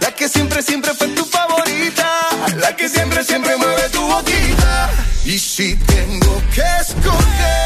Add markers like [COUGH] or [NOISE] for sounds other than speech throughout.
la que siempre, siempre fue tu favorita, la que siempre, siempre mueve tu boquita. Y si tengo que escoger,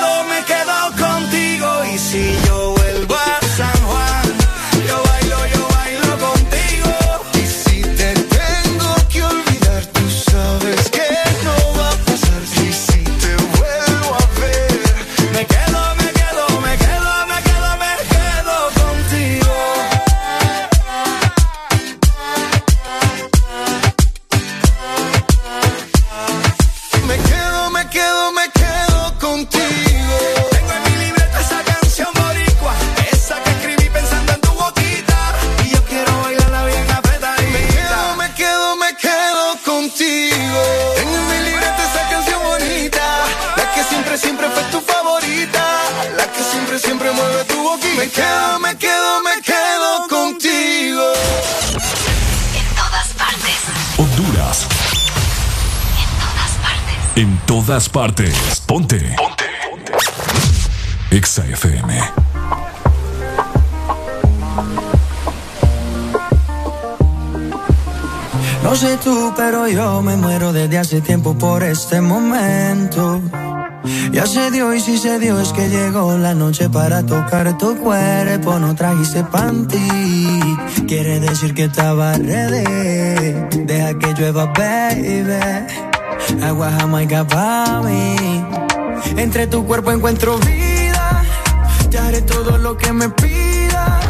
todas partes. Ponte. Ponte. Exa FM. No sé tú, pero yo me muero desde hace tiempo por este momento. Ya se dio y si se dio es que llegó la noche para tocar tu cuerpo. No trajiste panty, quiere decir que estaba ready. Deja que llueva, baby. Agua jamaica pa' mí. Entre tu cuerpo encuentro vida. Te haré todo lo que me pidas.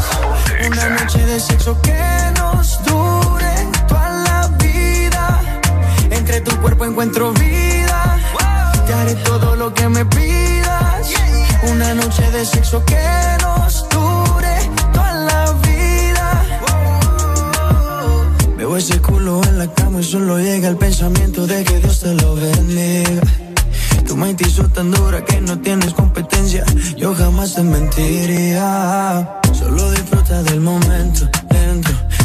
Una noche de sexo que nos dure toda la vida. Entre tu cuerpo encuentro vida. Te haré todo lo que me pidas. Una noche de sexo que nos dure toda la vida. Veo ese culo en la y solo llega el pensamiento de que Dios te lo bendiga. Tu mente hizo tan dura que no tienes competencia. Yo jamás te mentiría. Solo disfruta del momento.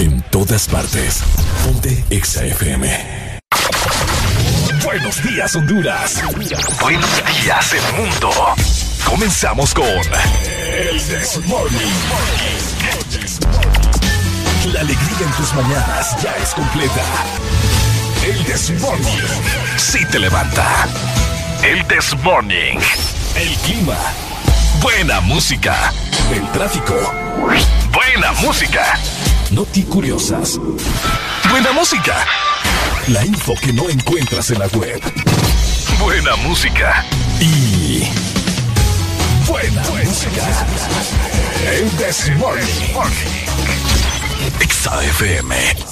En todas partes. Ponte Exa FM. Buenos días, Honduras. Buenos días, el mundo. Comenzamos con El Desmorning. La alegría en tus mañanas ya es completa. El Desmorning. Sí te levanta. El Desmorning. El clima. Buena música. El tráfico. Buena música. Noti curiosas. Buena música. La info que no encuentras en la web. Buena música. Y. Buena, música. El Desmorning. XAFM.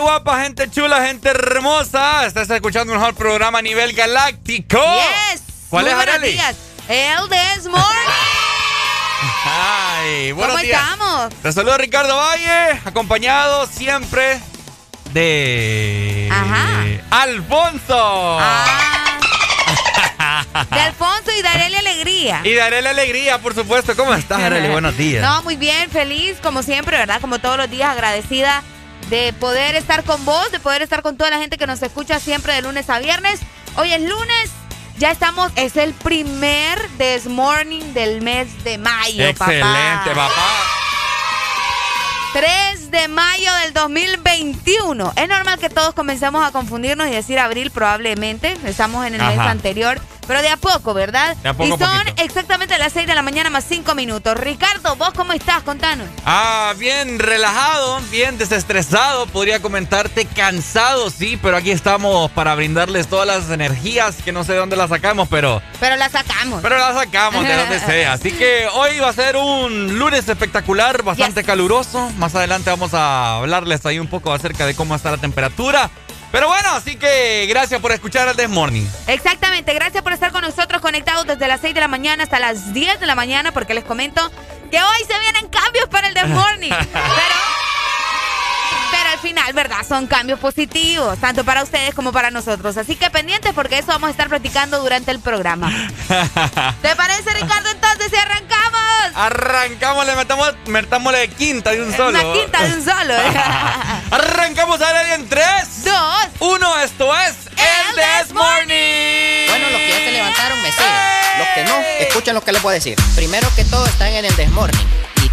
Gente guapa, gente chula, gente hermosa. Estás escuchando un mejor programa a nivel galáctico. Yes. ¿Cuál Muy es, buenos Arely? días. El This Morning. Ay, buenos ¿Cómo días. estamos? Te saluda Ricardo Valle, acompañado siempre de Ajá. Alfonso. Ah. De Alfonso y Darele Alegría. Y daré la alegría, por supuesto. ¿Cómo estás, Arely? [LAUGHS] Buenos días. No, muy bien, feliz, como siempre, ¿verdad? Como todos los días, agradecida de poder estar con vos, de poder estar con toda la gente que nos escucha siempre de lunes a viernes. Hoy es lunes, ya estamos, es el primer This Morning del mes de mayo, Excelente, papá. papá. 3 de mayo del 2021. Es normal que todos comencemos a confundirnos y decir abril probablemente. Estamos en el mes anterior. Pero de a poco, ¿verdad? De a poco y son poquito. exactamente las 6 de la mañana más 5 minutos. Ricardo, ¿vos cómo estás? Contanos. Ah, bien relajado, bien desestresado, podría comentarte cansado, sí, pero aquí estamos para brindarles todas las energías que no sé de dónde las sacamos, pero, Pero la sacamos. pero las sacamos de donde sea. [LAUGHS] Así que hoy va a ser un lunes espectacular, bastante Yes. caluroso. Más adelante vamos a hablarles ahí un poco acerca de cómo está la temperatura. Pero bueno, así que gracias por escuchar el This Morning. Exactamente, gracias por estar con nosotros conectados desde las 6 de la mañana hasta las 10 de la mañana, porque les comento que hoy se vienen cambios para el The Morning. [LAUGHS] Pero, final, ¿verdad? Son cambios positivos, tanto para ustedes como para nosotros. Así que pendientes porque eso vamos a estar platicando durante el programa. [LAUGHS] ¿Te parece, Ricardo? Entonces, si arrancamos. Arrancamos, le metamos, metámosle quinta de un solo. Una quinta de un solo. Arrancamos a ver en 3, Dos. 1, esto es El This This Morning. Bueno, los que ya se levantaron me siguen. Los que no, escuchen lo que les voy a decir. Primero que todo están en el desmorning. Y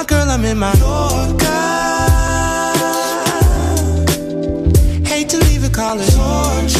My girl, I'm in my Yorker. Hate to leave it, call it.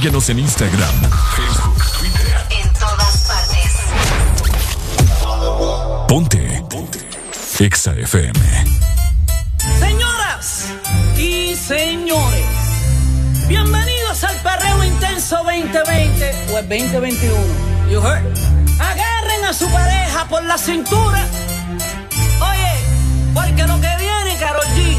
Síguenos en Instagram, Facebook, Twitter. En todas partes. Ponte. Ponte. Exa FM. Señoras y señores, bienvenidos al Perreo Intenso 2020 o el 2021. You heard? Agarren a su pareja por la cintura. Oye, porque lo que viene, Karol G,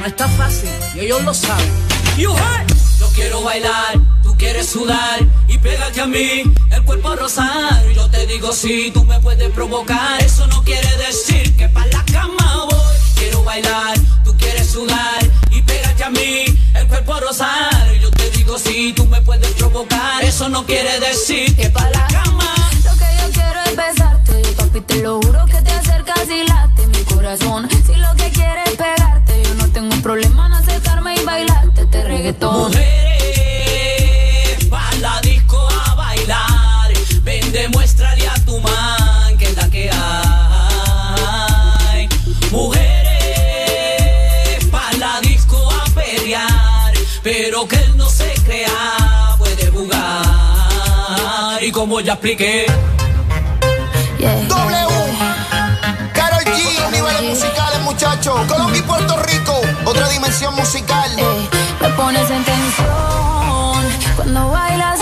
no está fácil y ellos lo saben. You heard? Yo quiero bailar, quieres sudar y pégate a mí, el cuerpo rosar. Yo te digo si tú me puedes provocar, eso no quiere decir que para la cama voy. Quiero bailar, tú quieres sudar y pégate a mí, el cuerpo rosar. Yo te digo si tú me puedes provocar, eso no quiere decir que para la cama. Lo que yo quiero es besarte, papi, te lo juro que te acercas y late mi corazón. Si lo que quieres es pegarte, yo no tengo problema en acercarme y bailarte este reggaetón. Mujeres, demuéstrale a tu man que es la que hay. Mujeres, pa' la disco a pelear. Pero que él no se crea, puede jugar. Y como ya expliqué. W. Karol G, niveles musicales, muchachos. Colombia y Puerto Rico, otra dimensión musical. Me pones en tensión cuando bailas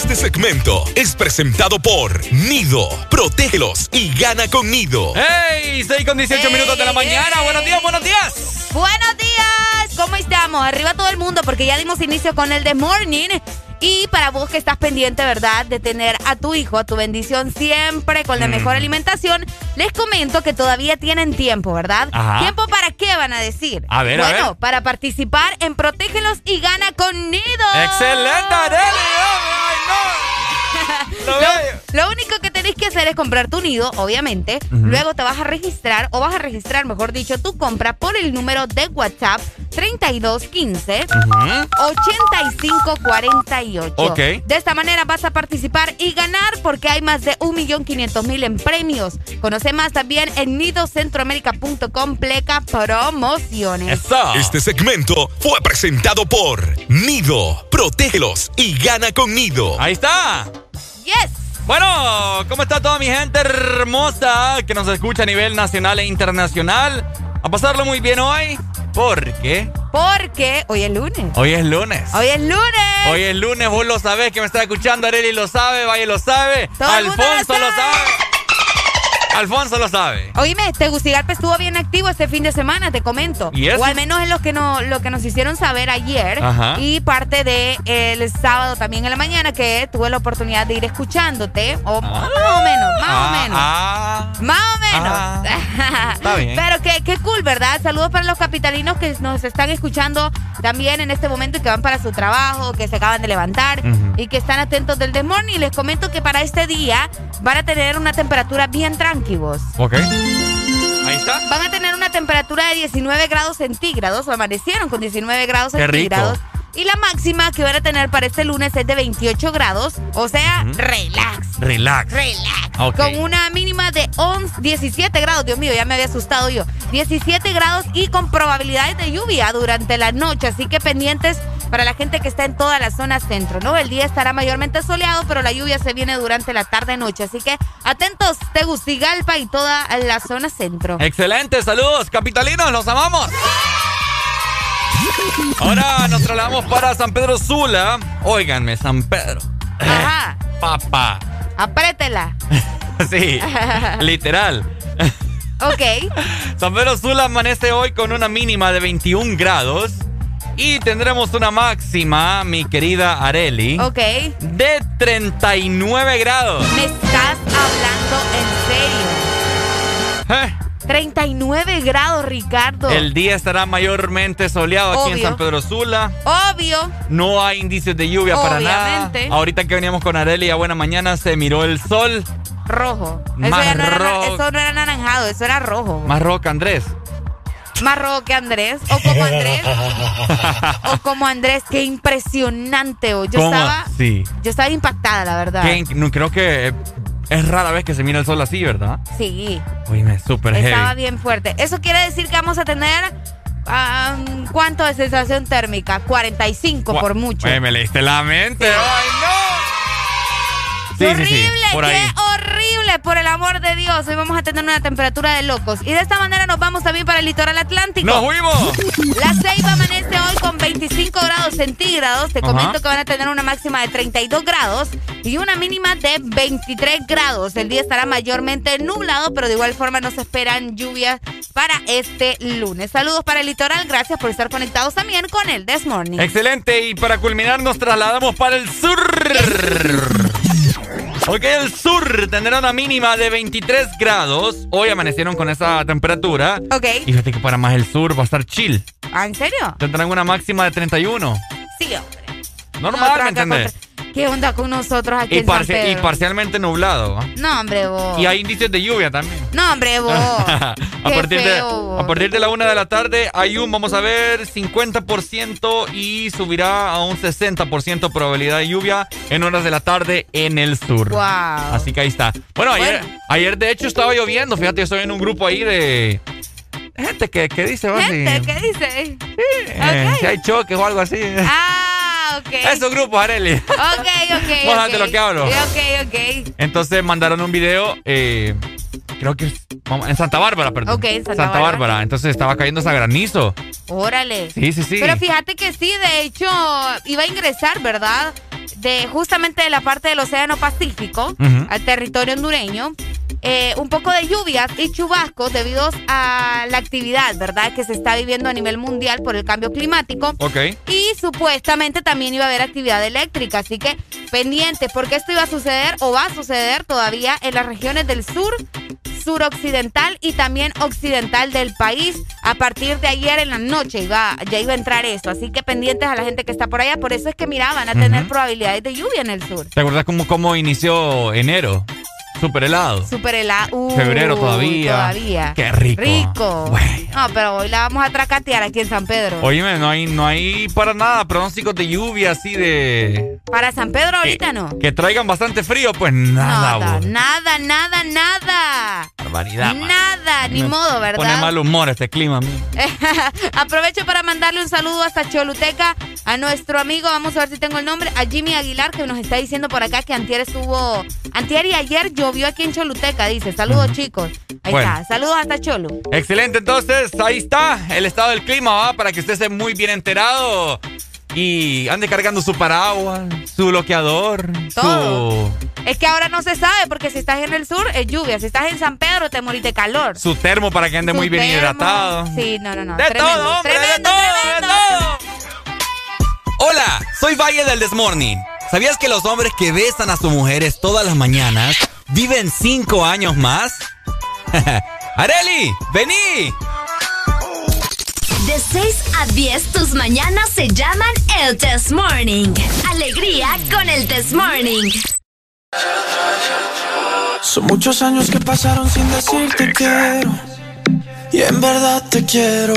Este segmento es presentado por Nido. Protégelos y gana con Nido. ¡Hey! 6 con 18 minutos de la mañana. Buenos días, buenos días. Buenos días, ¿cómo estamos? Arriba todo el mundo porque ya dimos inicio con el The Morning Y para vos que estás pendiente, ¿verdad?, de tener a tu hijo, a tu bendición siempre con la Mm. mejor alimentación, les comento que todavía tienen tiempo, ¿verdad? Ajá. ¿Tiempo para qué van a decir? A ver, a bueno, ver. para participar en Protégelos y Gana con Nido. ¡Excelente, Arely! no! [LAUGHS] lo, lo único que tenés que hacer es comprar tu nido, obviamente. Luego te vas a registrar, o vas a registrar, mejor dicho, tu compra por el número de WhatsApp 3215 8548. Ok. De esta manera vas a participar y ganar porque hay más de 1.500.000 en premios. Conoce más también en nidocentroamérica.com pleca promociones. Este segmento fue presentado por Nido. Protégelos y gana con Nido. Ahí está. Yes. Bueno, ¿cómo está toda mi gente hermosa que nos escucha a nivel nacional e internacional? A pasarlo muy bien hoy, porque Porque hoy es lunes. hoy es lunes. Hoy es lunes. Hoy es lunes, vos lo sabés que me está escuchando, Areli lo sabe, Valle lo sabe, Todo Alfonso lo lo sabe. Alfonso lo sabe. Oíme, Tegucigalpa estuvo bien activo este fin de semana, te comento. ¿Y eso? O al menos es lo que, no, lo que nos hicieron saber ayer. Ajá. Y parte del el sábado también en la mañana que tuve la oportunidad de ir escuchándote. O más o menos, más o menos. Ah, Más o menos. [LAUGHS] Está bien. Pero qué, qué cool, ¿verdad? Saludos para los capitalinos que nos están escuchando también en este momento y que van para su trabajo, que se acaban de levantar y que están atentos del Desmorning. Y les comento que para este día van a tener una temperatura bien ok. Ahí está. Van a tener una temperatura de 19 grados centígrados, o amanecieron con 19 grados Qué rico. Y la máxima que van a tener para este lunes es de 28 grados, o sea, relax. Relax. Relax. Con una mínima de 11, 17 grados. Dios mío, ya me había asustado yo. 17 grados y con probabilidades de lluvia durante la noche. Así que pendientes para la gente que está en toda la zona centro, ¿no? El día estará mayormente soleado, pero la lluvia se viene durante la tarde-noche. Así que atentos, Tegucigalpa y toda la zona centro. Excelente, saludos, capitalinos, los amamos. Ahora nos trasladamos para San Pedro Sula. Óiganme, San Pedro. Ajá. [LAUGHS] Papá. Aprétela. [LAUGHS] Sí, [LAUGHS] literal. Ok. San Pedro Sula amanece hoy con una mínima de 21 grados. Y tendremos una máxima, mi querida Areli, Ok. de 39 grados. Me estás hablando en serio. Eh, 39 grados, Ricardo. El día estará mayormente soleado aquí en. San Pedro Sula. Obvio. No hay indicios de lluvia para nada. Ahorita que veníamos con Areli a buena mañana se miró el sol. Rojo. Eso, Más ya no era, rojo. eso no era naranjado, eso era rojo. Más roca, Andrés. Más rojo que Andrés. O como Andrés. o como Andrés. Qué impresionante. Yo ¿Cómo? estaba. Sí. Yo estaba impactada, la verdad. Que- creo que es rara vez que se mira el sol así, ¿verdad? Sí. Oye, súper Estaba heavy. bien fuerte. Eso quiere decir que vamos a tener. ¿Cuánto de sensación térmica? 45 por mucho. Me leíste la mente. Sí. ¡Ay, no! Sí, ¡Qué sí, sí, horrible! Por el amor de Dios, hoy vamos a tener una temperatura de locos. Y de esta manera nos vamos también para el litoral atlántico. ¡Nos fuimos! La Ceiba amanece hoy con 25 grados centígrados. Te Ajá. comento que van a tener una máxima de 32 grados y una mínima de 23 grados. El día estará mayormente nublado, pero de igual forma no se esperan lluvias para este lunes. Saludos para el litoral. Gracias por estar conectados también con el This Morning. Excelente, y para culminar nos trasladamos para el sur. Ok, el sur tendrá una mínima de 23 grados. Hoy amanecieron con esa temperatura. Ok. Y fíjate que para más el sur va a estar chill. ¿Ah, ¿En serio? Tendrán una máxima de 31. Sí, hombre. Normal, Nosotros ¿me ¿Qué onda con nosotros aquí Y, en San parci- y Pedro? parcialmente nublado. ¿va? No, hombre, vos. Y hay indicios de lluvia también. No, hombre, vos. [LAUGHS] a, Qué partir de, vos. a partir de la una de la tarde hay un, vamos a ver, 50% y subirá a un 60% probabilidad de lluvia en horas de la tarde en el sur. Wow. Así que ahí está. Bueno, ayer, Bueno. ayer de hecho estaba lloviendo. Fíjate, yo estoy en un grupo ahí de gente que, que dice, Gente, ¿qué dice? eh, Ok. si hay choques o algo así. Ah, ok. Esos grupos, Areli. Ok, ok. Vos lo que hablo. Ok, ok. Entonces mandaron un video, eh, creo que en Santa Bárbara, perdón. Ok, en Santa Bárbara. Bárbara. Entonces estaba cayendo esa granizo. Órale. Sí, sí, sí. Pero fíjate que sí, de hecho, iba a ingresar, ¿verdad? De justamente de la parte del Océano Pacífico al territorio hondureño. eh, un poco de lluvias y chubascos debido a la actividad, ¿verdad? Que se está viviendo a nivel mundial por el cambio climático. Ok. Y supuestamente también iba a haber actividad eléctrica, así que pendientes, porque esto iba a suceder o va a suceder todavía en las regiones del sur, suroccidental y también occidental del país. A partir de ayer en la noche iba, ya iba a entrar eso, así que pendientes a la gente que está por allá. Por eso es que miraban a tener probabilidades de lluvia en el sur. ¿Te acuerdas cómo, cómo inició enero? Super helado. Super helado. Febrero todavía. Todavía. Qué rico. Rico. No, pero hoy la vamos a tracatear aquí en San Pedro. Oíme, no hay, no hay para nada pronósticos de lluvia así de. Para San Pedro ahorita no. Que traigan bastante frío, pues nada. Nada, nada, nada, nada. Barbaridad. Nada, ni modo, ¿verdad? Pone mal humor este clima. [LAUGHS] Aprovecho para mandarle un saludo hasta Choluteca a nuestro amigo, vamos a ver si tengo el nombre, a Jimmy Aguilar, que nos está diciendo por acá que antier estuvo, antier y ayer llovió aquí en Choluteca, dice. Saludos, chicos. Ahí está. Saludos hasta Cholu. Excelente, entonces, ahí está el estado del clima, ¿va? Para que usted esté muy bien enterado. Y ande cargando su paraguas, su bloqueador, Todo. Es que ahora no se sabe, porque si estás en el sur es lluvia. Si estás en San Pedro te morís de calor. Su termo para que ande muy bien hidratado. Sí, no, no, no. De todo, hombre, de todo, de todo. Hola, soy Valle del Desmorning. ¿Sabías que los hombres que besan a sus mujeres todas las mañanas viven cinco años más? [LAUGHS] ¡Areli! ¡Vení! De 6 a 10, tus mañanas se llaman el Test Morning. Alegría con el Test Morning. Son muchos años que pasaron sin decirte quiero. Y en verdad te quiero.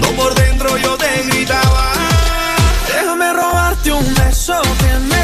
Cuando por dentro yo te gritaba. Déjame robarte un beso que me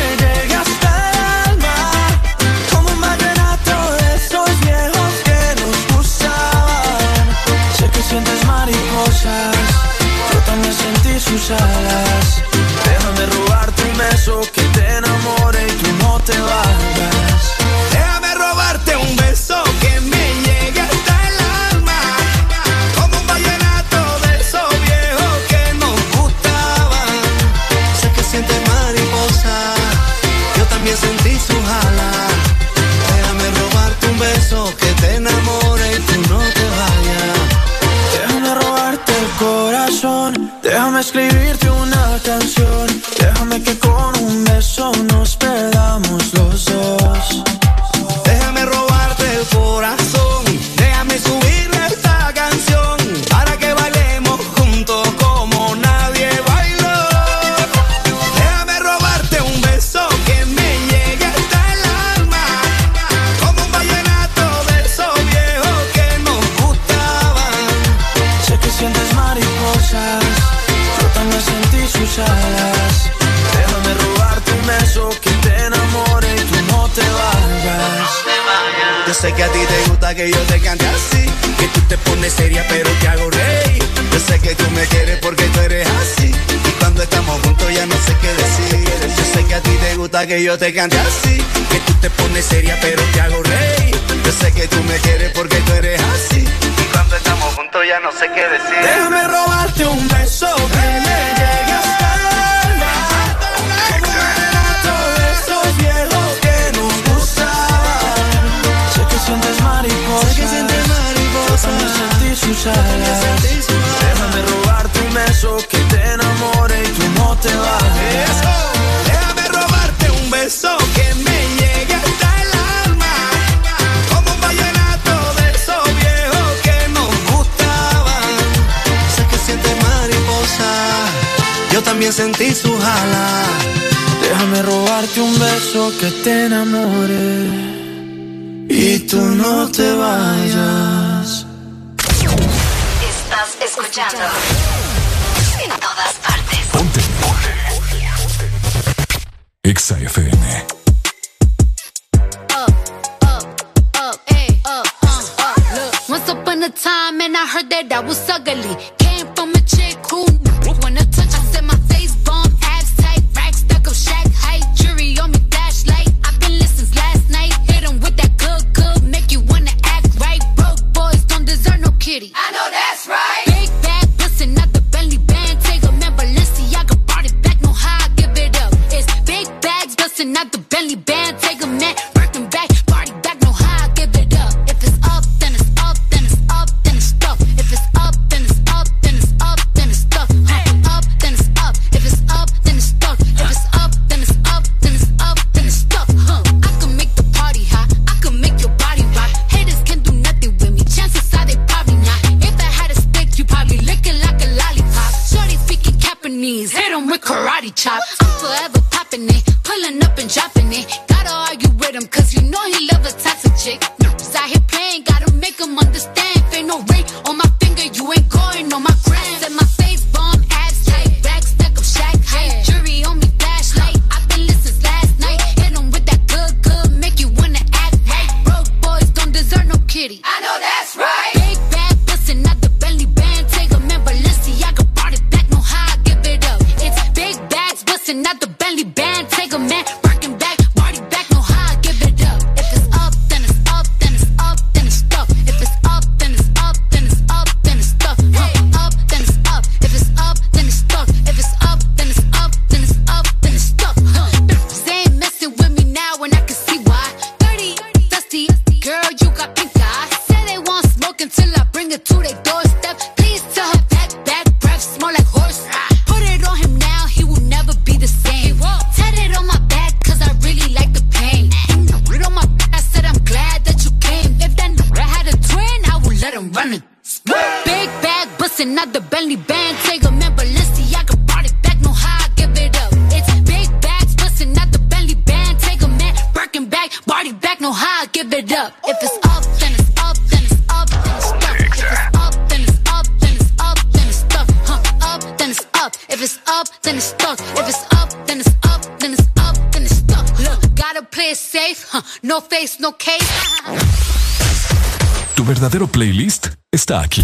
playlist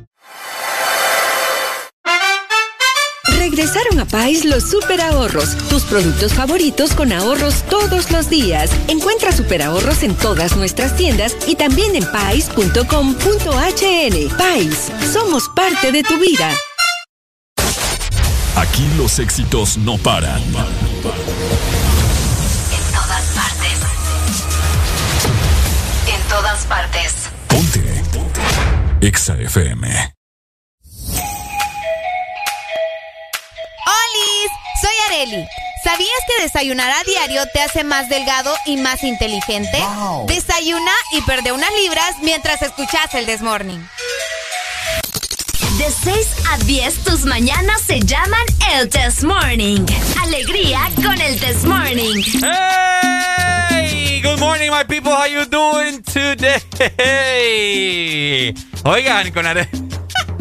Regresaron a Pais los super ahorros, tus productos favoritos con ahorros todos los días. Encuentra super ahorros en todas nuestras tiendas y también en pais.com.hn. Pais, somos parte de tu vida. Aquí los éxitos no paran. En todas partes. En todas partes. Ponte. EXA FM. Areli. ¿Sabías que desayunar a diario te hace más delgado y más inteligente? Desayuna y perde unas libras mientras escuchas el Desmorning. De 6 a 10, tus mañanas se llaman el Test Morning. Alegría con el Test Morning. Hey, good morning, my people. How you doing today? [LAUGHS] Oigan, con Are...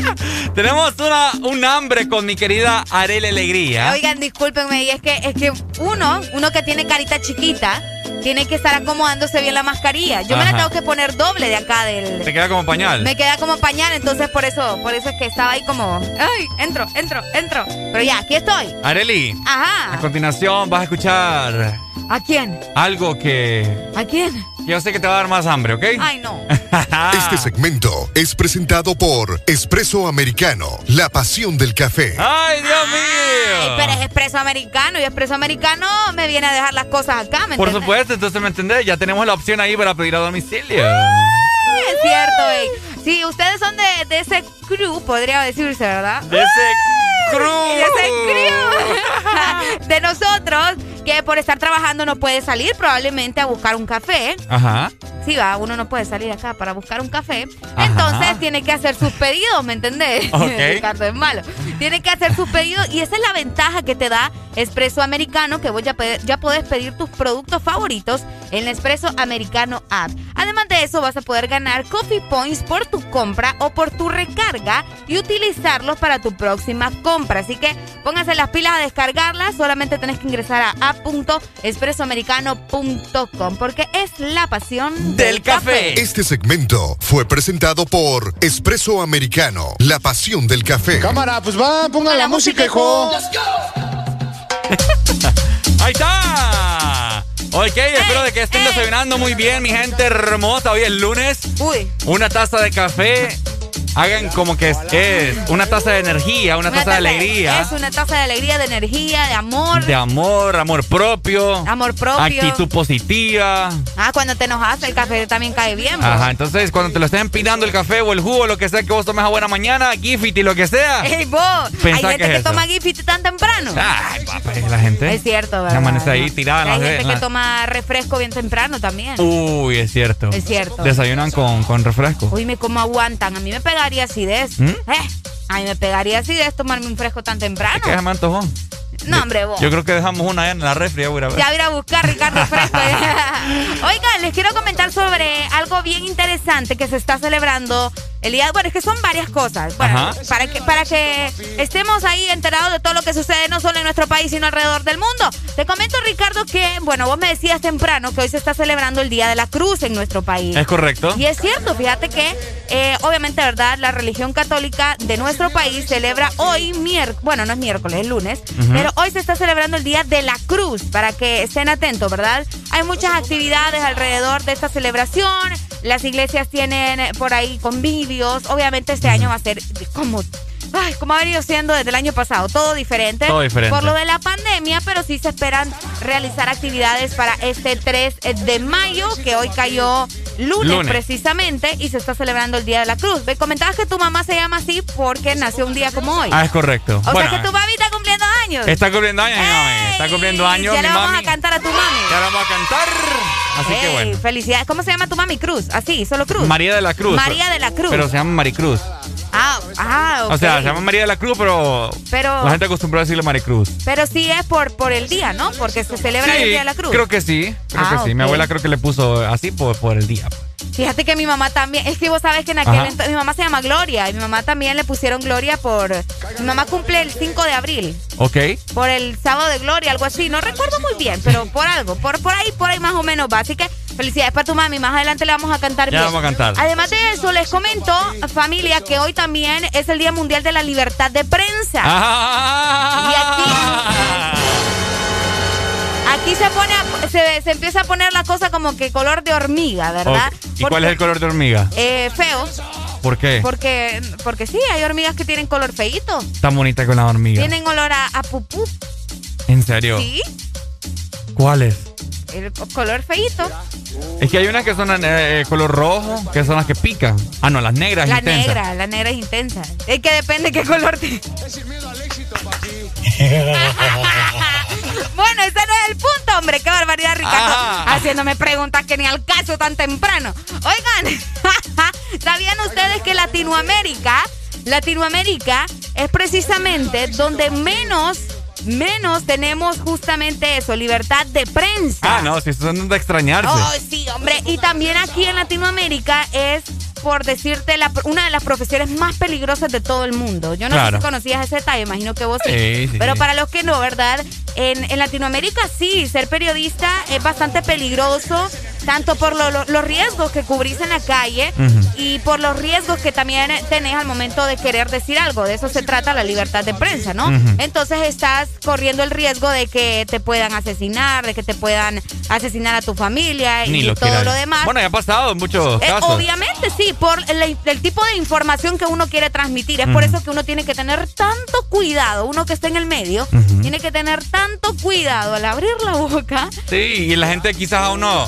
[LAUGHS] Tenemos una, un hambre con mi querida Arele Alegría. Oigan, discúlpenme, y es que, es que uno, uno que tiene carita chiquita, tiene que estar acomodándose bien la mascarilla. Yo me la tengo que poner doble de acá del. Te queda como pañal. Me queda como pañal, entonces por eso, por eso es que estaba ahí como, ay, entro, entro, entro. Pero ya, aquí estoy. Areli, a Ajá. continuación vas a escuchar ¿A quién? algo que, ¿A quién? Yo sé que te va a dar más hambre, ¿ok? Ay, no. [LAUGHS] Este segmento es presentado por Espresso Americano, la pasión del café. ¡Ay, Dios Ay, mío! pero es expreso americano y expreso americano me viene a dejar las cosas acá, ¿me Por entiendes? supuesto, entonces me entendés, ya tenemos la opción ahí para pedir a domicilio. Es cierto, ey. Sí, ustedes son de, de ese crew, podría decirse, ¿verdad? De ese crew. De ese crew. [LAUGHS] de nosotros, que por estar trabajando no puede salir probablemente a buscar un café. Ajá. Sí, va, uno no puede salir acá para buscar un café. Ajá. Entonces tiene que hacer sus pedidos, ¿me entendés? Ok. [LAUGHS] Ricardo es malo. Tiene que hacer sus pedidos y esa es la ventaja que te da Espresso Americano, que vos ya, ya podés pedir tus productos favoritos en la Espresso Americano app. Además de eso, vas a poder ganar Coffee Points por tu compra o por tu recarga y utilizarlos para tu próxima compra. Así que pónganse las pilas a descargarlas. Solamente tenés que ingresar a app.espressoamericano.com porque es la pasión del, café. Este segmento fue presentado por Espresso Americano, la pasión del café. Cámara, pues va, pongan la, música, hijo. [LAUGHS] ¡Ahí está! Ok, espero de que estén desayunando muy bien, mi gente hermosa. Hoy es lunes. Uy. Una taza de café. Hagan como que es, es una taza de energía, una, taza, de alegría. Es una taza de alegría, de energía, de amor. De amor, amor propio. Amor propio. Actitud positiva. Ah, cuando te enojas, el café también cae bien. pues. Ajá, entonces cuando te lo estén empinando el café o el jugo, lo que sea que vos tomes a buena mañana, Gifit y lo que sea. Ey, vos, hay gente que es toma Gifit tan temprano. Ay, papá, la gente. Es cierto, ¿verdad? Amanece ahí tirada hay gente en que toma refresco bien temprano también. Uy, es cierto. Es cierto. Desayunan con, con refresco. Uy, me cómo aguantan. A mí me pegaría acidez. ¿Mm? Eh, a mí me pegaría acidez tomarme un fresco tan temprano. ¿Qué se me antojó? No, hombre, vos. Yo creo que dejamos una allá en la refri. Ya voy a ver. Ya voy a buscar Ricardo Fresco. [LAUGHS] Oigan, les quiero comentar sobre algo bien interesante que se está celebrando El día, bueno, es que son varias cosas. Bueno, para que, para que estemos ahí enterados de todo lo que sucede no solo en nuestro país, sino alrededor del mundo. Te comento, Ricardo, que, bueno, vos me decías temprano que hoy se está celebrando el Día de la Cruz en nuestro país. Es correcto. Y es cierto, fíjate que, eh, obviamente, ¿verdad? La religión católica de nuestro país celebra hoy, miércoles, bueno, no es miércoles, es lunes, pero hoy se está celebrando el Día de la Cruz, para que estén atentos, ¿verdad? Hay muchas actividades alrededor de esta celebración. Las iglesias tienen por ahí convivios. Obviamente este año va a ser como Ay, como ha venido siendo desde el año pasado, todo diferente. Todo diferente. Por lo de la pandemia, pero sí se esperan realizar actividades para este 3 de mayo, que hoy cayó lunes, Lunes. precisamente, y se está celebrando el Día de la Cruz. Me comentabas que tu mamá se llama así porque nació un día como hoy. Ah, es correcto. o bueno, sea que tu mami está cumpliendo años. está cumpliendo años mi mami. Está cumpliendo años ya le vamos mami. a cantar a tu mami. Ya la vamos a cantar. Así que bueno. Felicidades. ¿Cómo se llama tu mami? Cruz. Así, solo Cruz. María de la Cruz. María de la Cruz. Pero se llama Maricruz. Ah, ah, ok. O sea, se llama María de la Cruz, pero, Pero- la gente acostumbró a decirle Maricruz. Pero sí es por, por el día, ¿no? Porque se celebra el Día de la Cruz. Creo que sí, creo Ah, que sí. Mi abuela creo que le puso así por, por el día. Fíjate que mi mamá también, es que vos sabes que en aquel entonces, mi mamá se llama Gloria y mi mamá también le pusieron Gloria por, mi mamá cumple el 5 de abril, ¿Ok? por el sábado de Gloria, algo así, no recuerdo muy bien, pero por algo, por, por ahí, por ahí más o menos va. Así que felicidades para tu mami, más adelante le vamos a cantar Ya bien. vamos a cantar. Además de eso, les comento, familia, que hoy también es el Día Mundial de la Libertad de Prensa. Ah. Y aquí... Aquí se pone, a- se, se empieza a poner la cosa como que color de hormiga, ¿verdad? ¿Y cuál es el color de hormiga? Eh, feo, ¿Por qué? porque, porque sí, hay hormigas que tienen color feíto. Tan bonita con la hormiga. Tienen olor a, a pupú. ¿En serio? Sí, ¿Cuál es? El co- color feíto. Es que hay unas que son eh, color rojo, que son las que pican. Ah, no, las negras La intensas. negra, la negra es intensa. Es que depende qué color te... [LAUGHS] bueno, ese no es el punto, hombre. Qué barbaridad, Ricardo. Ajá. Haciéndome preguntas que ni al caso tan temprano. Oigan, [LAUGHS] ¿sabían ustedes que Latinoamérica, Latinoamérica es precisamente donde menos, menos tenemos justamente eso, libertad de prensa? Ah, no, si son de extrañarse. Oh, sí, hombre. Y también aquí en Latinoamérica es, por decirte, la, una de las profesiones más peligrosas de todo el mundo. Yo no Claro. sé si conocías ese detalle, imagino que vos sí. Sí, sí, Pero sí. para los que no, ¿verdad? En, en Latinoamérica sí, ser periodista es bastante peligroso, tanto por lo- lo- los riesgos que cubrís en la calle y por los riesgos que también tenés al momento de querer decir algo. De eso se trata la libertad de prensa, ¿no? Entonces estás corriendo el riesgo de que te puedan asesinar, de que te puedan asesinar a tu familia Ni y lo todo quiera. lo demás. Bueno, ya ha pasado en muchos Eh, casos. obviamente sí, por el, el tipo de información que uno quiere transmitir. Es por eso que uno tiene que tener tanto cuidado, uno que está en el medio, tiene que tener tanto cuidado al abrir la boca. Sí, y la gente quizás a uno.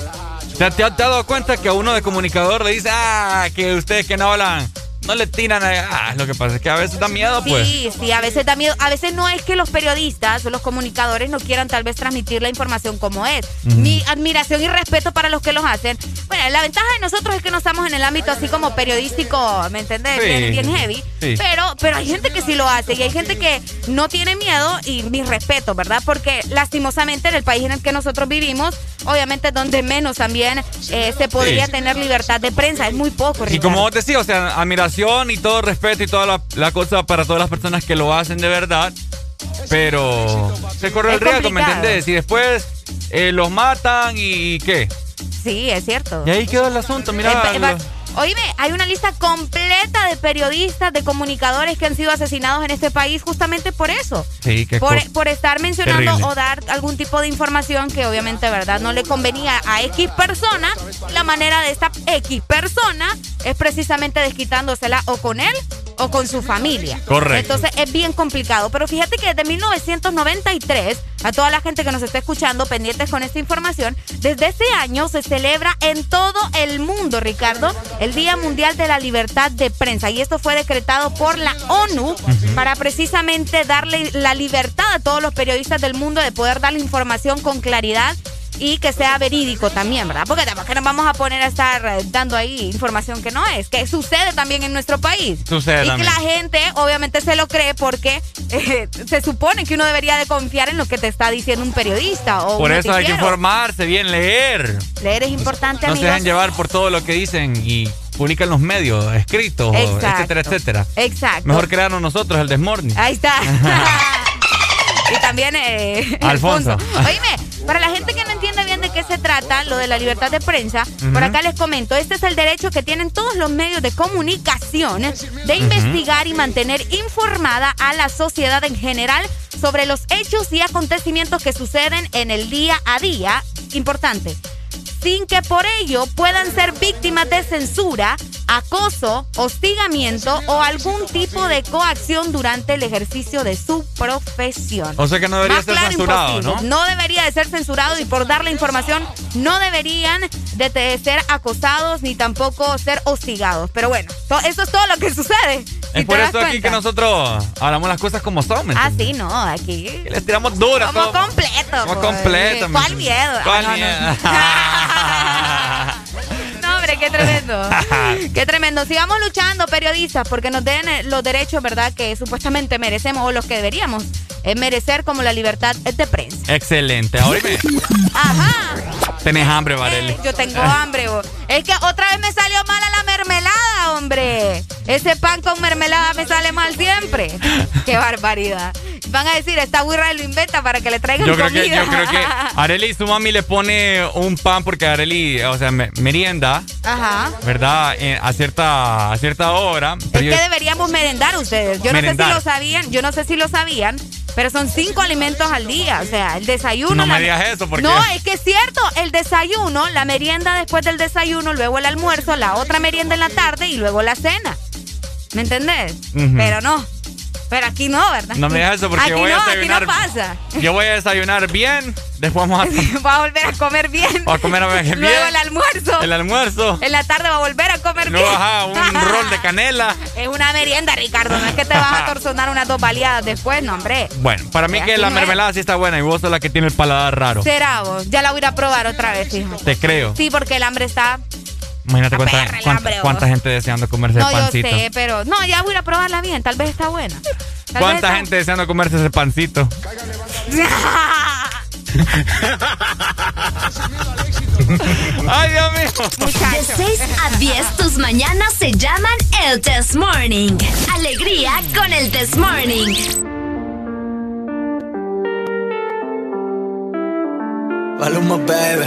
¿Te, te has dado cuenta que a uno de comunicador le dice, ah, que ustedes que no hablan, no le tiran a. Ah, lo que pasa es que a veces da miedo, pues. Sí, sí, a veces da miedo. A veces no es que los periodistas o los comunicadores no quieran tal vez transmitir la información como es. Mi admiración y respeto para los que los hacen. Bueno, la ventaja de nosotros es que no estamos en el ámbito así como periodístico, ¿me entendés? Sí. Bien, bien heavy. Sí. Pero, pero hay gente que sí lo hace y hay gente que no tiene miedo y mi respeto, ¿verdad? Porque lastimosamente en el país en el que nosotros vivimos, obviamente es donde menos también eh, se podría Sí. tener libertad de prensa. Es muy poco, Y Ricardo. como vos decís, o sea, admiración y todo respeto y toda la, la cosa para todas las personas que lo hacen de verdad. Pero se corre el Es riesgo, ¿me entendés? Y después eh, los matan y, ¿qué? Sí, es cierto. Y ahí quedó el asunto, mira. Eh, Oíme, hay una lista completa de periodistas, de comunicadores que han sido asesinados en este país justamente por eso. Sí, qué Por, por estar mencionando Terrible. o dar algún tipo de información que obviamente, ¿verdad? No le convenía a X persona. La manera de esta X persona es precisamente desquitándosela o con él o con su familia. Correcto. Entonces es bien complicado. Pero fíjate que desde 1993, a toda la gente que nos está escuchando pendientes con esta información, desde ese año se celebra en todo el mundo, Ricardo, el Día Mundial de la Libertad de Prensa. Y esto fue decretado por la ONU para precisamente darle la libertad a todos los periodistas del mundo de poder dar la información con claridad. Y que sea verídico también, ¿verdad? Porque tampoco nos vamos a poner a estar eh, dando ahí información que no es, que sucede también en nuestro país. Sucede y que también. la gente obviamente se lo cree porque [LAUGHS] eh, se supone que uno debería de confiar en lo que te está diciendo un periodista o Por eso hay que informarse bien, leer. Leer es importante, No se amigos. dejen llevar por todo lo que dicen y publican los medios, escritos, etcétera, etcétera. Exacto. Mejor crearnos nosotros el Desmorning. Ahí está. [LAUGHS] [LAUGHS] y también eh, Alfonso. Oíme, para la gente que no entiende bien de qué se trata, lo de la libertad de prensa, por acá les comento, este es el derecho que tienen todos los medios de comunicación de investigar y mantener informada a la sociedad en general sobre los hechos y acontecimientos que suceden en el día a día. Importante sin que por ello puedan ser víctimas de censura, acoso, hostigamiento o algún tipo de coacción durante el ejercicio de su profesión. O sea que no debería ser censurado, ¿no? No debería de ser censurado y por dar la información no deberían de ser acosados ni tampoco ser hostigados. Pero bueno, eso es todo lo que sucede. Es por eso aquí que nosotros hablamos las cosas como son, ¿me Ah, sí, no, aquí. les tiramos duras. Como completo. Como pues. completo. ¿Cuál miedo? ¿Cuál miedo? no, [LAUGHS] hombre, qué tremendo. [LAUGHS] qué tremendo. Sigamos luchando, periodistas, porque nos den eh, los derechos, ¿verdad?, que supuestamente merecemos o los que deberíamos eh, merecer como la libertad de prensa. Excelente. Ahora Ajá. Tenés hambre, Vareli. Eh, yo tengo hambre. Es que otra vez me salió mala hombre. Ese pan con mermelada me sale mal siempre. [LAUGHS] Qué barbaridad. Van a decir, esta burra lo inventa para que le traigan yo creo comida. Que, yo creo que [LAUGHS] Areli su mami le pone un pan porque Areli, o sea, merienda. Ajá. ¿Verdad? Eh, a cierta a cierta hora. Es que deberíamos merendar ustedes. Yo no sé si lo sabían, yo no sé si lo sabían, pero son cinco alimentos al día. O sea, el desayuno. No me digas eso, porque. No, es que es cierto. El desayuno, la merienda después del desayuno, luego el almuerzo, la otra merienda en la tarde y luego la cena. ¿Me entendés? Pero no. Pero aquí no, ¿verdad? No me digas eso porque aquí voy no, a desayunar. Aquí no pasa. Yo voy a desayunar bien, después vamos a. [LAUGHS] va a volver a comer bien. Va a comer bien. [LAUGHS] Luego el almuerzo. El almuerzo. En la tarde va a volver a comer Luego, bien. Ajá, un rol de canela. [LAUGHS] Es una merienda, Ricardo. No es que te vas a torsonar unas dos baleadas después, no, hombre. Bueno, para mí que la mermelada sí está buena y vos sos la que tiene el paladar raro. Será vos. Ya la voy a ir a probar otra vez, hijo. Te creo. Sí, porque el hambre está Imagínate cuánta, cuánta, cuánta, gente deseando comerse no, el pancito. No, yo sé, pero no, ya voy a probarla bien. Tal vez está buena. Tal ¿Cuánta está... gente deseando comerse ese pancito? [LAUGHS] Ay, Dios mío. De 6 a 10, tus mañanas se llaman el Test Morning. Alegría con el Test Morning. Maluma, baby.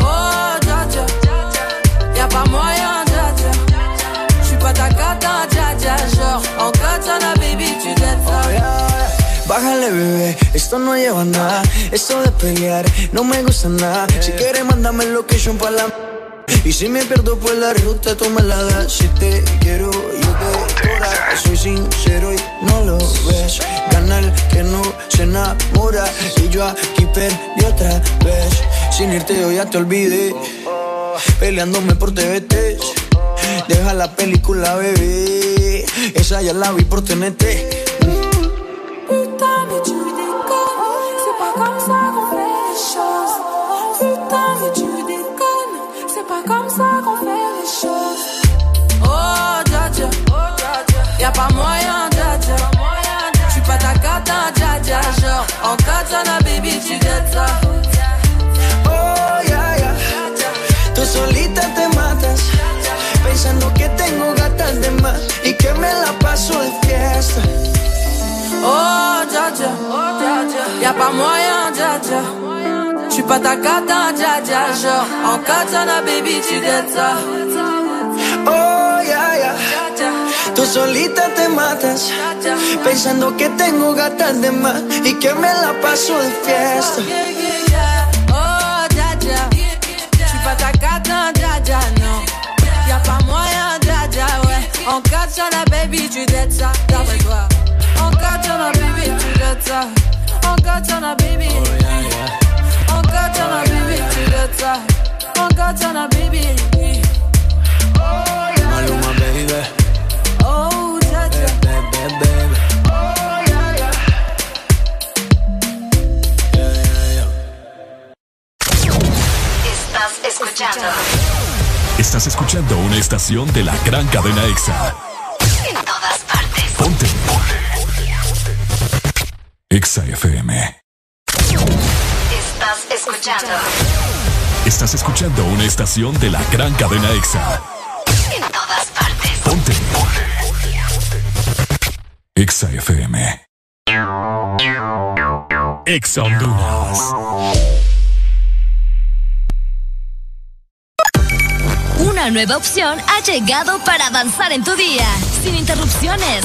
Oh, dja dja, y'a pas moyen, dja dja. J'suis pas ta cata, dja dja. Genre, en katana, baby, tu dettes. Oh, yeah. Bájale, bebé, esto no lleva nada. Esto de pelear no me gusta nada. Si quieres, mándame el location para la. Y si me pierdo por la ruta, tú me la das. Si te quiero, yo te cora. Soy sincero y no lo ves. Ganar que no se enamora. Y yo aquí perdí otra vez. Sin irte yo ya te olvidé. Peleándome por TVT. Deja la película, bebé. Esa ya la vi por TNT. Putain, mais tu déconnes. C'est pas comme ça C'est comme ça qu'on fait les choses. Oh, dja dja. Y'a pas moyen, dja dja. J'suis pas ta cata, dja dja. Genre, en katana, baby, tu dettes ça. Oh, ya, ya. Tú solita te matas. Pensando que tengo gatas de más. Y que me la paso de fiesta. Oh, dja dja. Y'a pas moyen, dja dja. J'suis pas ta cata, dja dja. Genre, en katana, baby, tu dettes ça. Oh, ya, ya. Tú solita te matas. Pensando que tengo gatas de más. Y que me la paso de fiesta. Oh, dja dja. J'suis pas ta cata, dja dja, non. Y'a pas moyen, dja dja, ouais. En katana, baby, tu dettes ça. D'après toi. Katana, baby, katana, baby. Katana, baby, baby. Baby. Oh, baby. Estás escuchando. Estás escuchando una estación de la gran cadena EXA. En todas partes. Ponte. EXA FM. Estás escuchando. Estás escuchando una estación de la gran cadena EXA. En todas partes. Ponte. EXA FM. EXA Honduras. Una nueva opción ha llegado para avanzar en tu día, sin interrupciones.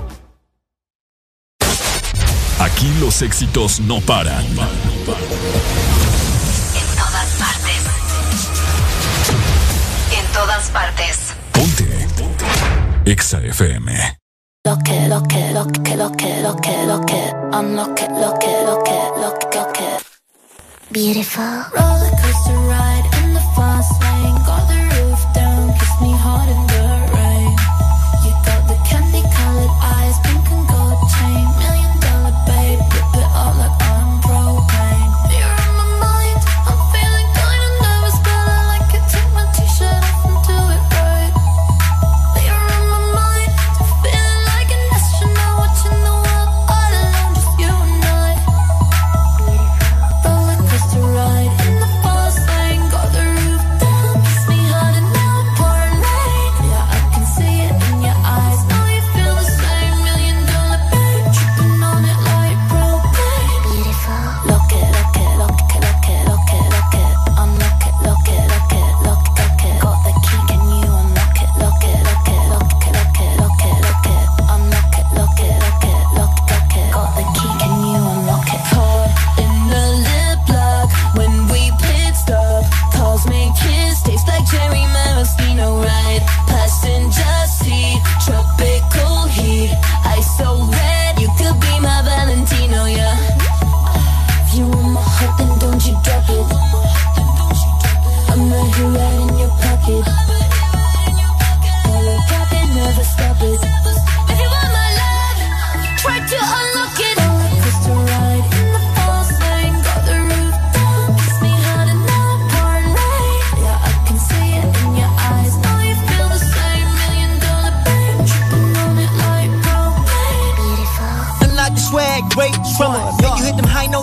Aquí los éxitos no paran. En todas partes. En todas partes. Ponte. EXA FM. Lo que, lo que, lo que, lo que, lo que, lo que, I'm lo que, lo que, lo que, lo que, lo que. Beautiful. Roller coaster ride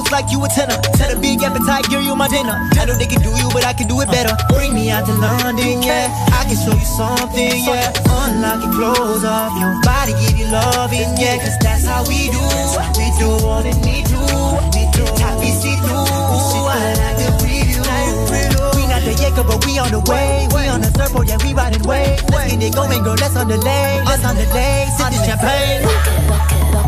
notes like you a tenor. Set a big appetite, give you my dinner. I know they can do you, but I can do it better. Bring me out to London, yeah. I can show you something, yeah. Unlock your clothes off, your body give you loving, yeah. Cause that's how we do. We do what we need to. We do happy see through. I like the preview. We not the Jacob, but we on the way. We on the surfboard, yeah, we riding waves. Let's get it going, girl. Let's on the lane. Let's on the lane. Sip the champagne. Lock it, lock it, lock it,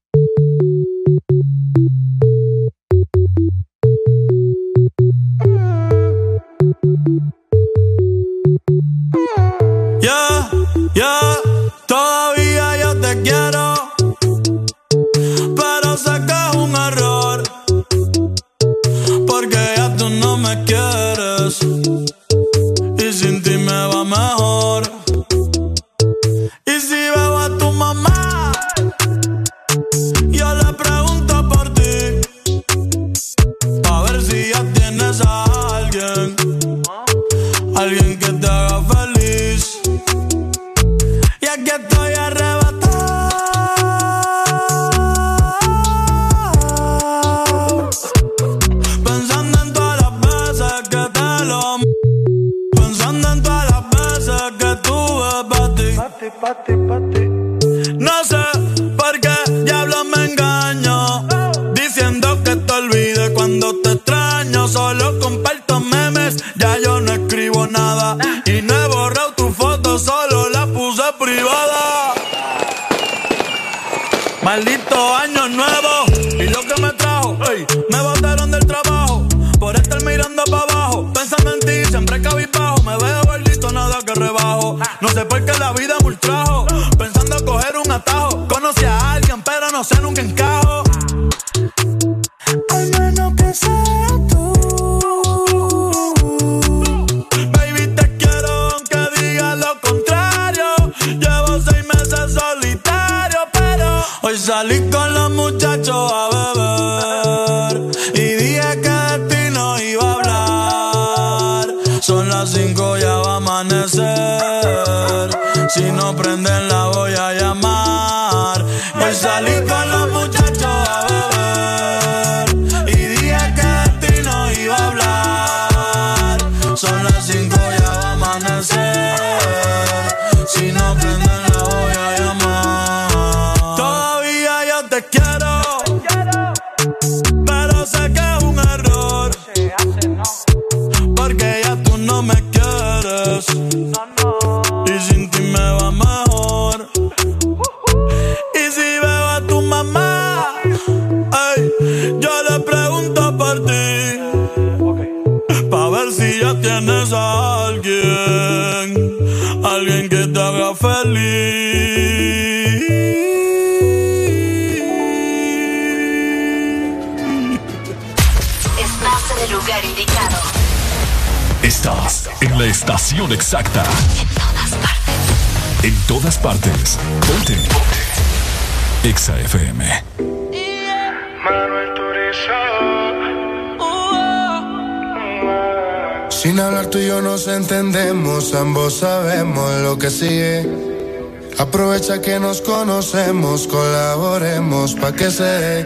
fecha que nos conocemos, colaboremos pa' que se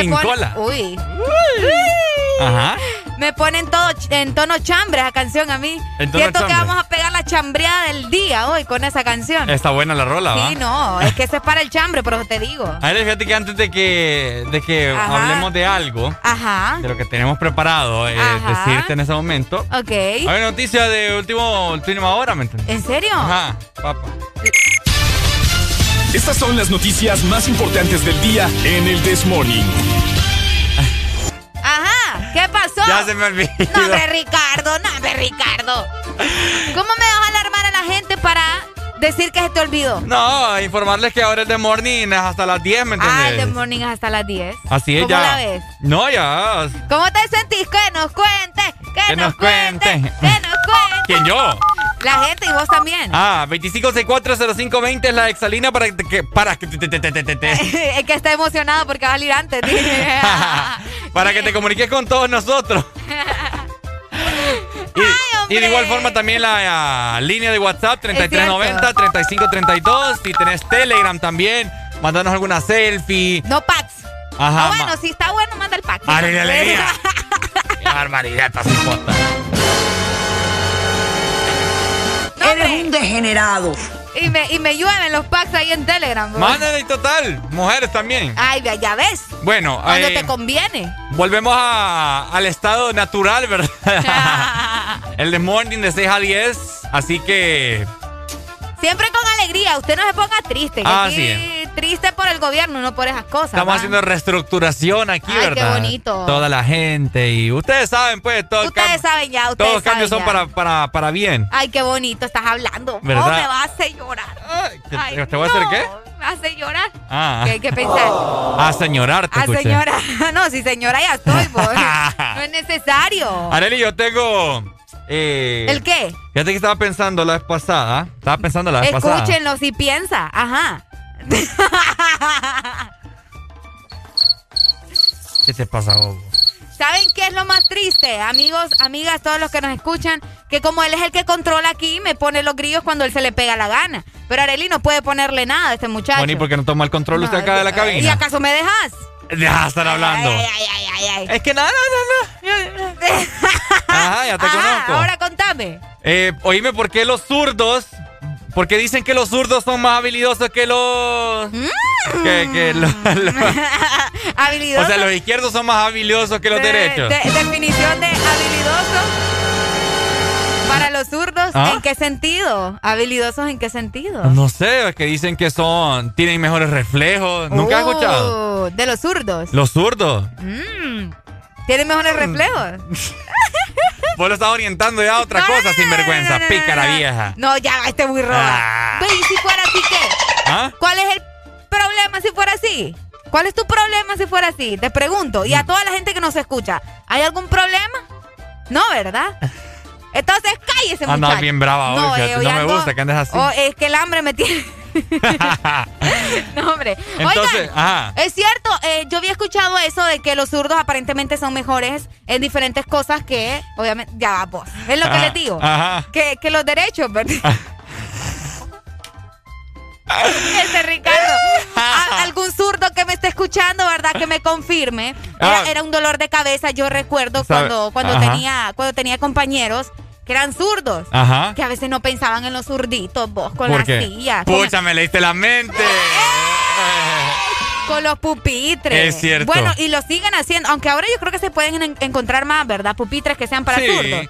Sin pone- cola. Uy. Ajá. Me pone en, todo, en tono chambre esa canción a mí. En tono Siento que vamos a pegar la chambreada del día hoy con esa canción. Está buena la rola, ¿va? Sí, no, es que eso es para el chambre, pero te digo. A ver, fíjate que antes de que, de que Ajá. hablemos de algo, Ajá. de lo que tenemos preparado, eh, decirte en ese momento. Ok. Hay noticia de último, última hora, ¿me entiendes? ¿En serio? Ajá. Estas son las noticias más importantes del día en el This Morning. Ajá. ¿Qué pasó? Ya se me olvidó. No, hombre, Ricardo, no, hombre, Ricardo. ¿Cómo me vas a alarmar a la gente para decir que se te olvidó? No, informarles que ahora el de morning es hasta las 10, ¿me entiendes? Ah, el de morning es hasta las 10. Así es ¿Cómo ya. la ves? No, ya. ¿Cómo te sentís? Que nos cuente, que, Que nos, nos cuente, cuente. que nos cuente. ¿Quién yo? La gente y vos también. Ah, 25640520 es la exalina para que, para que te, te- te- te- te- te- [LAUGHS] es que está emocionado porque va a salir antes. [LAUGHS] para que te comuniques con todos nosotros. [LAUGHS] Y, y de igual forma también la línea de WhatsApp 3390-3532. Si tenés Telegram también, mandanos alguna selfie. No packs. Ajá. Ah, bueno, si está bueno, manda el pack. Alegría. Qué barbaridad, estás Eres un degenerado. Y me, y me llueven los packs ahí en Telegram. bro. Mándale total. Mujeres también. Ay, ya- ya ves. Bueno, Cuando eh, te conviene. volvemos a- al estado natural, ¿verdad? [LAUGHS] El de morning de 6 a 10. Así que Siempre con alegría. Usted no se ponga triste. que Ah, aquí sí. Triste por el gobierno, no por esas cosas. estamos ¿va? haciendo reestructuración aquí, Ay, qué ¿verdad? bonito. Toda la gente. Y ustedes saben, pues, todo el Ustedes saben ya, ustedes todos los cambios saben son para, para, para bien. Ay, qué bonito estás hablando. ¿Verdad? Oh, me va a hacer llorar. ¿Te, Ay, te voy a hacer qué? Me hace llorar. Ah. ¿Qué hay que pensar? A señorarte, Ah, escuché. señora. [LAUGHS] No, si señora ya estoy, [LAUGHS] pues. No es necesario. Areli, yo tengo... eh, ¿El qué? Fíjate que estaba pensando la vez pasada. Estaba pensando la vez pasada. Escúchenlo si piensa. Ajá. [LAUGHS] ¿Qué te pasa, Bobo? ¿Saben qué es lo más triste? Amigos, amigas, todos los que nos escuchan, que como él es el que controla aquí, me pone los grillos cuando él se le pega la gana. Pero Areli no puede ponerle nada a este muchacho. Bueno, ¿y por qué no toma el control usted acá de la ¿Y cabina? acaso me dejas? Deja de estar hablando. Ay, ay, ay, ay. Es que nada, nada, nada. [LAUGHS] Ajá, ya te Ajá, conozco. ahora contame. Eh, oíme, ¿por qué los zurdos? Porque dicen que los zurdos son más habilidosos que los. Que, que los- los- [LAUGHS] Habilidoso. o sea, los izquierdos son más habilidosos que los De- derechos. de- definición de habilidoso para los zurdos, ¿Ah? ¿en qué sentido? ¿Habilidosos en qué sentido? No sé, es que dicen que son. Tienen mejores reflejos. ¿Nunca has escuchado? Oh, De los zurdos. Los zurdos. Mm, ¿Tienen mejores reflejos? [LAUGHS] Vos lo estás orientando ya a otra cosa, sin vergüenza. Pícara vieja. No, ya, este muy roba. Ah. ¿y si fuera así qué? ¿Ah? ¿Cuál es el problema si fuera así? ¿Cuál es tu problema si fuera así? Te pregunto. Mm. Y a toda la gente que nos escucha, ¿hay algún problema? No, ¿verdad? [LAUGHS] Entonces cállese, muchacho. Andas bien brava hoy, fíjate, hoy no me gusta que andes así. oh, es que el hambre me tiene... [LAUGHS] no, hombre. Entonces, Oigan, ajá. es cierto, eh, yo había escuchado eso de que los zurdos aparentemente son mejores en diferentes cosas que, obviamente, ya va, vos. Es lo que Ajá, les digo. ajá. Que, que los derechos, ¿verdad? Ese Ricardo. [LAUGHS] A- algún zurdo que me esté escuchando, ¿verdad? Que me confirme. Era, Ah. era un dolor de cabeza. Yo recuerdo Sabe- cuando, cuando Ajá. tenía, cuando tenía compañeros que eran zurdos. Ajá. Que a veces no pensaban en los zurditos, vos, con ¿Por las qué? sillas. Con, Pucha, me leíste la mente. con los pupitres. Es cierto. Bueno, y lo siguen haciendo. Aunque ahora yo creo que se pueden en- encontrar más, ¿verdad? Pupitres que sean para sí. zurdos.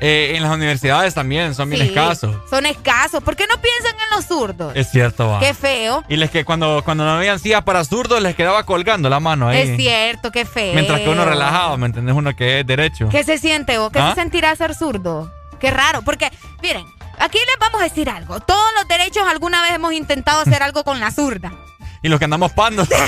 Eh, en las universidades también son bien escasos. Son escasos. ¿Por qué no piensan en los zurdos? Es cierto, va. Qué feo. Y les que cuando, cuando no habían sillas para zurdos les quedaba colgando la mano ahí. Es cierto, qué feo. Mientras que uno relajado, ¿me entendés? Uno que es derecho. ¿Qué se siente o qué ¿Ah? se sentirá ser zurdo? Qué raro, porque, miren, aquí les vamos a decir algo. Todos los derechos alguna vez hemos intentado hacer algo con la zurda. Y los que andamos pandos. [LAUGHS]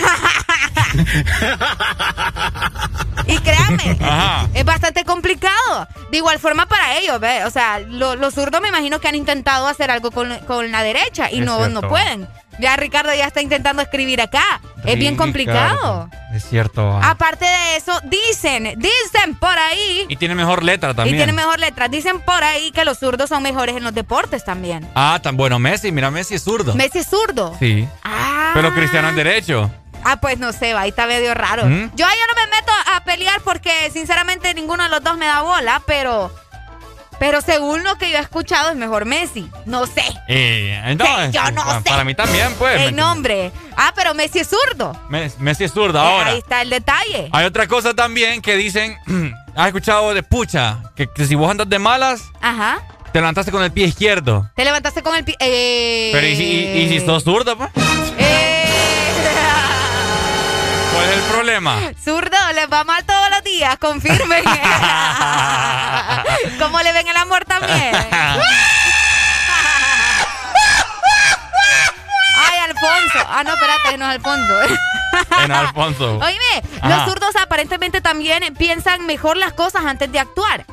[LAUGHS] Y créanme, Ajá. es bastante complicado. De igual forma para ellos, ¿ve? O sea, lo- los zurdos me imagino que han intentado hacer algo con, con la derecha y Es no, cierto. no pueden. Ya Ricardo ya está intentando escribir acá. Es bien complicado. Es cierto. Aparte de eso, dicen, dicen por ahí. Y tiene mejor letra también. Y tiene mejor letra. Dicen por ahí que los zurdos son mejores en los deportes también. Ah, tan bueno Messi. Mira, Messi es zurdo. Messi es zurdo. Sí. Ah. Pero Cristiano es derecho. Ah, pues no sé, va, ahí está medio raro. ¿Mm? Yo ahí no me meto a pelear porque sinceramente ninguno de los dos me da bola, pero pero según lo que yo he escuchado es mejor Messi. No sé. Eh, entonces, yo no pa- sé. Para mí también, pues. ¿me el nombre. Ah, pero Messi es zurdo. Mes- Messi es zurdo Eh, ahora. Ahí está el detalle. Hay otra cosa también que dicen, [CLEARS THROAT] has escuchado de pucha, que, que si vos andas de malas, Ajá. te levantaste con el pie izquierdo. Te levantaste con el pie. Eh, Pero ¿y y- y si sos zurdo, pues? eh, ¿Cuál es el problema? Zurdo, les va mal todos los días, confirmen. [LAUGHS] ¿Cómo le ven el amor también? Ay, Alfonso. Ah, no, espérate, no es Alfonso. En Alfonso. Oíme, Ajá. los zurdos aparentemente también piensan mejor las cosas antes de actuar.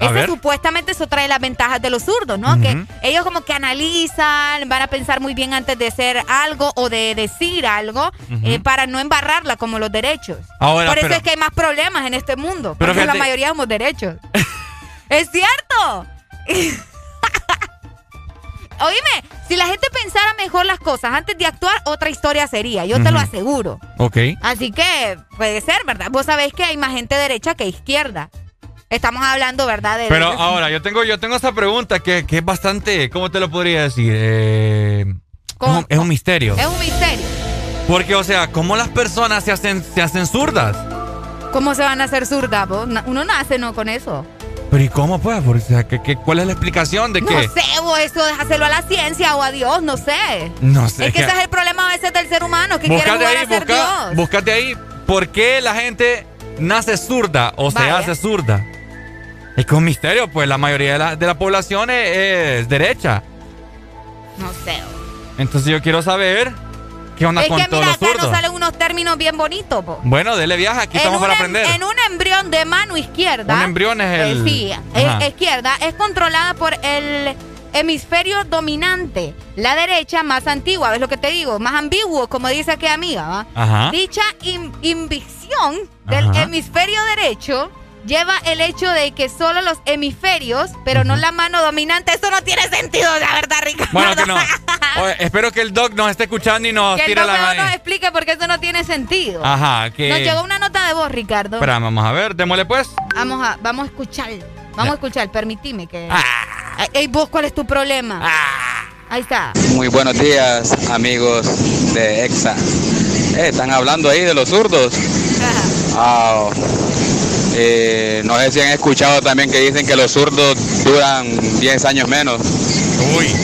Eso ver. supuestamente eso trae las ventajas de los zurdos, ¿no? Que ellos como que analizan, van a pensar muy bien antes de hacer algo o de decir algo eh, para no embarrarla como los derechos. Ahora, Por eso pero- es que hay más problemas en este mundo. Pero porque la mayoría somos derechos. [LAUGHS] ¡Es cierto! [LAUGHS] Oíme, si la gente pensara mejor las cosas antes de actuar, otra historia sería, yo te lo aseguro. Ok. Así que puede ser, ¿verdad? Vos sabés que hay más gente derecha que izquierda. Estamos hablando, ¿verdad? De, Pero de- ahora, yo tengo, yo tengo esta pregunta que, que es bastante, ¿cómo te lo podría decir? Eh, es, un, es un misterio. Es un misterio. Porque, o sea, ¿cómo las personas se hacen, se hacen zurdas? ¿Cómo se van a hacer zurdas? vos? Uno nace, ¿no? Con eso. Pero ¿y cómo, pues? O sea, ¿qué, qué- cuál es la explicación de No que...? sé, vos, eso déjaselo a la ciencia o a Dios, no sé. No sé. Es que ese es el problema a veces del ser humano, que quiere Búscate jugar ahí, a ser busca- Dios. búscate ahí, ¿por qué la gente nace zurda o se hace zurda? Es que es un misterio, pues la mayoría de la, de la población es, es derecha. No sé. Entonces yo quiero saber qué onda Es con que todos mira, los acá nos salen unos términos bien bonitos, po. Bueno, dele viaje, aquí estamos para em- aprender. En un embrión de mano izquierda. Un embrión es el- eh, sí, es- izquierda. Es controlada por el hemisferio dominante. La derecha más antigua, ¿ves lo que te digo? Más ambiguo, como dice aquí amiga, ¿va? Ajá. Dicha in- invicción del Ajá. hemisferio derecho lleva el hecho de que solo los hemisferios, pero no la mano dominante. Eso no tiene sentido, la verdad, Ricardo. Bueno, que no. [LAUGHS] Oye, espero que el doc nos esté escuchando y nos Que el tire la doctor nos mano. explique porque eso no tiene sentido. Ajá, que. Nos llegó una nota de voz, Ricardo. Espera, vamos a ver, démosle pues. Vamos a, vamos a escuchar. Vamos a escuchar, permitime que. Ah. Ey, vos, ¿cuál es tu problema? Ahí está. Muy buenos días, amigos de EXA. Eh, están hablando ahí de los zurdos. Ah, eh, no sé si han escuchado también que dicen que los zurdos duran 10 años menos.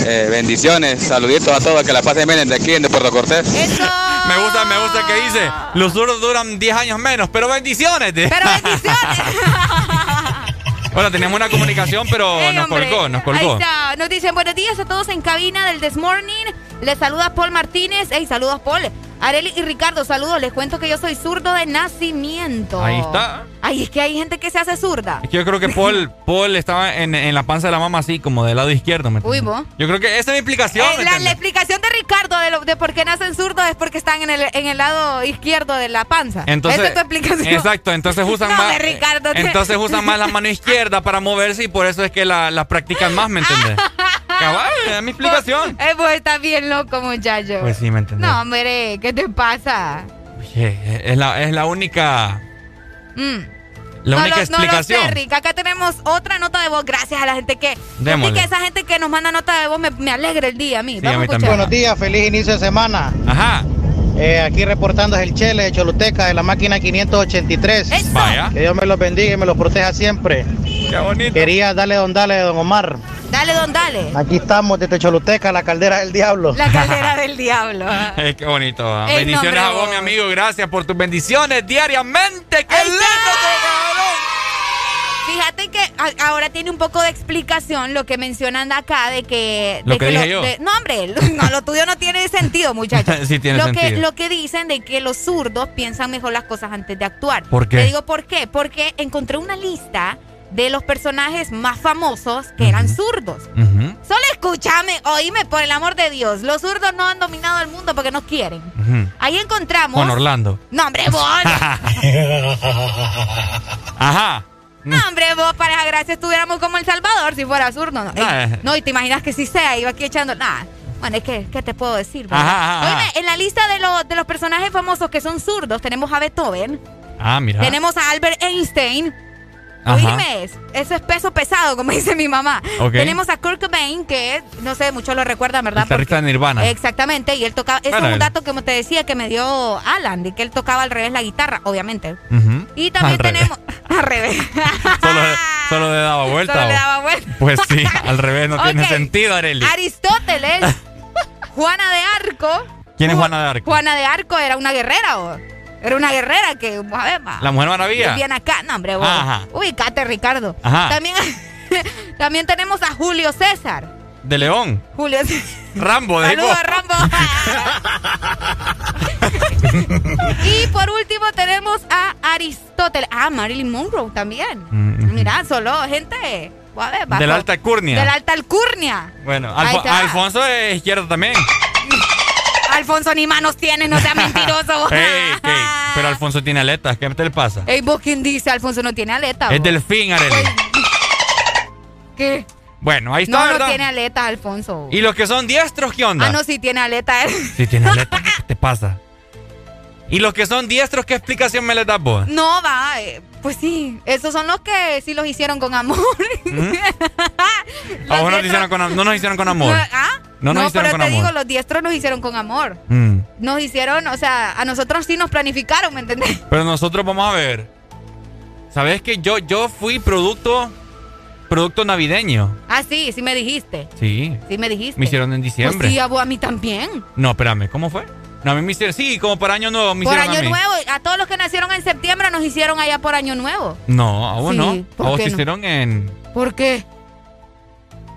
Eh, bendiciones, saluditos a todos, que la pasen bien de aquí, de Puerto Cortés. Me gusta, me gusta que dice. Los duros duran 10 años menos, pero bendiciones. Pero bendiciones. [LAUGHS] bueno, teníamos una comunicación, pero Ey, nos hombre. colgó, nos Ahí colgó. está. Nos dicen buenos días a todos en cabina del This Morning. Les saluda Paul Martínez. Ey, saludos, Paul. Areli y Ricardo, saludos. Les cuento que yo soy zurdo de nacimiento. Ahí está. Ay, es que hay gente que se hace zurda. Es que yo creo que Paul, [LAUGHS] Paul estaba en, en la panza de la mamá así, como del lado izquierdo. ¿me Uy, vos. Yo creo que esa es mi explicación. Eh, ¿me la, explicación de Ricardo de, lo- de por qué nacen zurdos es porque están en el, en el lado izquierdo de la panza. Entonces, Esa es tu explicación. Exacto, entonces [LAUGHS] usan No, más. de Ricardo, te- Entonces usan más la mano izquierda para moverse y por eso es que la, la practican más, ¿me entiendes? [LAUGHS] Cabal, es mi explicación. Eh, vos estás bien loco, muchacho. Pues sí, ¿me entiendes? No, hombre, ¿qué te pasa? Oye, es la, es la única. Mm. La no única lo, explicación. No lo sé, Rick. Acá tenemos otra nota de voz. Gracias a la gente que. Démosle. Y que esa gente que nos manda nota de voz me, me alegra el día a mí. Sí, Vamos a mí a escuchar. también. Buenos días, feliz inicio de semana. Ajá. Eh, aquí reportando es el Chele de Choluteca de la máquina 583. Vaya. Que Dios me los bendiga y me los proteja siempre. Qué bonito. Quería darle don dale, don Omar. Dale, don, dale. Aquí estamos desde Choluteca, la caldera del diablo. La caldera [LAUGHS] del diablo. [LAUGHS] Qué bonito. ah. Bendiciones a vos, mi amigo. Gracias por tus bendiciones diariamente. ¡Qué lindo, Fíjate que a- ahora tiene un poco de explicación lo que mencionan acá de que. Lo de que dije yo. de- no, hombre, [LAUGHS] no, lo tuyo no tiene sentido, muchachos. [LAUGHS] Sí tiene lo Que, sentido. lo que dicen de que los zurdos piensan mejor las cosas antes de actuar. ¿Por qué? Te digo por qué. Porque encontré una lista de los personajes más famosos que eran zurdos. Solo escúchame, oíme, por el amor de Dios. Los zurdos no han dominado el mundo porque no quieren. Ahí encontramos. Con Orlando. No, hombre. [LAUGHS] Ajá. No, hombre, vos para esa gracia estuviéramos como El Salvador si fuera zurdo. No, Ey, Ah. no y te imaginas que si sea, iba aquí echando. Nada. Bueno, es que, ¿qué te puedo decir? Ajá, ajá. Oíme, en la lista de, los de los personajes famosos que son zurdos, tenemos a Beethoven, Ah, mira. tenemos a Albert Einstein. Oíme, eso es peso pesado, como [LAUGHS] dice mi mamá. Tenemos a Kurt Cobain, que no sé, muchos lo recuerdan, ¿verdad? Guitarrista Nirvana. Exactamente, y él tocaba. Ese Bueno, es un dato que te decía que me dio Alan, de que él tocaba al revés la guitarra, obviamente. Y también Al revés. tenemos. [LAUGHS] Al revés. Solo, solo le daba vuelta. Solo le daba vuelta. Pues sí, al revés no tiene sentido, Areli. Aristóteles, [LAUGHS] Juana de Arco. ¿Quién es Juana de Arco? Juana de Arco era una guerrera, ¿o? Era una guerrera que, a ver, va. La Mujer Maravilla. Bien acá, no, hombre, vos. Ajá. Ubicate, Ricardo. Ajá. También, [LAUGHS] también tenemos a Julio César. De León. Julio César. Rambo, de Saludos, Rambo. [LAUGHS] y por último tenemos a Aristóteles. Ah, Marilyn Monroe también. Mira, solo gente. a ver, De la alta alcurnia. De la alta alcurnia. Bueno, Alfo-. Alfonso es izquierdo también. Alfonso ni manos tiene, no sea mentiroso. [LAUGHS] Ey, ey, pero [LAUGHS] Alfonso tiene aletas. ¿Qué te le pasa? Ey, vos quién dice, Alfonso no tiene aleta. Es delfín, Areli. ¿Qué? Bueno, ahí está, No, no ¿verdad? tiene aleta, Alfonso. ¿Y los que son diestros, qué onda? Ah, no, sí tiene aleta. él. Sí tiene aletas. ¿Qué [LAUGHS] te pasa? ¿Y los que son diestros, qué explicación me les das vos? No, va, eh, pues sí, esos son los que sí los hicieron con amor. A vos no, nos hicieron con, am- no nos hicieron con amor. ¿Ah? No nos hicieron pero con te amor. digo, los diestros nos hicieron con amor. Mm. Nos hicieron, o sea, a nosotros sí nos planificaron, ¿me entendés? Pero nosotros vamos a ver. ¿Sabes que yo, yo fui producto producto navideño? Ah, sí, sí me dijiste. Sí. Sí me dijiste. Me hicieron en diciembre. Pues sí, a vos a mí también. No, espérame, ¿cómo fue? No, a mí me hicieron, sí, como para año nuevo me Por a año nuevo, a todos los que nacieron en septiembre nos hicieron allá por año nuevo. No, a vos Sí, no. ¿por A vos te no? hicieron en... ¿Por qué?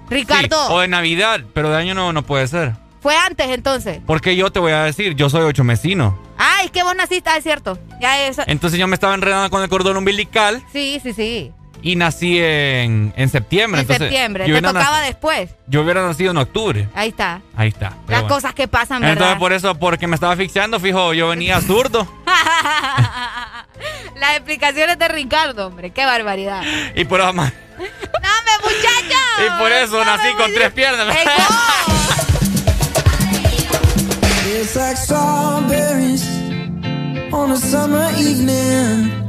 Sí, Ricardo, o de Navidad, pero de año nuevo no puede ser. fue antes entonces. Porque yo te voy a decir, yo soy ocho mesino. Ah, es que vos naciste, ah, es cierto. Ya eso. Entonces yo me estaba enredando con el cordón umbilical Sí, sí, sí. Y nací en, en septiembre. En septiembre, te tocaba después. Yo hubiera nacido en octubre. Ahí está. Ahí está. Las cosas que pasan, ¿verdad? Entonces, por eso, porque me estaba asfixiando, fijo, yo venía zurdo. [LAUGHS] Las explicaciones de Ricardo, hombre, qué barbaridad. Y por eso, ¡Dame, muchachos! [LAUGHS] Y por eso nací con tres piernas. It's like strawberries on a summer evening.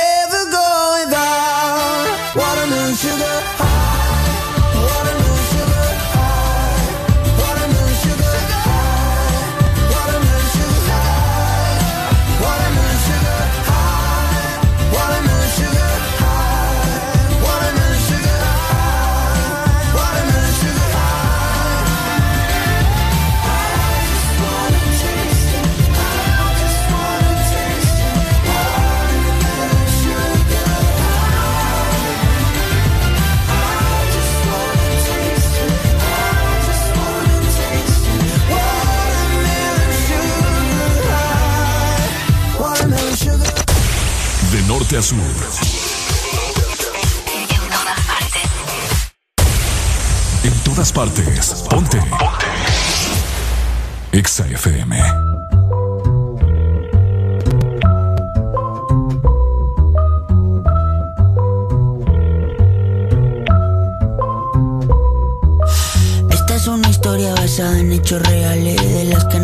norte a sur. En todas partes. Ponte. Ponte. Exa FM. Esta es una historia basada en hechos reales,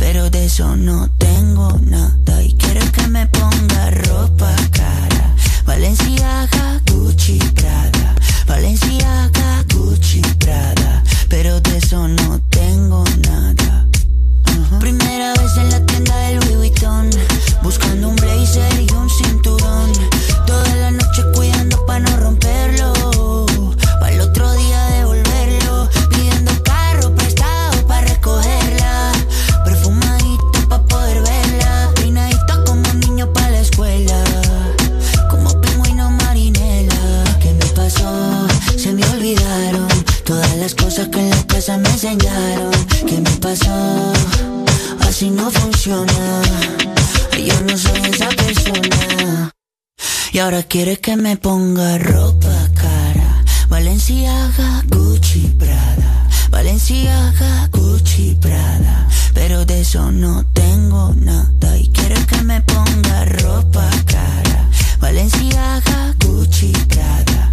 Pero de eso no tengo nada y quiero que me ponga ropa cara. Valenciaga, Gucci, Prada. Valenciaga, Gucci, Prada. Pero de eso no tengo nada. Primera vez en la tienda del cosas que en la casa me enseñaron. ¿Qué me pasó? Así no funciona. Yo no soy esa persona. Y ahora quiere que me ponga ropa cara. Valenciaga, Gucci, Prada. Valenciaga, Gucci, Prada. Pero de eso no tengo nada. Y quiere que me ponga ropa cara. Valenciaga, Gucci, Prada.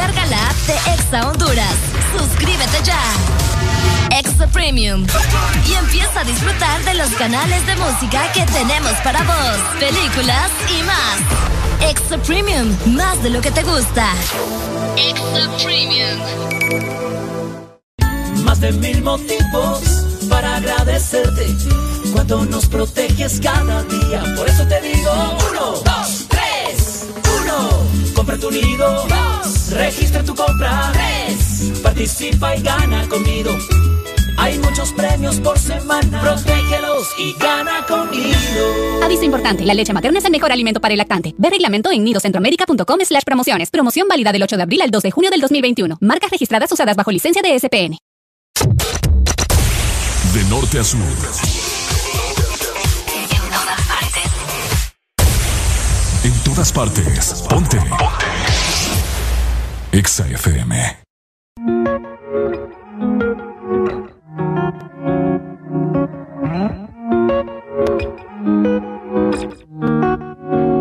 Descarga la app de Exa Honduras. Suscríbete ya. Extra Premium. Y empieza a disfrutar de los canales de música que tenemos para vos, películas y más. Extra Premium, más de lo que te gusta. Extra Premium. Más de mil motivos para agradecerte. Cuando nos proteges cada día. Por eso te digo: uno, dos, tres. Uno, compra tu nido. Dos, registra tu compra. Tres, participa y gana conmigo. Hay muchos premios por semana. Protégelos y gana conmigo. Aviso importante, la leche materna es el mejor alimento para el lactante. Ve reglamento en nidocentroamérica.com slash promociones. Promoción válida del 8 de abril al 2 de junio del 2021. Marcas registradas usadas bajo licencia de SPN. De norte a sur. En todas partes. Ponte. Ponte. Exa FM.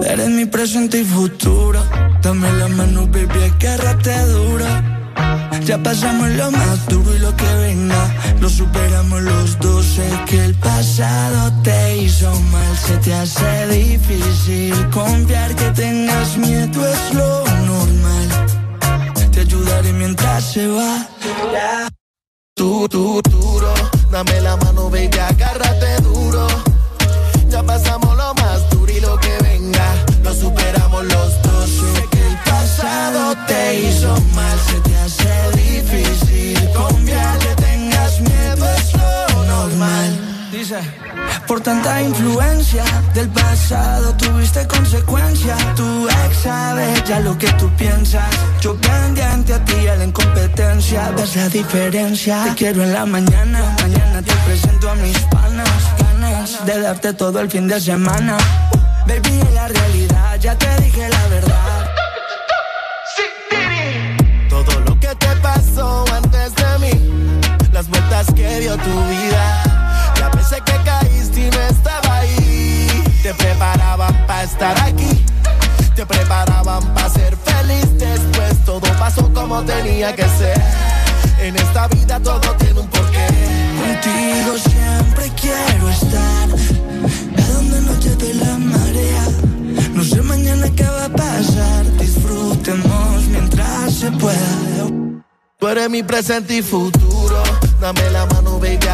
Eres mi presente y futuro. Dame la mano, baby, agárrate duro. Ya pasamos lo más duro y lo que venga. Lo superamos los dos. Sé que el pasado te hizo mal. Se te hace difícil confiar ya lo que tú piensas. Yo pendiente a ti a la incompetencia. Ves la diferencia. Te quiero en la mañana. Mañana te presento a mis panas. Ganas de darte todo el fin de semana. Baby, en la realidad ya te dije la verdad. Todo lo que te pasó antes de mí, las vueltas que dio tu vida, las veces que caíste y no estaba ahí, te preparaban para estar aquí, te preparaban para ser feliz. Después todo pasó como tenía que ser. En esta vida todo tiene un porqué. Contigo siempre quiero estar. A donde no lleve la marea. No sé mañana qué va a pasar. Disfrutemos mientras se pueda. Tú eres mi presente y futuro. Dame la mano, baby,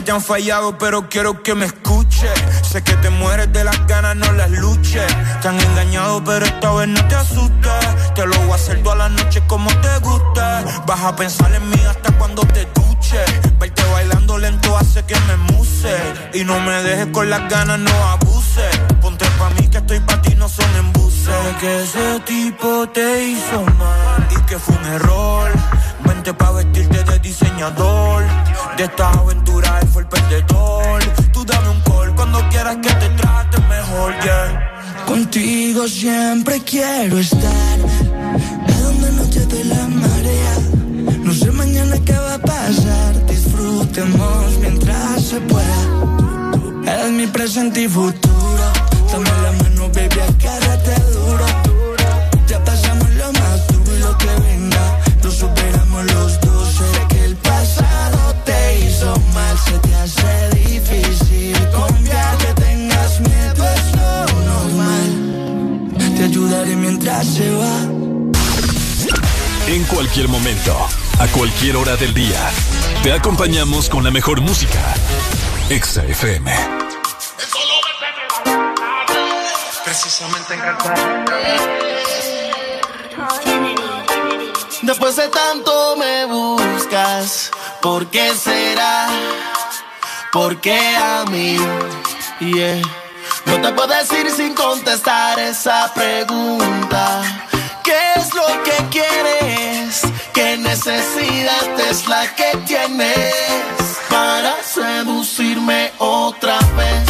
que te han fallado, pero quiero que me escuches. Sé que te mueres de las ganas, no las luches. Te han engañado, pero esta vez no te asustes. Te lo voy a hacer toda la noche como te guste. Vas a pensar en mí hasta cuando te duches. Verte bailando lento hace que me muse. Y no me dejes con las ganas, no abuses. Ponte pa' mí que esto y para ti no son embuses. Sé que ese tipo te hizo mal y que fue un error. Vente pa' vestirte de diseñador. De esta aventura él fue el perdedor. Tú dame un call cuando quieras que te trate mejor, yeah. Contigo siempre quiero estar. A donde no te la marea. No sé mañana qué va a pasar. Disfrutemos mientras se pueda. Eres mi presente y futuro. Dame la mano, baby, agárrate mal. Se te hace difícil confiar que tengas miedo. Es lo normal. Te ayudaré mientras se va. En cualquier momento, a cualquier hora del día, te acompañamos con la mejor música. Exa FM. Precisamente en Después de tanto me buscas, ¿por qué será? ¿Por qué a mí? No te puedo decir sin contestar esa pregunta. ¿Qué es lo que quieres? ¿Qué necesidad es la que tienes para seducirme otra vez?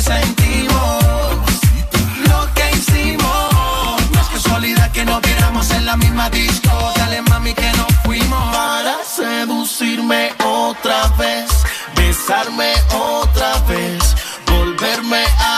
sentimos, lo que hicimos, no es casualidad que nos viéramos en la misma disco, dale mami que nos fuimos. Para seducirme otra vez, besarme otra vez, volverme a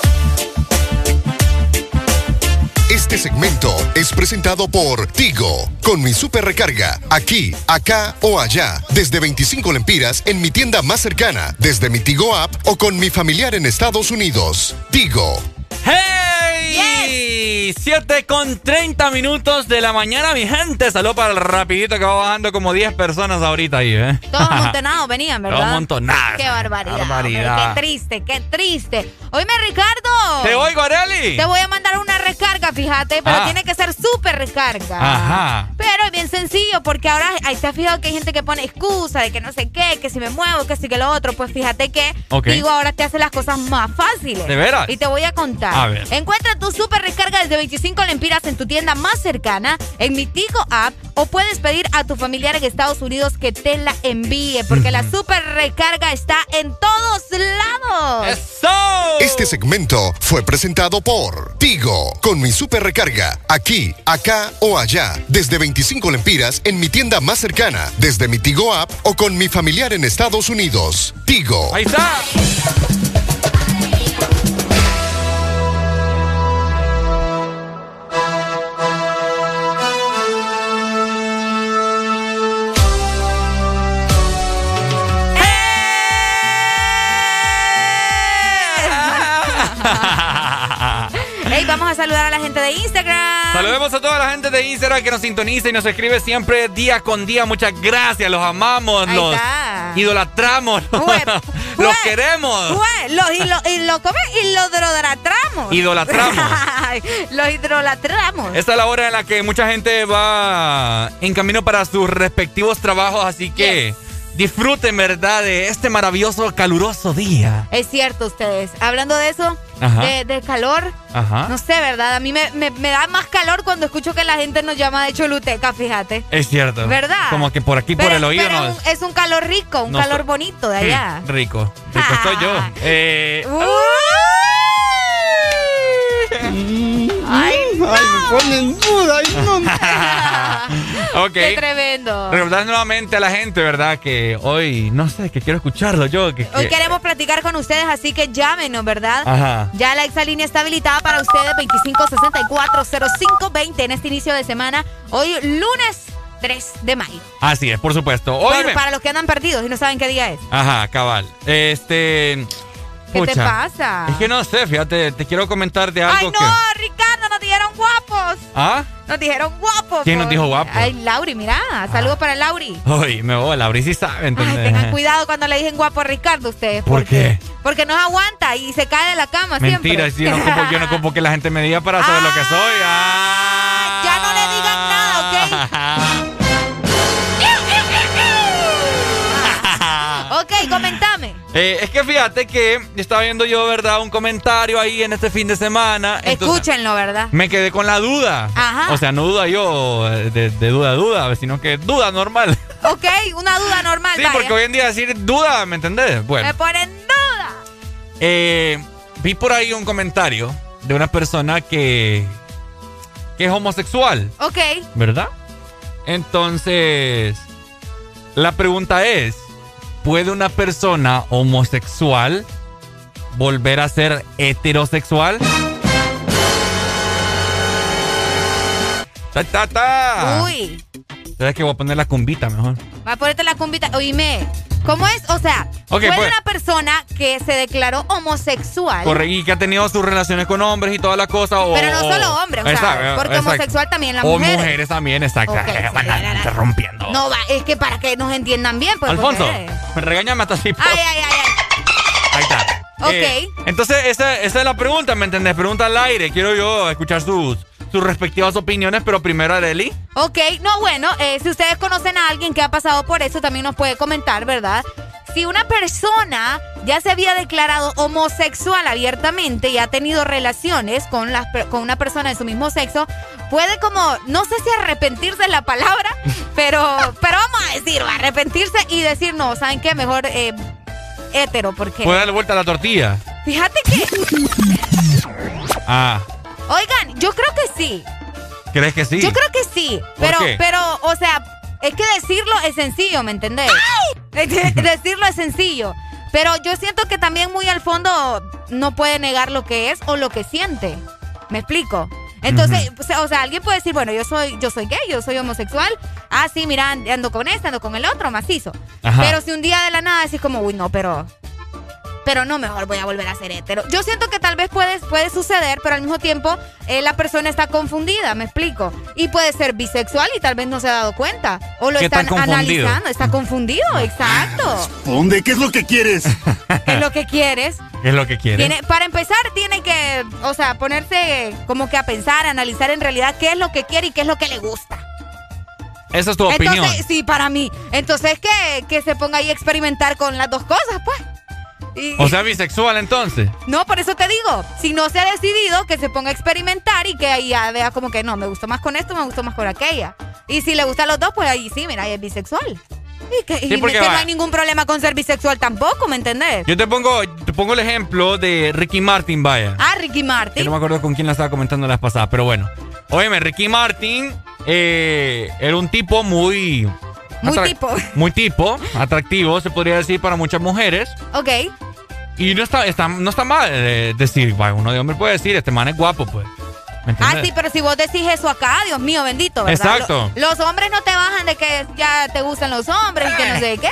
Este segmento es presentado por Tigo, con mi super recarga, aquí, acá o allá, desde 25 lempiras en mi tienda más cercana, desde mi Tigo app o con mi familiar en Estados Unidos. Tigo. ¡Hey! 7 con 30 minutos de la mañana, mi gente. Saludos para el rapidito que va bajando como 10 personas ahorita ahí, ¿eh? Todos [LAUGHS] amontonados venían, ¿verdad? Todos amontonados. Qué barbaridad. Barbaridad. hombre, qué triste, qué triste. Oíme, Ricardo. Te oigo, Areli. Te voy a mandar una recarga, fíjate, pero Ah. tiene que ser súper recarga. Ajá. Pero es bien sencillo, porque ahora ahí te has fijado que hay gente que pone excusa de que no sé qué, que si me muevo, que si que lo otro. Pues fíjate que digo, ahora te hace las cosas más fáciles. ¿De veras? Y te voy a contar. A ver. Encuentra tu super recarga desde 25 lempiras en tu tienda más cercana, en mi Tigo app, o puedes pedir a tu familiar en Estados Unidos que te la envíe, porque la super recarga está en todos lados. Este segmento fue presentado por Tigo, con mi super recarga, aquí, acá o allá, desde 25 lempiras en mi tienda más cercana, desde mi Tigo app o con mi familiar en Estados Unidos. Tigo. Ahí está. A saludar a la gente de Instagram. Saludemos a toda la gente de Instagram que nos sintoniza y nos escribe siempre día con día. Muchas gracias, los amamos, Ahí los está. idolatramos, [LAUGHS] los queremos. Jue, los, y lo, y lo, ¿cómo es? Y lo idolatramos. Idolatramos. [LAUGHS] los idolatramos. Esta es la hora en la que mucha gente va en camino para sus respectivos trabajos, así que disfruten, ¿verdad?, de este maravilloso, caluroso día. Es cierto, ustedes. Hablando de eso, de, de calor, Ajá. no sé, ¿verdad? A mí me, me- me da más calor cuando escucho que la gente nos llama de Choluteca, fíjate. Es cierto. ¿Verdad? Como que por aquí, por el oído, pero no. es un- es un calor rico, un no calor so- bonito de allá. Rico. Rico estoy yo. [LAUGHS] Eh, ¡Ay, Ay, me ponen duda. Ay, no. [LAUGHS] ok. ¡Qué tremendo! Recordar nuevamente a la gente, ¿verdad? Que hoy, no sé, que quiero escucharlo yo. Que, Hoy que- queremos platicar con ustedes, así que llámenos, ¿verdad? Ajá. Ya la exalínea está habilitada para ustedes, 2564-0520 en este inicio de semana. Hoy, lunes 3 de mayo. Así es, por supuesto. Por- Oíme. para los que andan perdidos y no saben qué día es. Ajá, cabal. Este. ¿Qué te pasa? Es que no sé, fíjate, te quiero comentar de algo ¡Ay, no, que. Guapos. ¿Ah? Nos dijeron guapos. ¿Quién nos dijo guapo? Ay, Lauri, mira. Saludos para Lauri. Uy, me voy, la brisa sí sabe, Ay, tengan cuidado cuando le dicen guapo a Ricardo ustedes. ¿Por qué? Porque no aguanta y se cae de la cama Mentira, siempre. sí, yo no ocupo, yo no ocupo que la gente me diga para saber lo que soy. [LAUGHS] Ah. Eh, es que fíjate que estaba viendo yo, ¿verdad? Un comentario ahí en este fin de semana. Escúchenlo, ¿verdad? Me quedé con la duda. Ajá. O sea, no duda yo eh, de, de duda a duda, sino que duda normal. [LAUGHS] Ok, una duda normal, Sí, vaya. porque hoy en día decir duda, ¿me entendés? Bueno. Me ponen duda. Eh, vi por ahí un comentario de una persona que, que es homosexual, Ok. ¿verdad? Entonces, la pregunta es, ¿puede una persona homosexual volver a ser heterosexual? Ta, ta, ta. Uy. ¿Sabes que voy a poner la cumbita mejor? Va a ponerte la cumbita. Oíme, ¿cómo es? O sea, fue pues. una persona que se declaró homosexual. Corre, y que ha tenido sus relaciones con hombres y toda la cosa. O, Pero no o- solo hombres, o sea, porque exacto. homosexual también las o mujeres. también, exacto. Ok, Eh, sí, van a- ya. interrumpiendo. No va, es que para que nos entiendan bien, pues. Alfonso, porque- regáñame hasta así. Ay, ay, ay, ay. Ahí está. Ok. Eh, entonces, esa, esa es la pregunta, ¿me entendés? Pregunta al aire. Quiero yo escuchar sus, sus respectivas opiniones, pero primero Areli. Ok, no, bueno, eh, si ustedes conocen a alguien que ha pasado por eso, también nos puede comentar, ¿verdad? Si una persona ya se había declarado homosexual abiertamente y ha tenido relaciones con, per- con una persona de su mismo sexo, puede como, no sé si arrepentirse es la palabra, [LAUGHS] pero, pero vamos a decir, arrepentirse y decir, no, ¿saben qué? Mejor eh, hétero, porque... ¿Puede darle vuelta a la tortilla? Fíjate que, Ah, oigan, yo creo que sí. ¿crees que sí? Yo creo que sí, ¿Por pero, qué? pero, o sea, es que decirlo es sencillo, ¿me entendés? decirlo es sencillo. Pero yo siento que también muy al fondo no puede negar lo que es o lo que siente. ¿Me explico? Entonces, o sea, alguien puede decir, bueno, yo soy, yo soy gay, yo soy homosexual. Ah, sí, mira, ando con este, ando con el otro, macizo. Pero si un día de la nada decís como, uy, no, pero pero no, mejor voy a volver a ser hétero. Yo siento que tal vez puede, puede suceder, pero al mismo tiempo eh, la persona está confundida, me explico. Y puede ser bisexual y tal vez no se ha dado cuenta. O lo están analizando, está confundido, exacto. [LAUGHS] ¿Dónde? ¿Qué es lo que quieres? [LAUGHS] ¿Qué es lo que quieres? ¿Qué es lo que quieres? Tiene, para empezar, tiene que, o sea, ponerse como que a pensar, a analizar en realidad qué es lo que quiere y qué es lo que le gusta. Esa es tu opinión. Entonces, sí, para mí. Entonces, que, que se ponga ahí a experimentar con las dos cosas, pues o sea, bisexual entonces. No, por eso te digo, si no se ha decidido, que se ponga a experimentar y que ahí ya vea como que no, me gustó más con esto, me gustó más con aquella. Y si le gustan los dos, pues ahí sí, mira, ahí es bisexual. Y que, no hay ningún problema con ser bisexual tampoco, ¿me entendés? Yo te pongo, te pongo el ejemplo de Ricky Martin, vaya. Ah, Ricky Martin. Que no me acuerdo con quién la estaba comentando la vez pasada, pero bueno. Óyeme, Ricky Martin eh, era un tipo muy muy tipo. [LAUGHS] Muy tipo, atractivo, se podría decir para muchas mujeres. Ok. Y no está, está, no está mal eh, decir, uno de hombre puede decir, este man es guapo, pues. Ah, sí, pero si vos decís eso acá, Dios mío, bendito, ¿verdad? Exacto. los hombres no te bajan de que ya te gustan los hombres y que no sé qué.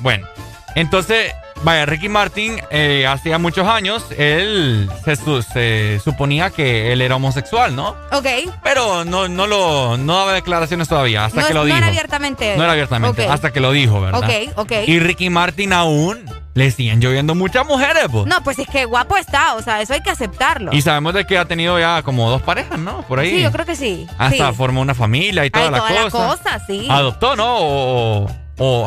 Bueno, entonces, vaya, Ricky Martin, eh, hacía muchos años, él se, suponía que él era homosexual, ¿no? Ok. Pero no, no lo, no daba declaraciones todavía, hasta que lo dijo. No era abiertamente. No era abiertamente, hasta que lo dijo, ¿verdad? Ok, ok. Y Ricky Martin aún le siguen lloviendo muchas mujeres, pues. No, pues es que guapo está, o sea, eso hay que aceptarlo. Y sabemos de que ha tenido ya como dos parejas, ¿no? Por ahí. Sí, yo creo que sí. Hasta formó una familia y toda la cosa. la cosa, sí. Adoptó, ¿no? O,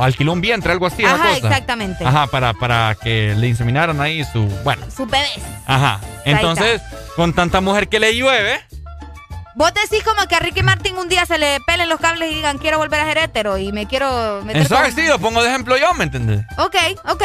alquiló un vientre, algo así. Ajá, exactamente. Ajá, para, para que le inseminaran ahí su, bueno. Su bebé. Ajá. Entonces, con tanta mujer que le llueve... Vos decís como que a Ricky Martin un día se le pelen los cables y digan quiero volver a ser hétero y me quiero meter Eso sí, lo pongo de ejemplo yo, ¿me entendés? Ok, ok.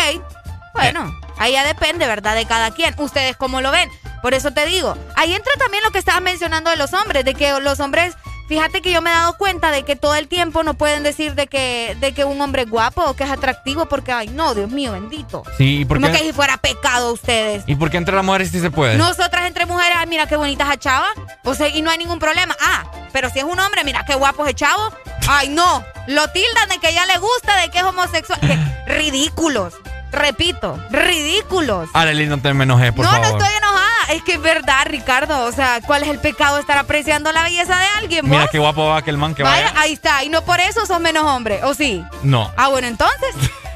Bueno, ahí ya depende, ¿verdad? De cada quien. Ustedes cómo lo ven. Por eso te digo, ahí entra también lo que estabas mencionando de los hombres, de que los hombres, fíjate que yo me he dado cuenta de que todo el tiempo no pueden decir de que, de que un hombre es guapo o que es atractivo porque, ay, no, Dios mío, bendito. Sí, porque... Como que si fuera pecado ustedes. ¿Y por qué entre las mujeres sí se puede? Nosotras entre mujeres, ay, mira qué bonitas a chava. O sea, y no hay ningún problema. Ah, pero si es un hombre, mira qué guapo es chavo. Ay, no. Lo tildan de que ya le gusta, de que es homosexual. [LAUGHS] ridículos. Repito, ridículos. Arely, no te enojé, por favor. No, no estoy enojada. Es que es verdad, Ricardo. O sea, ¿cuál es el pecado de estar apreciando la belleza de alguien? Mira qué guapo va aquel man que vaya. Ahí está. Y no por eso sos menos hombre, ¿o sí? No. Ah, bueno, entonces. [LAUGHS]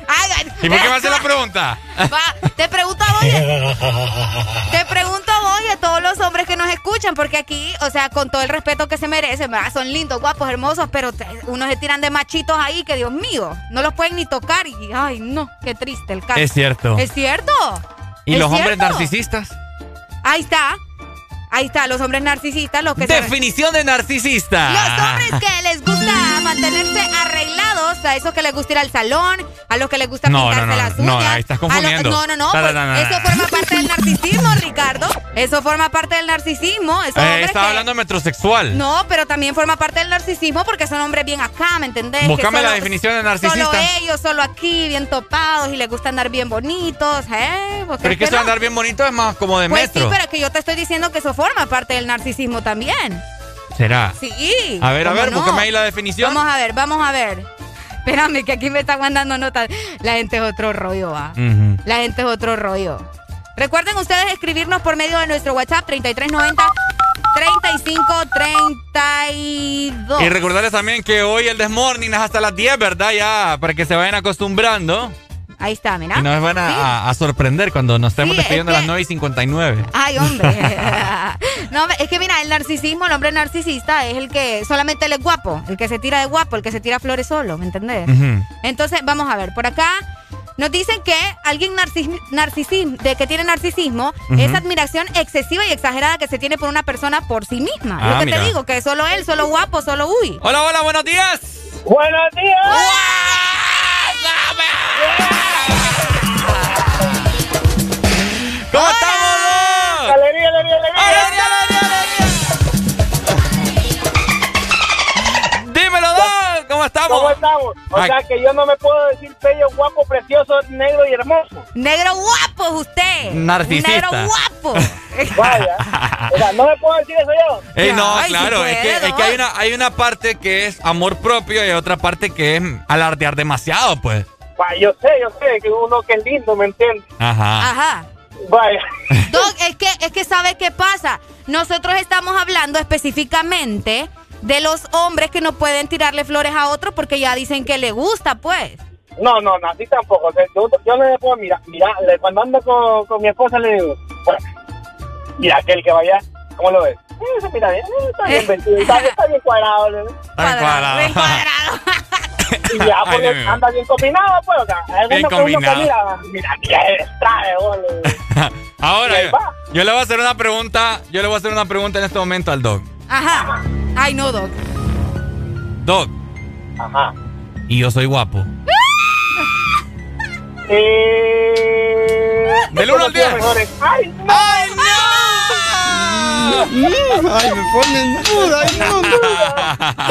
¿Y por qué me hace la pregunta? Va, te pregunto a vos. te pregunto a vos y a todos los hombres que nos escuchan, porque aquí, o sea, con todo el respeto que se merecen, ¿verdad? Son lindos, guapos, hermosos, pero unos se tiran de machitos ahí que, Dios mío, no los pueden ni tocar. Y, ay, no, qué triste el caso. Es cierto. Es cierto. ¿Y los hombres narcisistas? Ahí está. Ahí está, los hombres narcisistas, lo que Definición de narcisista. Los hombres que les gusta mantenerse arreglados, a esos que les gusta ir al salón, a los que les gusta pintarse no, no, las uñas. No, ahí estás confundiendo. no, no, no, pues, eso forma parte del narcisismo, Ricardo. Eso forma parte del narcisismo. Eh, estaba hablando de metrosexual. No, pero también forma parte del narcisismo porque son hombres bien acá, ¿me entendés? Búscame la definición de narcisista. Solo ellos, solo aquí, bien topados y les gusta andar bien bonitos, ¿eh? Pero es que eso de andar bien bonito es más como de pues metro. sí, pero es que yo te estoy diciendo que eso forma parte del narcisismo también. ¿Será? Sí. A ver, a ver, búscame ahí la definición. Vamos a ver, vamos a ver. Espérame, que aquí me están mandando notas. La gente es otro rollo, va. La gente es otro rollo. Recuerden ustedes escribirnos por medio de nuestro WhatsApp 3390 3532. Y recordarles también que hoy el Desmorning es hasta las 10, ¿verdad? Ya, para que se vayan acostumbrando. Ahí está, mira. Y nos van a, sorprender cuando nos estemos despidiendo a las 9 y 59. Ay, hombre. [LAUGHS] [LAUGHS] no, es que mira, el narcisismo, el hombre narcisista es el que solamente él es guapo, el que se tira de guapo, el que se tira flores solo, ¿me entendés? Entonces, vamos a ver, por acá nos dicen que alguien narcisismo, de que tiene narcisismo es admiración excesiva y exagerada que se tiene por una persona por sí misma. Lo ah, que te digo, que solo él, solo guapo, solo uy. Hola, hola, buenos días. Buenos días. ¿Cómo Alegría, alegría, alegría. Dímelo, Don. ¿Cómo estamos? ¿Cómo estamos? O sea que yo no me puedo decir bello, guapo, precioso, negro y hermoso. Negro guapo usted. Narcisista. Negro guapo. [LAUGHS] Vaya. O sea, no me puedo decir eso yo. Ey, no, Ay, claro, es, que, es hay una, hay una parte que es amor propio y hay otra parte que es alardear demasiado, pues. Yo sé, yo sé que uno que es lindo, ¿me entiendes? Ajá. Ajá. Vaya. Doc, es que, es que ¿sabe qué pasa? Nosotros estamos hablando específicamente de los hombres que no pueden tirarle flores a otros porque ya dicen que le gusta, pues. No, no, no, así tampoco. O sea, yo, yo le puedo mirar. Mira, cuando ando con, con mi esposa le digo, bueno, mira, aquel que vaya, ¿cómo lo ves? Se mira bien, está bien vestido, está, está bien cuadrado. ¿no? Está cuadrado. Bien cuadrado. Y ya, [LAUGHS] Ay, pues, mío. anda bien combinado, pues, o sea, alguno Bien que uno que combinado. mira, mira, mira, el traje, boludo. Ahora, yo, yo le voy a hacer una pregunta, yo le voy a hacer una pregunta en este momento al Doc. Ajá. Ay, no, Doc. Doc, Ajá. y yo soy guapo. Eh... Del uno al diez. mejores. ¡Ay, no! ¡Ay, no! [LAUGHS] Ay, me ponen duda. Ay, no, no.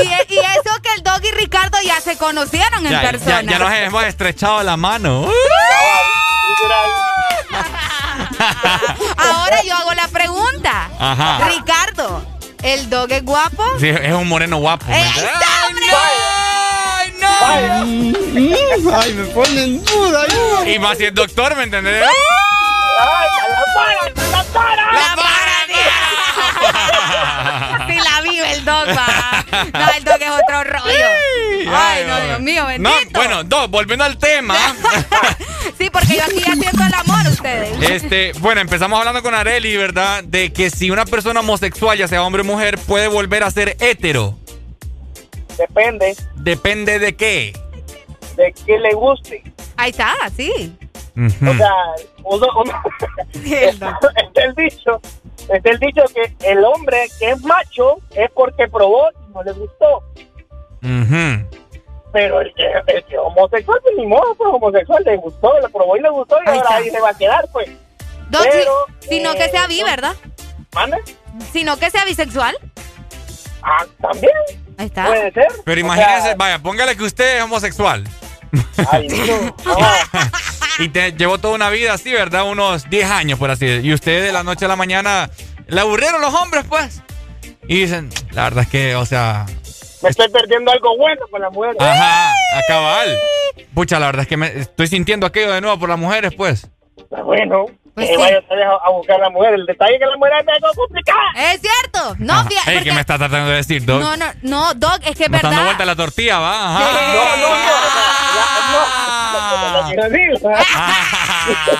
Y, y eso que el Doc y Ricardo ya se conocieron en Ya, persona. ya nos hemos estrechado la mano. [LAUGHS] Ahora yo hago la pregunta. Ajá. Ricardo, ¿el Dog es guapo? Sí, es un moreno guapo. ¡Ay, no! Ay, me ponen duda. Ay, no. Y más si es doctor, ¿me entendés? ¡Ay, la para, la para! ¡La para, el Dog, va. No, el Dog es otro rollo. Ay, no, Dios mío, bendito. No, bueno, Doc, volviendo al tema. [LAUGHS] Sí, porque yo aquí haciendo el amor a ustedes. Este, bueno, empezamos hablando con Areli, ¿verdad? De que si una persona homosexual, ya sea hombre o mujer, puede volver a ser hetero. Depende Depende de qué. de que le guste. Ahí está, sí. O sea, uno, uno está, está el dicho, está el dicho que el hombre que es macho es porque probó y no le gustó. Ujú. Pero el que, el que es homosexual, pues ni modo, pues homosexual le gustó, le probó y le gustó y Ahí ahora está. ahí se va a quedar, pues. Pero, si- sino que eh, sea bi, ¿verdad? ¿Mande? Sino que sea bisexual. Ah, también Ahí está. puede ser. Pero O imagínese, sea, vaya, póngale que usted es homosexual. Ay, no, no. [LAUGHS] Y te llevó toda una vida así, ¿verdad? Unos 10 años, por así decirlo. Y usted de la noche a la mañana le aburrieron los hombres, pues. Y dicen, la verdad es que, o sea, me estoy perdiendo algo bueno con la mujer. ajá, a cabal. Pucha, la verdad es que me estoy sintiendo aquello de nuevo por las mujeres, pues. Está bueno. Pues que sí. vaya a, buscar a la mujer. El detalle es que la mujer es algo complicada. Es cierto. No, Ajá. fíjate. Ey, porque- ¿qué me está tratando de decir, Doc? No, no, no, Doc, es que es está dando verdad. vuelta la tortilla, ¿va? Ajá. No, no, no. Ah. no, no, no, no, no.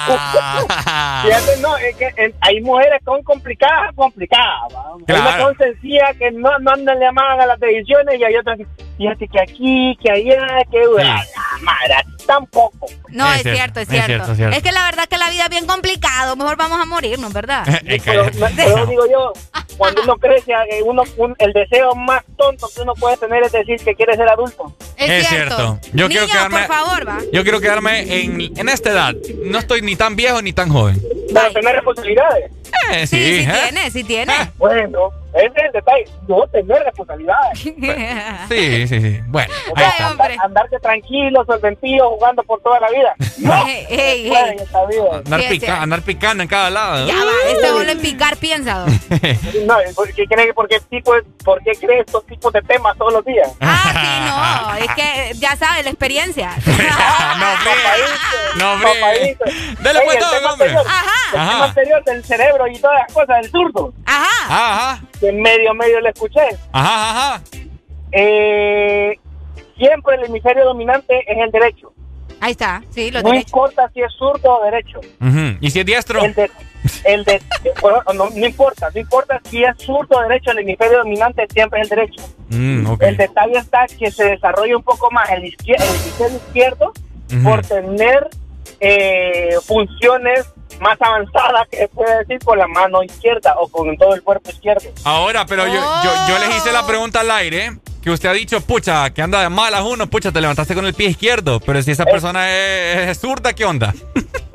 Ah. Fíjate, no, es que en- hay mujeres son complicadas, complicadas. ¿va? Hay unas Claro. son sencillas que no, no andan llamadas a las televisiones y hay otras que, fíjate que aquí, que allá, que... Ah, madre, así tampoco. No, Es es, cierto, cierto, es es cierto. cierto, es cierto. Es que la verdad que la vida es bien complicado. Mejor vamos a morirnos, ¿verdad? [LAUGHS] Es que- Pero, pero digo yo, cuando uno crece, eh, uno, un- el deseo más tonto que uno puede tener es decir que quiere ser adulto. Es, Es cierto. Yo quiero quedarme- por favor, va. Yo quiero quedarme en, en esta edad. No estoy ni tan viejo ni tan joven. Pero tener responsabilidades. Eh, Sí, sí, sí ¿eh? tiene, sí tiene. Bueno, ese es el detalle. No tener responsabilidades. [LAUGHS] Sí, sí, sí. Bueno, O ahí sea, está. andar- andarte tranquilo, solventillo, jugando por toda la vida. [LAUGHS] No, Ey, ey, puede ey. en esta vida. Andar, pica- andar picando en cada lado. Ya va, este vuelve a picar, piensa. [LAUGHS] No, ¿por qué, cree, por, qué tipo, ¿por qué cree estos tipos de temas todos los días? Ah, sí, no. Es que ya sabes, la experiencia. no, fríe. No, fríe. Papadito. Dele pues todo, tema hombre. anterior, Ajá. El Ajá. tema anterior del cerebro y todas las cosas, del zurdo, Ajá. Ajá, que medio medio le escuché. ajá, ajá. Eh, siempre el hemisferio dominante es el derecho. Ahí está, sí, lo No importa si es zurdo o derecho. ¿Y si es diestro? El de, el de, [LAUGHS] bueno, no, no importa, no importa si es zurdo o derecho, el hemisferio dominante siempre es el derecho. Mm. El detalle está que se desarrolla un poco más el, izquier- el hemisferio izquierdo por tener eh, funciones más avanzadas que se puede decir con la mano izquierda o con todo el cuerpo izquierdo. Ahora, pero yo, yo, yo les hice la pregunta al aire. Que usted ha dicho, pucha, que anda de malas uno, pucha, te levantaste con el pie izquierdo. Pero si esa persona es, es zurda, ¿qué onda? [LAUGHS]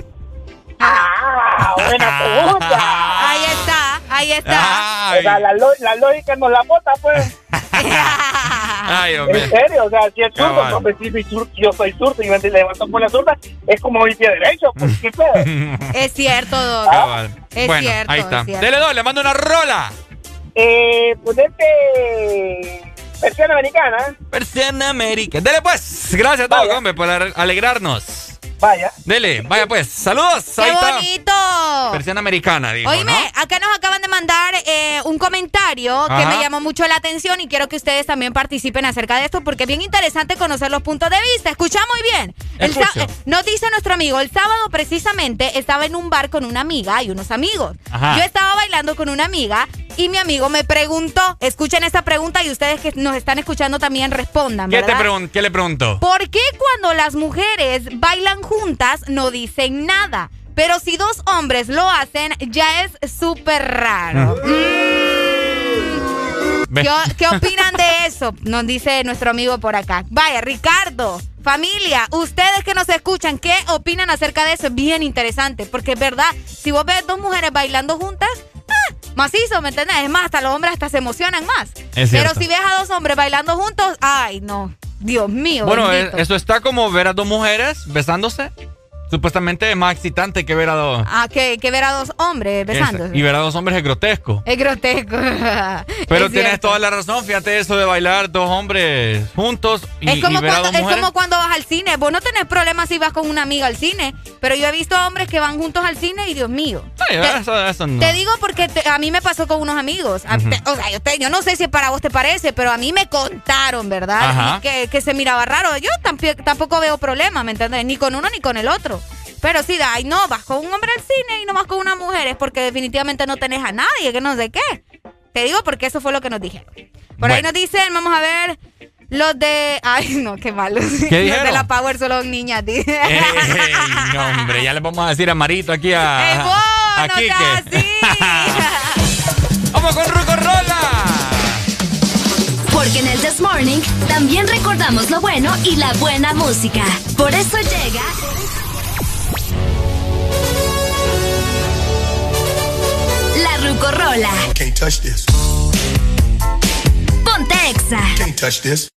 Ah, buena pregunta. Ahí está, ahí está. O sea, la, la lógica nos la bota, pues. [LAUGHS] [LAUGHS] Ay, hombre. En serio, o sea, si es zurdo, pues, si soy zurdo, yo soy zurdo y me levanto por la zurda, es como mi pie derecho, pues, ¿qué pedo? [LAUGHS] Es cierto, Doc. Cabal. Es bueno, cierto, ahí está. es cierto. Dele dos, le mando una rola. Eh, ponete versión americana. Versión América. Dele pues. Gracias, Doc, hombre, por ale- alegrarnos. Vaya. Dele, vaya pues. Saludos. ¡Qué ahí está. bonito! Versión americana, digo, Oíme, ¿no? acá nos acaban de mandar eh, un comentario que me llamó mucho la atención y quiero que ustedes también participen acerca de esto porque es bien interesante conocer los puntos de vista. Escucha muy bien. El eh, nos dice nuestro amigo, el sábado precisamente estaba en un bar con una amiga y unos amigos. Ajá. Yo estaba bailando con una amiga y mi amigo me preguntó, escuchen esta pregunta y ustedes que nos están escuchando también respondan, ¿Qué, te pregun- ¿Qué le preguntó? ¿Por qué cuando las mujeres bailan juntas no dicen nada? Pero si dos hombres lo hacen, ya es súper raro. Mm. ¿Qué, qué opinan de eso? Nos dice nuestro amigo por acá. Vaya, Ricardo, familia, ustedes que nos escuchan, ¿qué opinan acerca de eso? Es bien interesante, porque es verdad, si vos ves dos mujeres bailando juntas, macizo, ¿me entendés? Es más, hasta los hombres hasta se emocionan más. Es Pero si ves a dos hombres bailando juntos, ay, no. Dios mío. Bueno, bendito. eh, eso está como ver a dos mujeres besándose. Supuestamente es más excitante que ver a dos. Ah, que, que ver a dos hombres besándose. Y ver a dos hombres es grotesco. Es grotesco. [LAUGHS] Pero Es tienes cierto. toda la razón, fíjate eso de bailar dos hombres juntos y, es como, y ver a cuando, dos es mujeres. como cuando vas al cine. Vos no tenés problemas si vas con una amiga al cine. Pero yo he visto hombres que van juntos al cine y Dios mío. Te, eso, eso no. te digo porque te- a mí me pasó con unos amigos. Te- o sea, yo, te- yo no sé si para vos te parece, pero a mí me contaron, ¿verdad? Que, que se miraba raro. Yo tampoco veo problema, ¿me entiendes? Ni con uno ni con el otro. Pero sí, ay, no, vas con un hombre al cine y no vas con una mujer. Es porque definitivamente no tenés a nadie, que no sé qué. Te digo porque eso fue lo que nos dijeron. Por ahí nos dicen, vamos a ver, los de... Ay, no, qué malos. ¿Qué [LAUGHS] los de dijeron? la Power solo son niñas, dice. Ey, no, hombre, ya le vamos a decir a Marito aquí a. ¡Ey, vos, a no Quique. seas así! [LAUGHS] ¡Vamos con Rucorola! Porque en el This Morning también recordamos lo bueno y la buena música. Por eso llega. La Rucorola. Can't touch this. Ponte Exa. Can't touch this.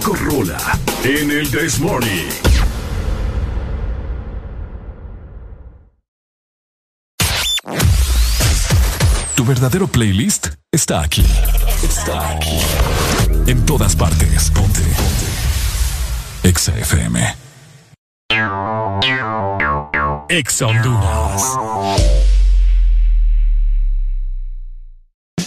La Rucorola en el This Morning. Tu verdadero playlist está aquí. Está aquí. En todas partes. Ponte. Ponte. Exa FM. Exa Honduras.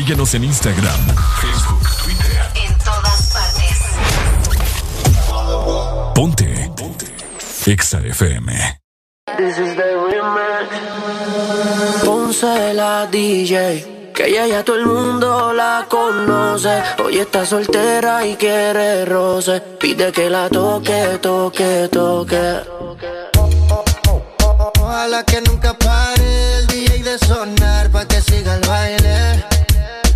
Síguenos en Instagram, Facebook, Twitter. En todas partes. Ponte. Ponte. Exa FM. This is the remix. Ponce la DJ. Que ella ya todo el mundo la conoce. Hoy está soltera y quiere roce. Pide que la toque, toque, toque. Ojalá que nunca pare el DJ de sonar pa' que siga el baile.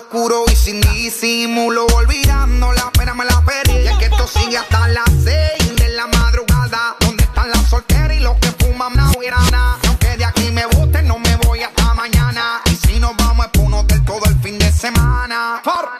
oscuro y sin disimulo, olvidando la pena me la perdí. Y es que esto sigue hasta las 6 de la madrugada. ¿Dónde están las solteras y los que fuman na nada? Y aunque de aquí me guste, no me voy hasta mañana. Y si nos vamos es por un hotel todo el fin de semana. Sigue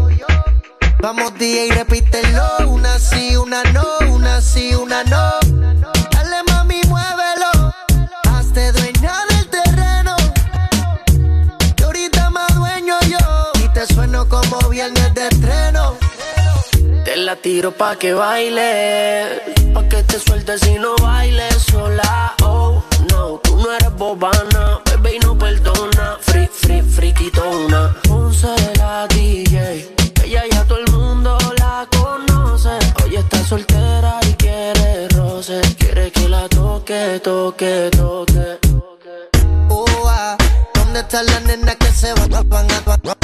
Vamos DJ, repítelo. Una sí, una no, una sí, una no. Dale mami, muévelo. Hazte dueña del terreno. Que ahorita más dueño yo. Y te sueno como viernes de estreno. Te la tiro pa' que baile, pa' que te sueltes y no bailes sola. Oh, no, tú no eres bobana, bebé y no perdona. Free, free, friquitona. Ponce la DJ, Está soltera y quiere roce. Quiere que la toque, toque, toque. Oh, ¿dónde está la nena que se va? Van a, van a,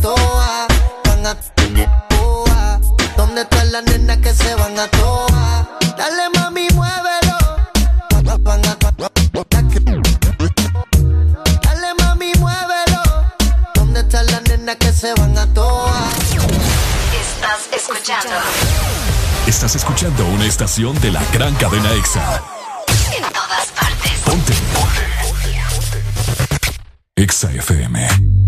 toa, van a oh, ah, ¿Dónde está la nena que se van a toa? Dale mami, muévelo. Van a, Dale mami, muévelo. ¿Dónde está la nena que se van a escuchando. Estás escuchando una estación de la gran cadena EXA. En todas partes. Ponte. EXA FM.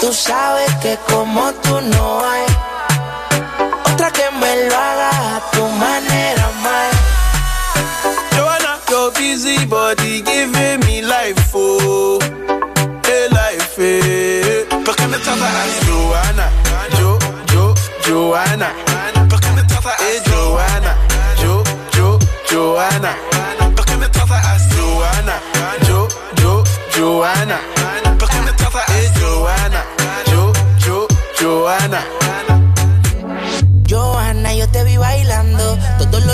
Tú sabes que como tú no hay otra que me lo haga a tu manera, más. Joanna, your busy body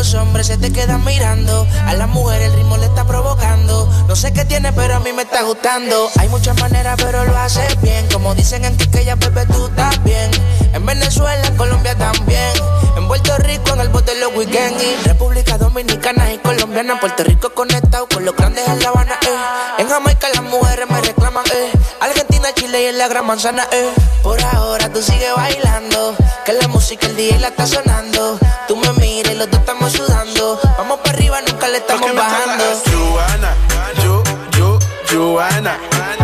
los hombres se te quedan mirando. A la mujer el ritmo le está provocando. No sé qué tiene, pero a mí me está gustando. Hay muchas maneras, pero lo haces bien. Como dicen en Quiqueya, bebé, tú bien. En Venezuela, en Colombia también. En Puerto Rico, en el bote los weekends. Y República Dominicana y Colombiana. Puerto Rico conectado con los grandes en La Habana, eh. En Jamaica las mujeres me reclaman, eh. Argentina, Chile y en la Gran Manzana, eh. Por ahora tú sigues bailando. Que la música el día la está sonando. Tú me miras y los dos estamos sudando. Vamos para arriba, nunca le estamos bajando. Joanna, Jo, Jo, Joanna.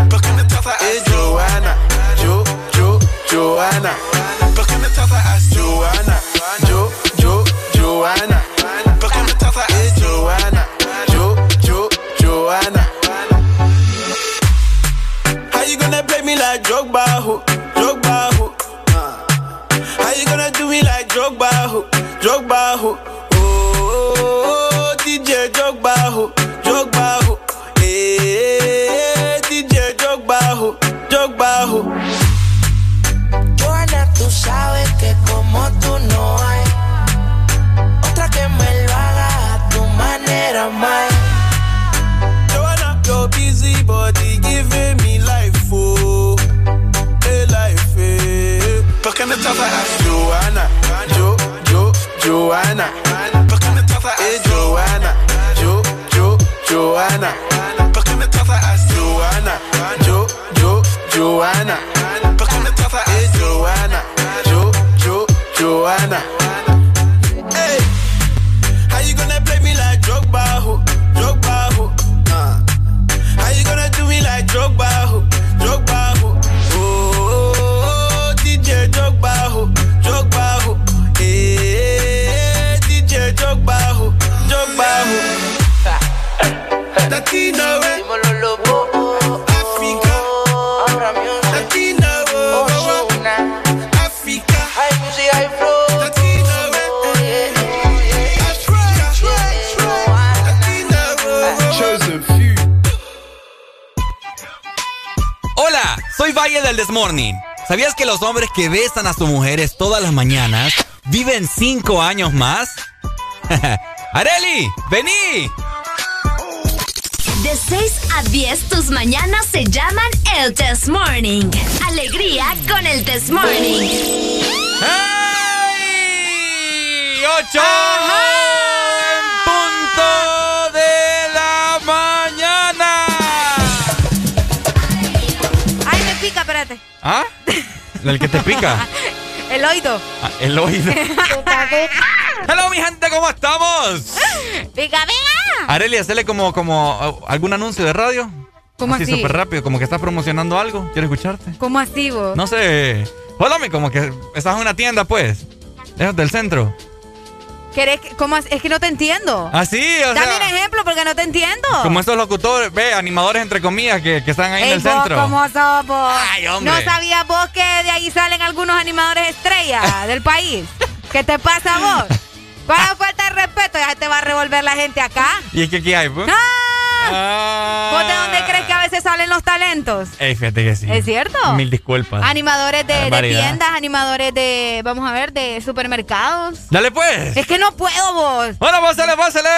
¿Por qué me trata as Joanna? Jo, Jo, Joanna. ¿Por qué me trata as Joanna? Jo, Jo, Joanna. Gonna play me like Drogba, ho? Drogba, ho? How you gonna do me like Drogba, ho? Drogba, ho? Oh, DJ Drogba, ho? Drogba, ho? Eh, DJ Drogba, ho? Drogba, ho? Joana, tú sabes que como tú no hay otra que me lo haga a tu manera, más. Joanna, your busy body giving me eh. ¿Por qué me trata as Joanna? Jo, Jo, Joanna. ¿Por qué me trata as Joanna? Jo, Jo. Jo, Jo, Joanna. ¿Por qué me trata as Joanna? Jo, Jo. Hey, how you gonna play me like Drogba, ho? Drogba, ho? Uh. How you gonna do me like Drogba, ho? Latino, eh? Dímelo, lobo. Africa. Latino, oh, Africa. High music, high flow. Latino, eh? Chosen few. Hola, soy Valle del Desmorning. ¿Sabías que los hombres que besan a sus mujeres todas las mañanas viven cinco años más? [LAUGHS] ¡Areli! ¡Vení! De 6 a 10, tus mañanas se llaman el Test Morning. Alegría con el Test Morning. ¡Hey! ¡Ocho! en punto de la mañana! Ay, me pica, espérate. ¿Ah? ¿El que te pica? [LAUGHS] El oído. Ah, el oído. [LAUGHS] Hello, mi gente, ¿cómo estamos? Pica, pica. Areli, hacele como, como uh, algún anuncio de radio. ¿Cómo así? súper rápido, como que estás promocionando algo. Quiero escucharte. ¿Cómo así vos? No sé. Jódame, como que estás en una tienda, pues. Es del centro. ¿Querés que- cómo as- es que no te entiendo. Ah, sí, o Dame sea. un ejemplo porque no te entiendo. Como esos locutores, ve, animadores entre comillas que, que están ahí Ey, en el vos, centro. ¿cómo sos vos? Ay, hombre. ¿No sabías vos que de ahí salen algunos animadores estrellas del país? ¿Qué te pasa a vos? ¿Cuál falta de respeto? Ya te va a revolver la gente acá. ¿Y es que aquí hay, pues? ¡Ah! ¿Vos de dónde crees que a veces salen los talentos. Ey, fíjate que sí. ¿Es cierto? Mil disculpas. Animadores de, tiendas, animadores de, vamos a ver, de supermercados. Dale pues. Es que no puedo vos. Bueno, pásale, pásale.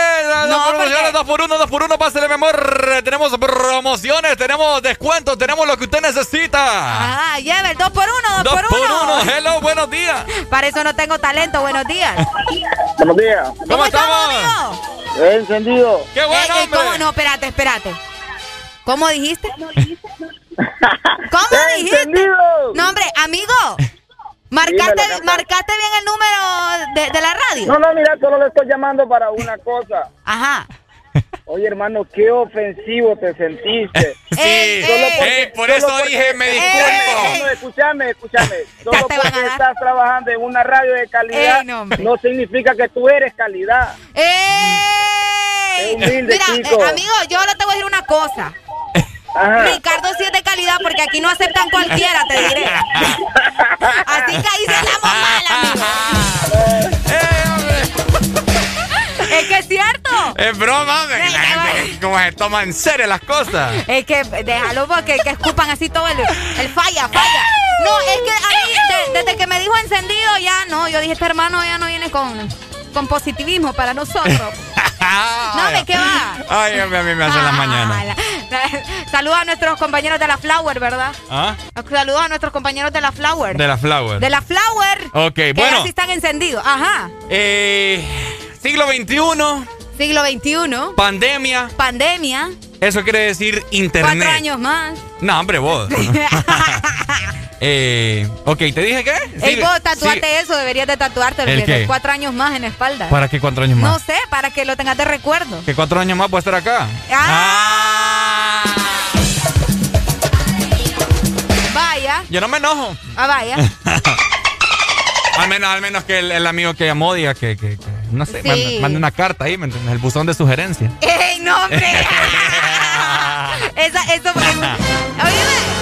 No, promociones, porque- dos por uno, dos por uno, pásale, mi amor. Tenemos promociones, tenemos descuentos, tenemos lo que usted necesita. Ah, lleve el dos por uno, dos, Dos por, por uno. uno. Hello, buenos días. [LAUGHS] Para eso no tengo talento. Buenos días. Buenos días. ¿Cómo, estamos, amigo? encendido. ¡Qué bueno, Eh, eh, hombre! ¿Cómo no? Espérate, espérate. ¿Cómo dijiste? [LAUGHS] ¿Cómo dijiste? Encendido. No, hombre, amigo. Marcaste, marcaste bien el número de, de la radio. No, no, mira, solo le estoy llamando para una cosa. Ajá. Oye, hermano, qué ofensivo te sentiste. [LAUGHS] Sí, Ey, Solo ey, porque- ey, por solo eso porque- dije, me disculpo. Escúchame, escúchame. Solo te van a porque estás trabajando en una radio de calidad Ey, no, no significa que tú eres calidad. ¡Ey! Qué humilde, Mira, eh, amigo, yo ahora te voy a decir una cosa. Ajá. Ricardo sí es de calidad porque aquí no aceptan cualquiera, te diré. Así que ahí se la mal, amigo. Eh. Es que es cierto. Es broma, hombre. gente como se toma en serio las cosas. Es que déjalo porque que escupan así todo el, el falla, falla. No, es que a mí, de- desde que me dijo encendido, ya no. Yo dije, este hermano ya no viene con, con positivismo para nosotros. No, ¿de qué va? Ay, a mí, me hacen las mañanas. Ah, la- Saludos a nuestros compañeros de la Flower, ¿verdad? ¿Ah? Saludos a nuestros compañeros de la Flower. De la flower. De la Flower. Ok, que bueno. ya sí están encendidos. Ajá. Eh, siglo XXI, Siglo XXI. pandemia. Pandemia. Eso quiere decir internet. Cuatro años más. No, hombre, vos. [LAUGHS] [LAUGHS] eh, ok, ¿te dije qué? Ey, Sí, vos tatuate sí. eso, deberías de tatuarte ¿El qué? cuatro años más en la espalda. ¿Para qué cuatro años No más? sé, para que lo tengas de recuerdo. ¿Que cuatro años más a estar acá? Ah. Vaya, Yo no me enojo. ah, vaya. [LAUGHS] Al menos, al menos que el, el amigo que llamó diga que, que- que, no sé, Sí. una carta ahí, ¿me entiendes? El buzón de sugerencia. ¡Ey, no, hombre! [LAUGHS] [LAUGHS] Esa, eso, oíme, esos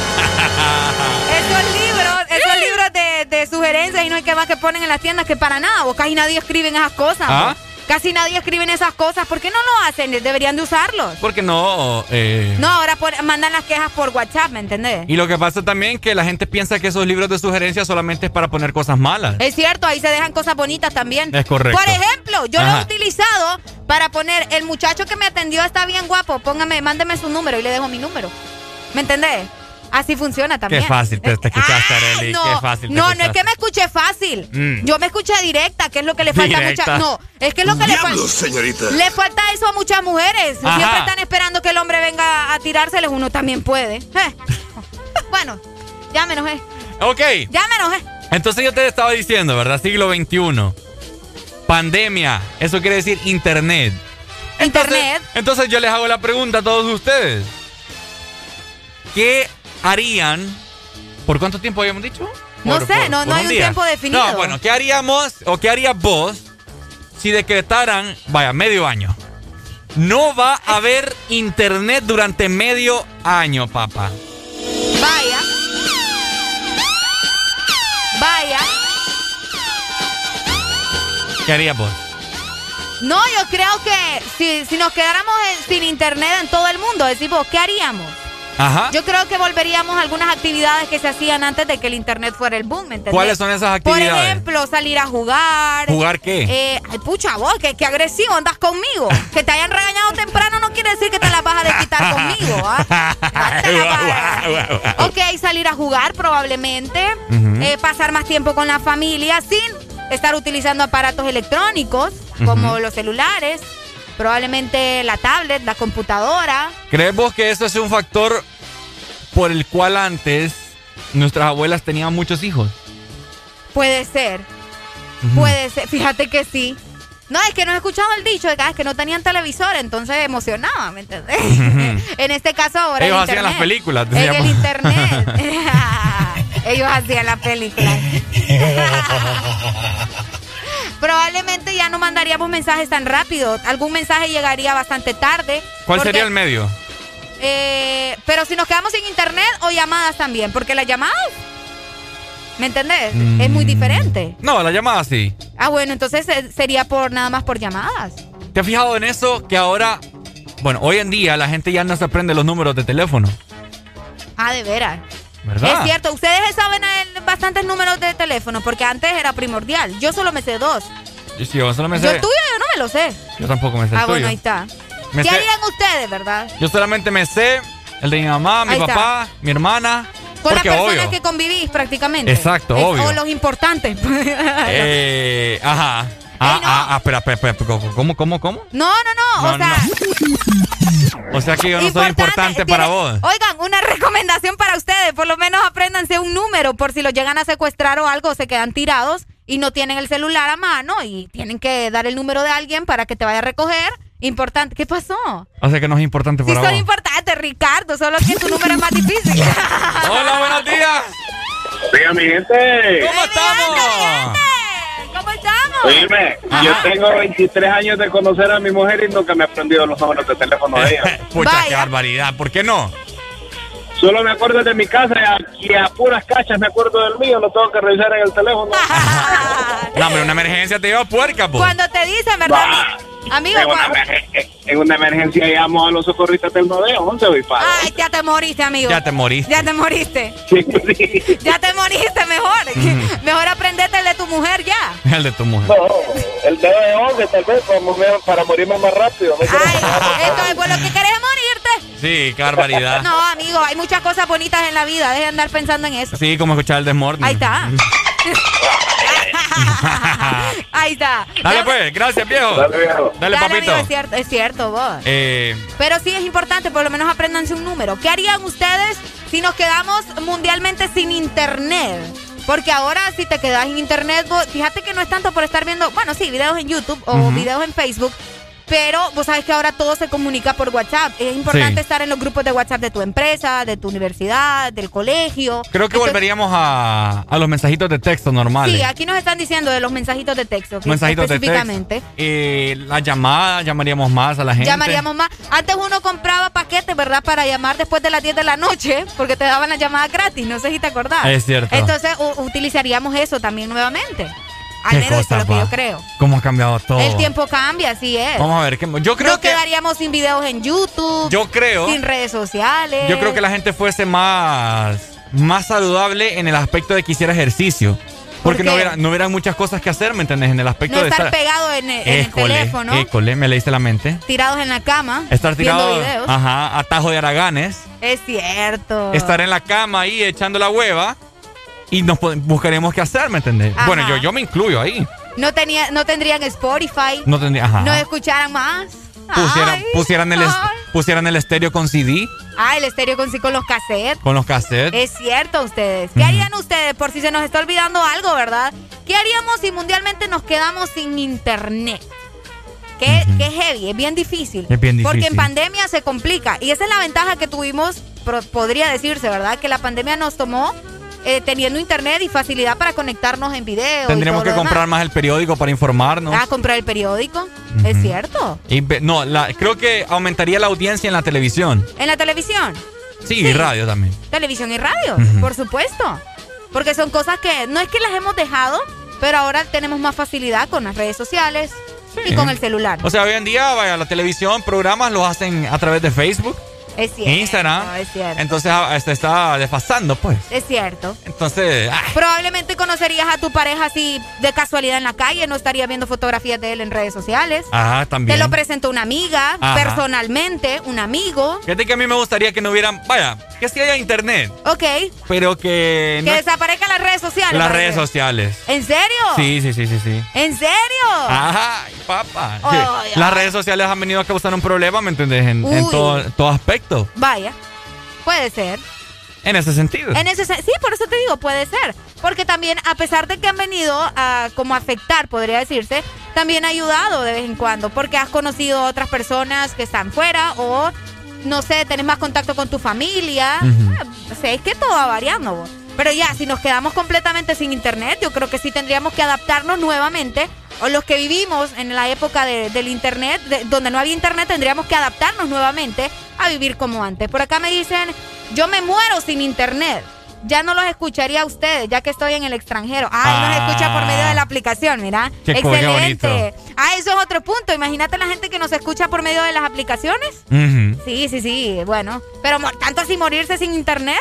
libros de, de sugerencias y no hay que más que ponen en las tiendas que para nada, vos casi nadie escribe en esas cosas. ¿Ah? Casi nadie escribe en esas cosas. ¿Por qué no lo hacen? Deberían de usarlos. Porque no. eh, No, ahora por- mandan las quejas por WhatsApp, ¿me entendés? Y lo que pasa también que la gente piensa que esos libros de sugerencias solamente es para poner cosas malas. Es cierto, ahí se dejan cosas bonitas también. Es correcto. Por ejemplo, yo lo he utilizado para poner, el muchacho que me atendió está bien guapo, póngame, mándeme su número y le dejo mi número. ¿Me entendés? Así funciona también. Qué fácil te, te escuchaste, Arely. No, Qué fácil te no, no es que me escuché fácil. Mm. Yo me escuché directa, que es lo que le falta a muchas. No, es que es lo que le falta. Diablos, señorita. Le falta eso a muchas mujeres. Ajá. Siempre están esperando que el hombre venga a tirárseles. Uno también puede. Eh. [LAUGHS] Bueno, ya me enojé. Ok. Ya me enojé. Entonces yo te estaba diciendo, ¿verdad? Siglo XXI. Pandemia. Eso quiere decir internet. Internet. Entonces yo les hago la pregunta a todos ustedes. ¿Qué harían? ¿Por cuánto tiempo habíamos dicho? No Por- sé, por- no- por no hay un día. tiempo definido. No, bueno, ¿qué haríamos o qué harías vos si decretaran, vaya, medio año? No va a haber internet durante medio año, papá. Vaya. Vaya. ¿Qué harías vos? No, yo creo que si, si nos quedáramos en- sin internet en todo el mundo, decimos, ¿qué haríamos? Ajá. Yo creo que volveríamos a algunas actividades que se hacían antes de que el internet fuera el boom, ¿me entendés? ¿Cuáles son esas Por actividades? ejemplo, salir a jugar. ¿Jugar qué? Eh, ay, pucha, vos, que, que agresivo andas conmigo. Que te hayan regañado temprano no quiere decir que te las vas a desquitar conmigo, ¿ah? [LAUGHS] Ok, salir a jugar probablemente. Eh, pasar más tiempo con la familia sin estar utilizando aparatos electrónicos como los celulares. Probablemente la tablet, la computadora. ¿Crees vos que eso es un factor por el cual antes nuestras abuelas tenían muchos hijos? Puede ser. Puede ser. Fíjate que sí. No, es que no he escuchado el dicho de que, ah, es que no tenían televisor, entonces emocionaba, ¿me entendés? [LAUGHS] en este caso ahora Ellos el hacían internet. las películas, En el internet. [LAUGHS] [LAUGHS] Ellos hacían las películas. Probablemente ya no mandaríamos mensajes tan rápido. Algún mensaje llegaría bastante tarde. ¿Cuál porque, sería el medio? eh, pero si nos quedamos sin internet o llamadas también, porque las llamadas, ¿me entendés? Es muy diferente. No, la llamada sí. Ah, bueno, entonces eh, sería por nada más por llamadas. ¿Te has fijado en eso? Que ahora, bueno, hoy en día la gente ya no se aprende los números de teléfono. Ah, de veras. ¿Verdad? Es cierto, ustedes saben bastantes números de teléfono porque antes era primordial. Yo solo me sé dos. Yo, sí, yo solo me Yo sé. el tuyo yo no me lo sé. Yo tampoco me sé el ah, bueno, tuyo. ahí está. Me ¿Qué sé- harían ustedes, verdad? Yo solamente me sé el de mi mamá, mi Ahí está. papá, mi hermana. Con las personas obvio. que convivís prácticamente. Exacto, Es- obvio. O los importantes. [LAUGHS] Eh, ajá. Ah, ah, ah, espera, espera, espera, ¿cómo, cómo, cómo? No, no, no. No, o sea, O sea que yo no soy importante para vos. Oigan, una [LAUGHS] recomendación para ustedes. Por lo menos apréndanse un número por si los llegan a secuestrar o algo, se quedan tirados y no tienen el celular a mano y tienen que dar el número de alguien para que te vaya a recoger. Importante. ¿Qué pasó? O sea que no es importante Sí para son vos. importantes, Ricardo, solo que tu número es más difícil. [LAUGHS] Hola, buenos días. Oiga, mi gente. ¿Cómo estamos? Oíme, yo tengo 23 años de conocer a mi mujer y nunca me he aprendido los números de teléfono de ella. [LAUGHS] Pucha, qué barbaridad. ¿Por qué no? Solo me acuerdo de mi casa y a, y a puras cachas me acuerdo del mío, lo tengo que revisar en el teléfono. [LAUGHS] No, hombre, una emergencia te lleva puerca, po. Cuando te dicen, ¿verdad? Amigo, en, una, cuando- emergen- en una emergencia llamo a los socorristas del 911, voy para. Ay, ya te moriste, amigo. Ya te moriste. Ya te moriste. [LAUGHS] Ya te moriste, mejor. Mejor aprendete el de tu mujer ya. El de tu mujer. No, el 911 tal vez para, morirme más rápido. ¿no? Entonces, por lo que querés es morirte. Sí, qué barbaridad. No, amigo, hay muchas cosas bonitas en la vida. Deje de andar pensando en eso. Sí, como escuchar el desmorning. Ahí está. [LAUGHS] [LAUGHS] Ahí está. Dale pues, gracias viejo. Dale, viejo. Dale, papito. amigo, es cierto, es cierto, vos. Eh, Pero sí es importante, por lo menos apréndanse un número. ¿Qué harían ustedes si nos quedamos mundialmente sin internet? Porque ahora si te quedas sin internet, vos- fíjate que no es tanto por estar viendo, bueno, sí, videos en YouTube o Ujú. videos en Facebook, pero vos sabes que ahora todo se comunica por WhatsApp. Es importante Sí. estar en los grupos de WhatsApp de tu empresa, de tu universidad, del colegio. creo que Entonces- volveríamos a, a los mensajitos de texto normales. Sí, aquí nos están diciendo de los mensajitos de texto. mensajitos de texto. específicamente. Eh, la llamada, llamaríamos más a la gente. Llamaríamos más. Antes uno compraba paquetes, ¿verdad? Para llamar después de las 10 de la noche, [LAUGHS] porque te daban las llamadas gratis. No sé si te acordás. Es cierto. Entonces utilizaríamos eso también nuevamente. Al menos eso cosa, es lo que yo creo. ¿Cómo ha cambiado todo? El tiempo cambia, así es. Vamos a ver, ¿qué- yo creo no que quedaríamos sin videos en YouTube. Yo creo- Sin redes sociales. yo creo que la gente fuese más más saludable en el aspecto de que hiciera ejercicio. Porque no hubiera, no hubiera muchas cosas que hacer, ¿me entendés? En el aspecto No de estar estar... pegado en, el- en el École, teléfono, école, me leíste la mente. tirados en la cama, Estar tirado, videos. ajá, atajo de araganes. Es cierto. Estar en la cama ahí echando la hueva y nos buscaremos qué hacer, ¿me entendés? Ajá. Bueno, yo, yo me incluyo ahí. No, tenía, no tendrían Spotify. No tendría, ajá. No escucharan más. pusieran, Ay, pusieran, el, pusieran el estéreo con CD, Ah, el estéreo con con los cassettes. con los cassettes. Es cierto, ustedes. ¿Qué harían ustedes por si se nos está olvidando algo, verdad? ¿Qué haríamos si mundialmente nos quedamos sin internet? Que, que es heavy, es bien difícil. Es bien Porque en difícil. pandemia se complica. Y esa es la ventaja que tuvimos, podría decirse, ¿verdad? Que la pandemia nos tomó eh, teniendo internet y facilidad para conectarnos en video. Tendríamos que comprar demás. más el periódico para informarnos. Ah, comprar el periódico. Es cierto. Y no, la- creo que aumentaría la audiencia en la televisión. En la televisión. Sí, y radio también. Televisión y radio, por supuesto. Porque son cosas que no es que las hemos dejado, pero ahora tenemos más facilidad con las redes sociales y con el celular. O sea, hoy en día, vaya, la televisión, programas los hacen a través de Facebook, es cierto. Instagram. Es cierto. Entonces ah, se está desfasando, pues. Es cierto. Entonces, Probablemente conocerías a tu pareja así de casualidad en la calle, no estarías viendo fotografías de él en redes sociales. ah, también. Te lo presentó una amiga, Ajá. personalmente, un amigo. Fíjate que a mí me gustaría que no hubieran, vaya, que sí haya internet, Ok. pero que no Que desaparezcan las redes sociales. las redes sociales. ¿En serio? Sí, sí, sí, sí, sí. ¿En serio? Ajá, papá. Sí. [LAUGHS] Las redes sociales han venido a causar un problema, ¿me entiendes? En, en Uy. todo, todo aspecto. Vaya. Puede ser. En ese sentido. En ese sí, por eso te digo, puede ser. Porque también, a pesar de que han venido a como afectar, podría decirse, también ha ayudado de vez en cuando. Porque has conocido otras personas que están fuera o, no sé, tenés más contacto con tu familia. Ah, O sea, es que todo va variando. vos. Pero ya, si nos quedamos completamente sin internet, yo creo que sí tendríamos que adaptarnos nuevamente. O los que vivimos en la época de- del internet, de- donde no había internet, tendríamos que adaptarnos nuevamente a vivir como antes. Por acá me dicen, yo me muero sin internet. Ya no los escucharía a ustedes, ya que estoy en el extranjero. Ay, Ah. los escucha por medio de la aplicación, mira. Qué co- qué Excelente. Ah, eso es otro punto. Imagínate la gente que nos escucha por medio de las aplicaciones. Sí, sí, sí, bueno. Pero tanto así morirse sin internet,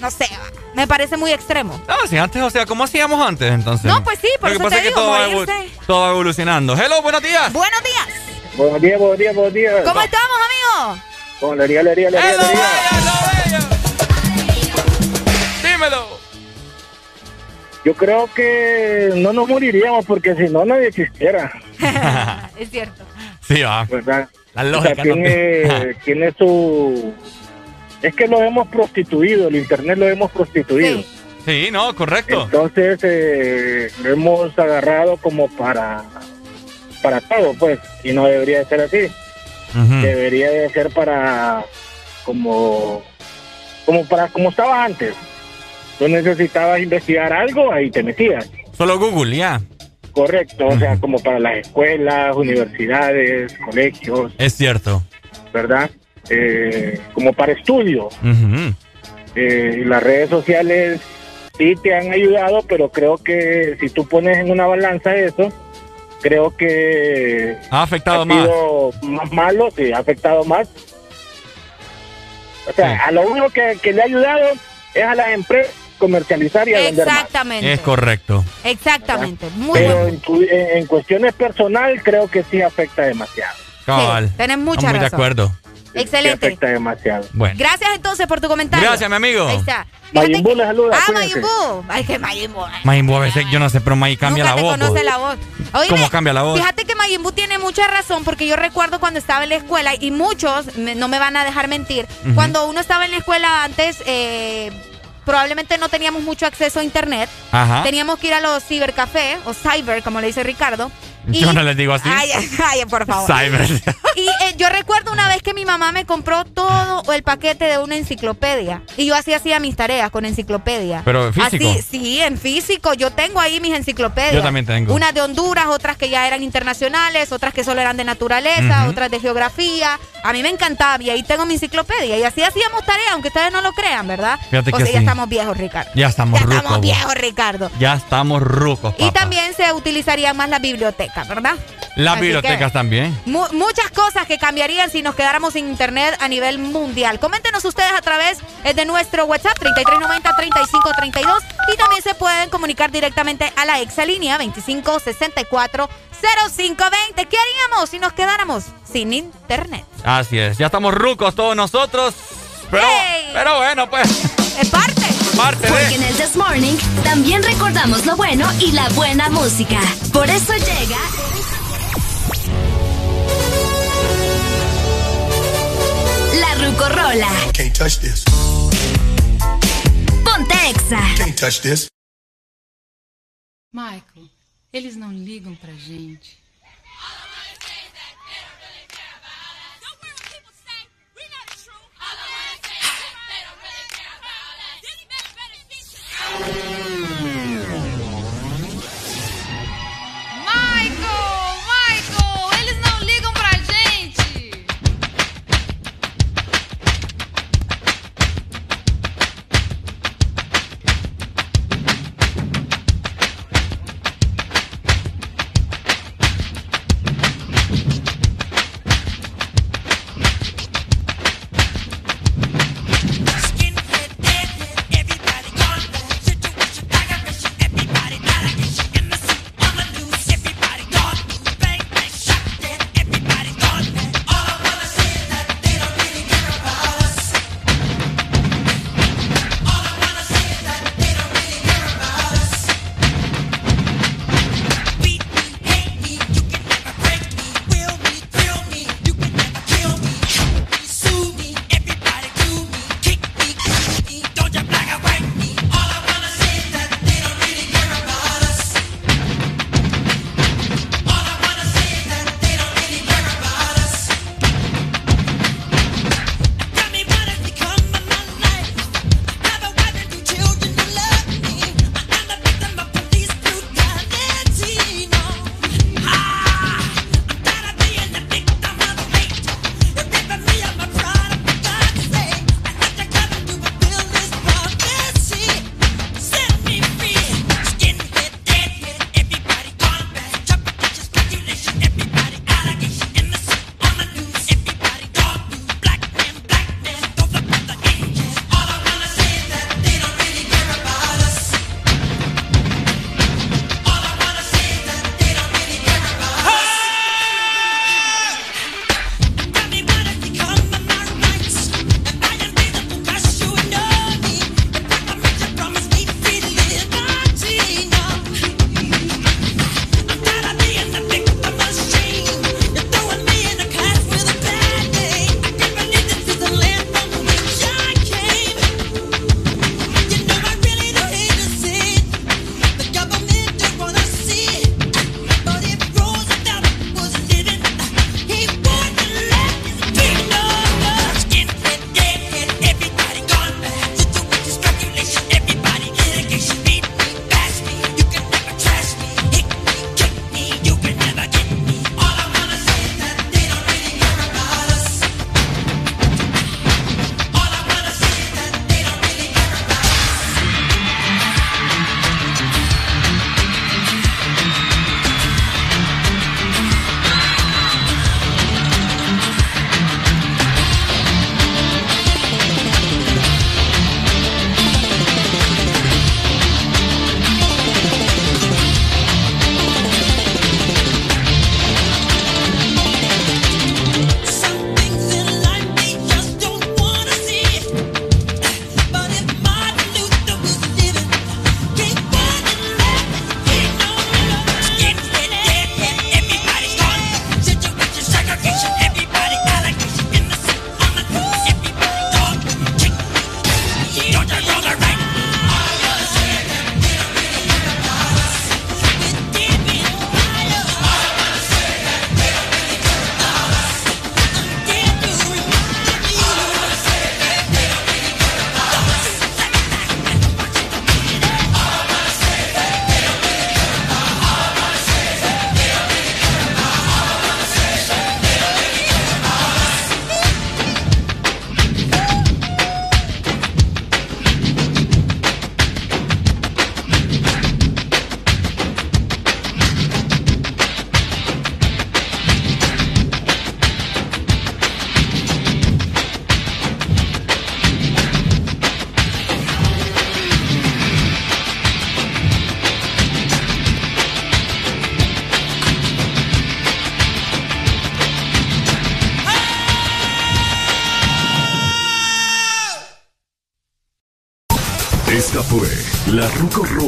no sé, me parece muy extremo. Ah, sí, antes, o sea, ¿cómo hacíamos antes entonces? No, pues sí, por Lo eso que pasa te es que digo, todo va, todo va evolucionando. Hello, buenos días. Buenos días. Buenos días, buenos días, buenos días. ¿Cómo estamos, amigos? Con alegría, alegría, alegría, alegría. Dímelo. Yo creo que no nos moriríamos porque si no nadie existiera, [LAUGHS] es cierto. Sí, va. ¿verdad? La O sea, lógica no tiene, te- tiene su... Es que lo hemos prostituido, el internet lo hemos prostituido. Sí, no, correcto. Entonces eh, lo hemos agarrado como para para todo, pues, y no debería de ser así. Debería de ser para como como para como estaba antes. Tú necesitabas investigar algo, ahí te metías. Solo Google, ya. Correcto, o sea, como para las escuelas, universidades, colegios, Es cierto. ¿verdad? Eh, como para estudio. Eh, las redes sociales sí te han ayudado, pero creo que si tú pones en una balanza eso, creo que Ha afectado ha más. sido más malo, sí, ha afectado más. O sea, a lo único que, que le ha ayudado es a las empresas comercializar y a vender más. Exactamente. Es correcto. Exactamente. Muy Pero bueno. en, tu- en- en cuestiones personal creo que sí afecta demasiado. Cabal. tenés mucha Estamos muy de acuerdo. Sí Excelente. afecta demasiado. Bueno. Gracias entonces por tu comentario. Gracias, mi amigo. Ahí está. Mayimbu le saluda, Ah. Mayimbu. Ay, que Mayimbu. Mayimbu a veces, yo no sé, pero May cambia Nunca la voz. conoce pues. la voz. Oíme, ¿Cómo cambia la voz? Fíjate que Mayimbu tiene mucha razón porque yo recuerdo cuando estaba en la escuela y muchos me- no me van a dejar mentir. Cuando uno estaba en la escuela antes, eh, probablemente no teníamos mucho acceso a internet. Ajá. Teníamos que ir a los cibercafés o cyber, como le dice Ricardo. Yo no les digo así. Ay, [LAUGHS] ay, por favor. Cyber. Y eh, yo recuerdo una vez que mi mamá me compró todo el paquete de una enciclopedia. Y yo así hacía mis tareas con enciclopedia. Pero, ¿físico? Así, sí, en físico. Yo tengo ahí mis enciclopedias. Yo también tengo. Unas de Honduras, otras que ya eran internacionales, otras que solo eran de naturaleza, otras de geografía. A mí me encantaba y ahí tengo mi enciclopedia. Y así hacíamos tareas, aunque ustedes no lo crean, ¿verdad? Fíjate o que sea, ya estamos viejos, Ricardo. Ya estamos Ya rucos. estamos viejos, Ricardo. Ya estamos rucos, Y también se utilizaría más la ¿verdad? Las Así que- bibliotecas también. Mu- muchas cosas que cambiarían si nos quedáramos sin internet a nivel mundial. Coméntenos ustedes a través eh, de nuestro WhatsApp 3390-3532 y también se pueden comunicar directamente a la exalínea 2564-0520. ¿Qué haríamos si nos quedáramos sin internet? Así es. Ya estamos rucos todos nosotros. Pero, pero bueno, pues. Es parte. Parte Porque de. en el This Morning también recordamos lo bueno y la buena música. Por eso llega. La Rucorola. Can't touch this. Ponte Exa. Can't touch this. Michael, eles não ligam pra gente. Michael,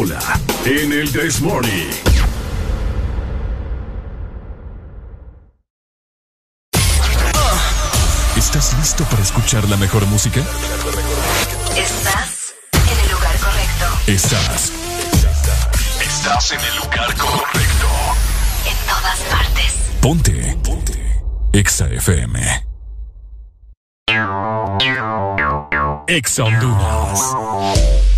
En el This Morning. ¿Estás listo para escuchar la mejor música? Estás en el lugar correcto. Estás. Estás en el lugar correcto. En todas partes. Ponte. Ponte. Exa FM. Exa Honduras.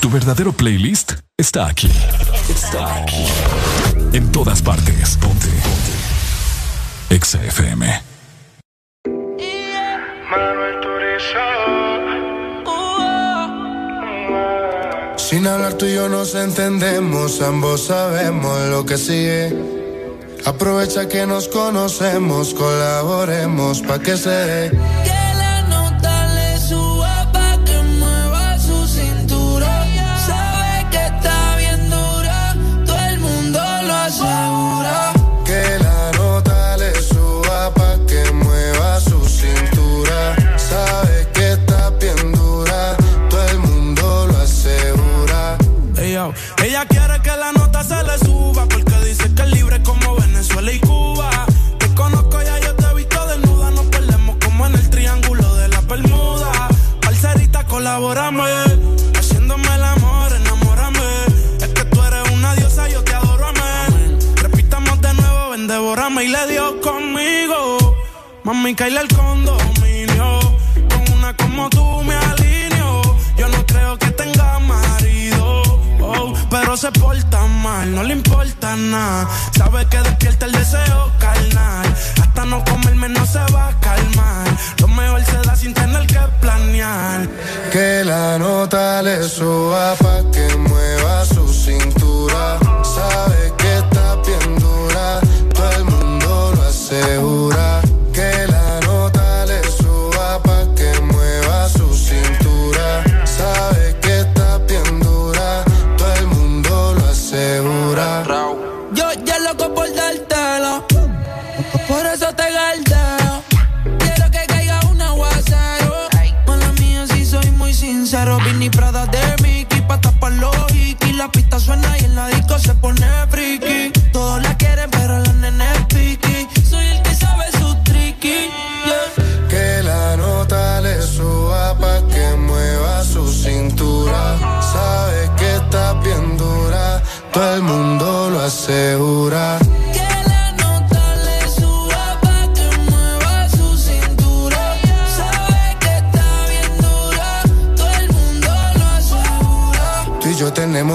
Tu verdadero playlist está aquí. Está aquí. En todas partes. Ponte. Ponte. Exa FM. Sin hablar tú y yo nos entendemos, ambos sabemos lo que sigue. Aprovecha que nos conocemos, colaboremos pa' que se Colabórame. Haciéndome el amor, enamórame. Es que tú eres una diosa, yo te adoro, amén. Repitamos de nuevo, ven, devórame y le dio conmigo. Mami, caíle el condominio. Con una como tú me alineo. Yo no creo que tenga marido. oh, pero se porta mal, no le importa nada. Sabe que despierta el deseo carnal. No comerme no se va a calmar. Lo mejor se da sin tener que planear. Que la nota le suba pa' que mueva su cintura. Sabe que está bien dura, todo el mundo lo asegura. La pista suena y en la disco se pone friki. Todos la quieren, pero la nene es piqui. Soy el que sabe su tricky. Que la nota le suba pa' que mueva su cintura. Sabe que está bien dura, todo el mundo lo asegura.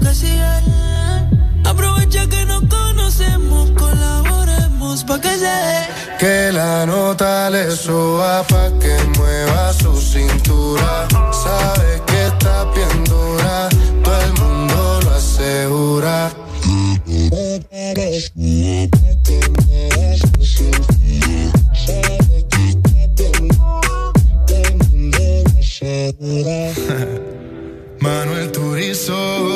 que sigue. Aprovecha que nos conocemos, colaboremos pa' que se dé. Que la nota le suba pa' que mueva su cintura. Sabe que está bien dura, todo el mundo lo asegura. [LAUGHS] Manuel Turizo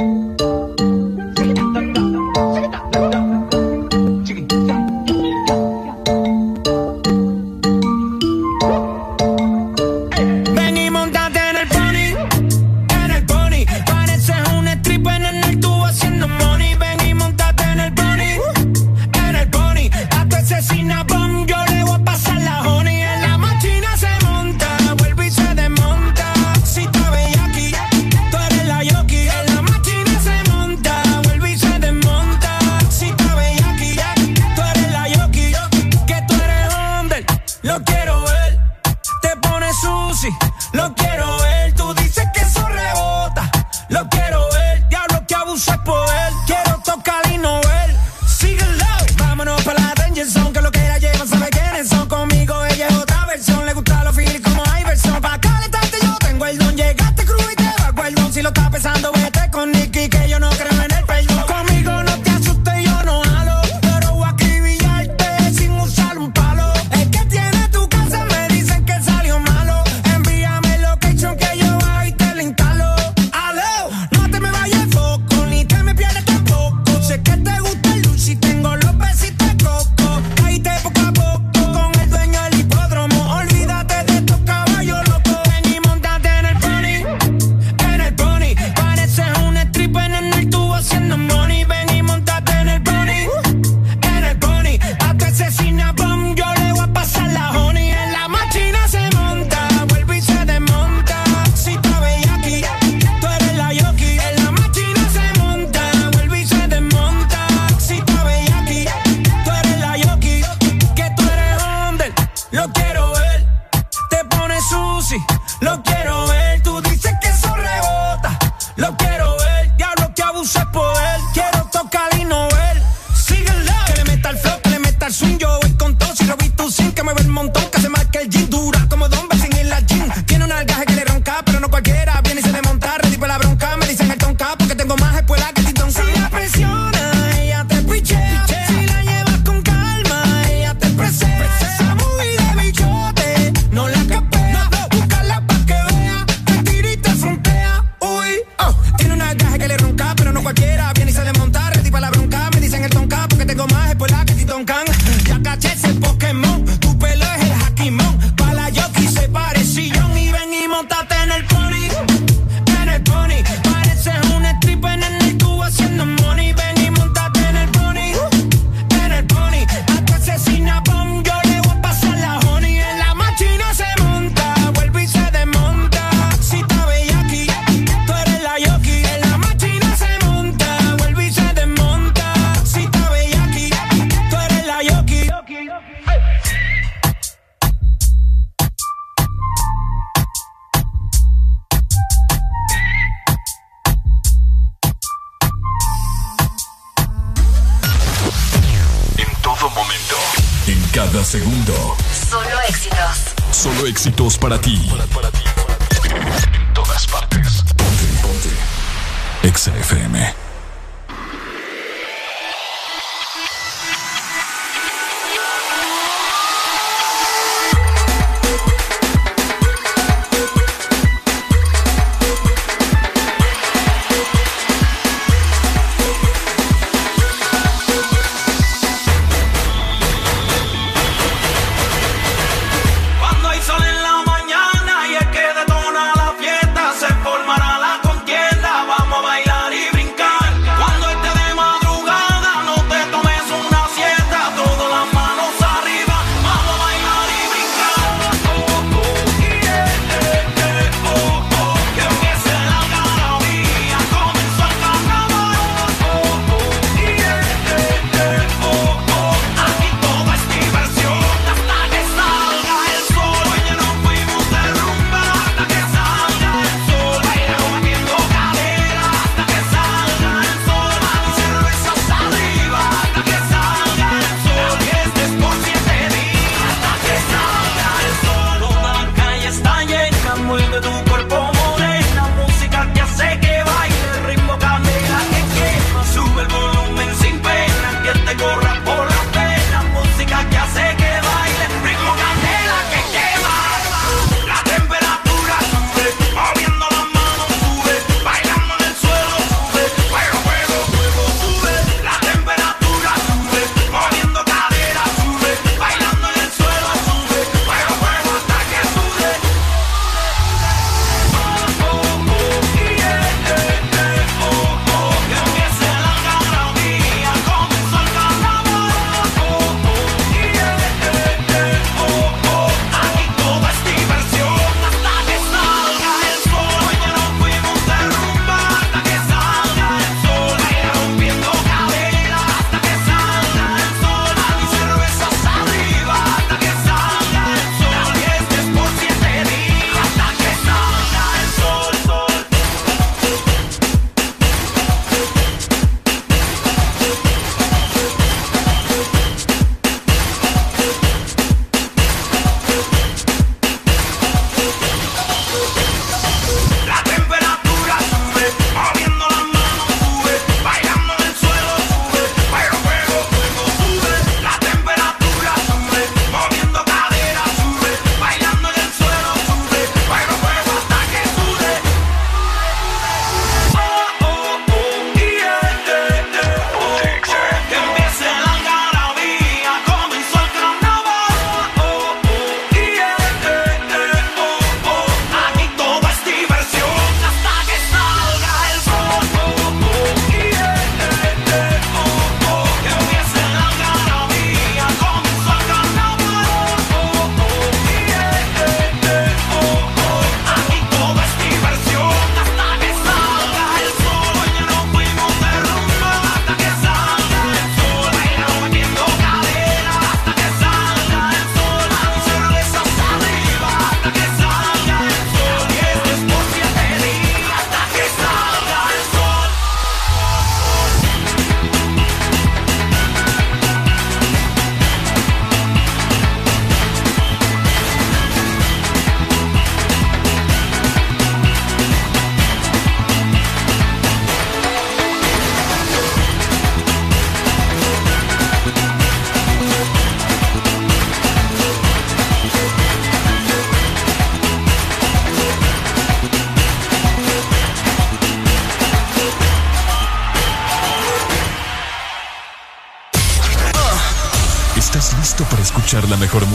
Nexa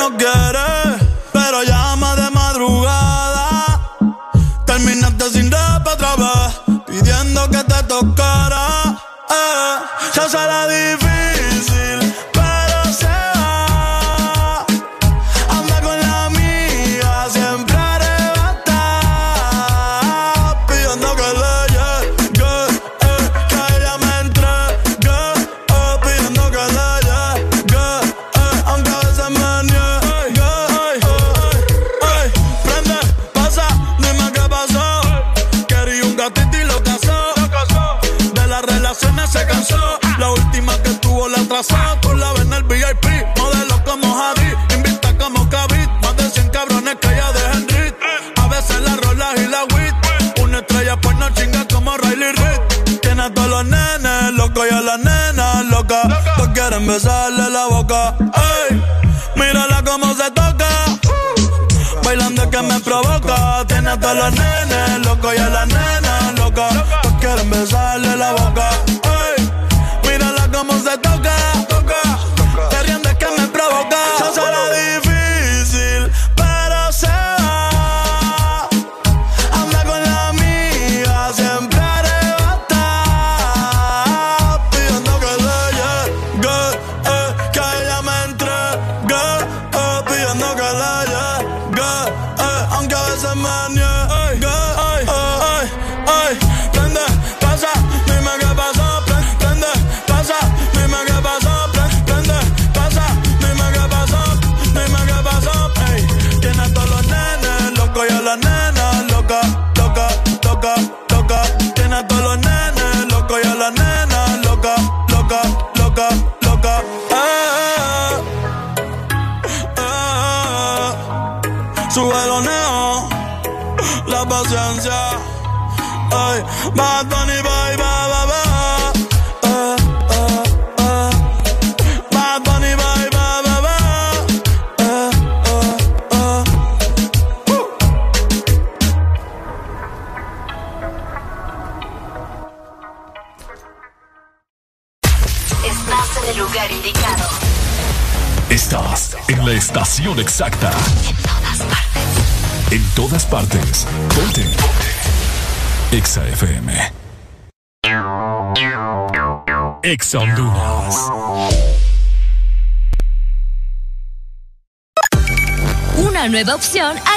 no quiere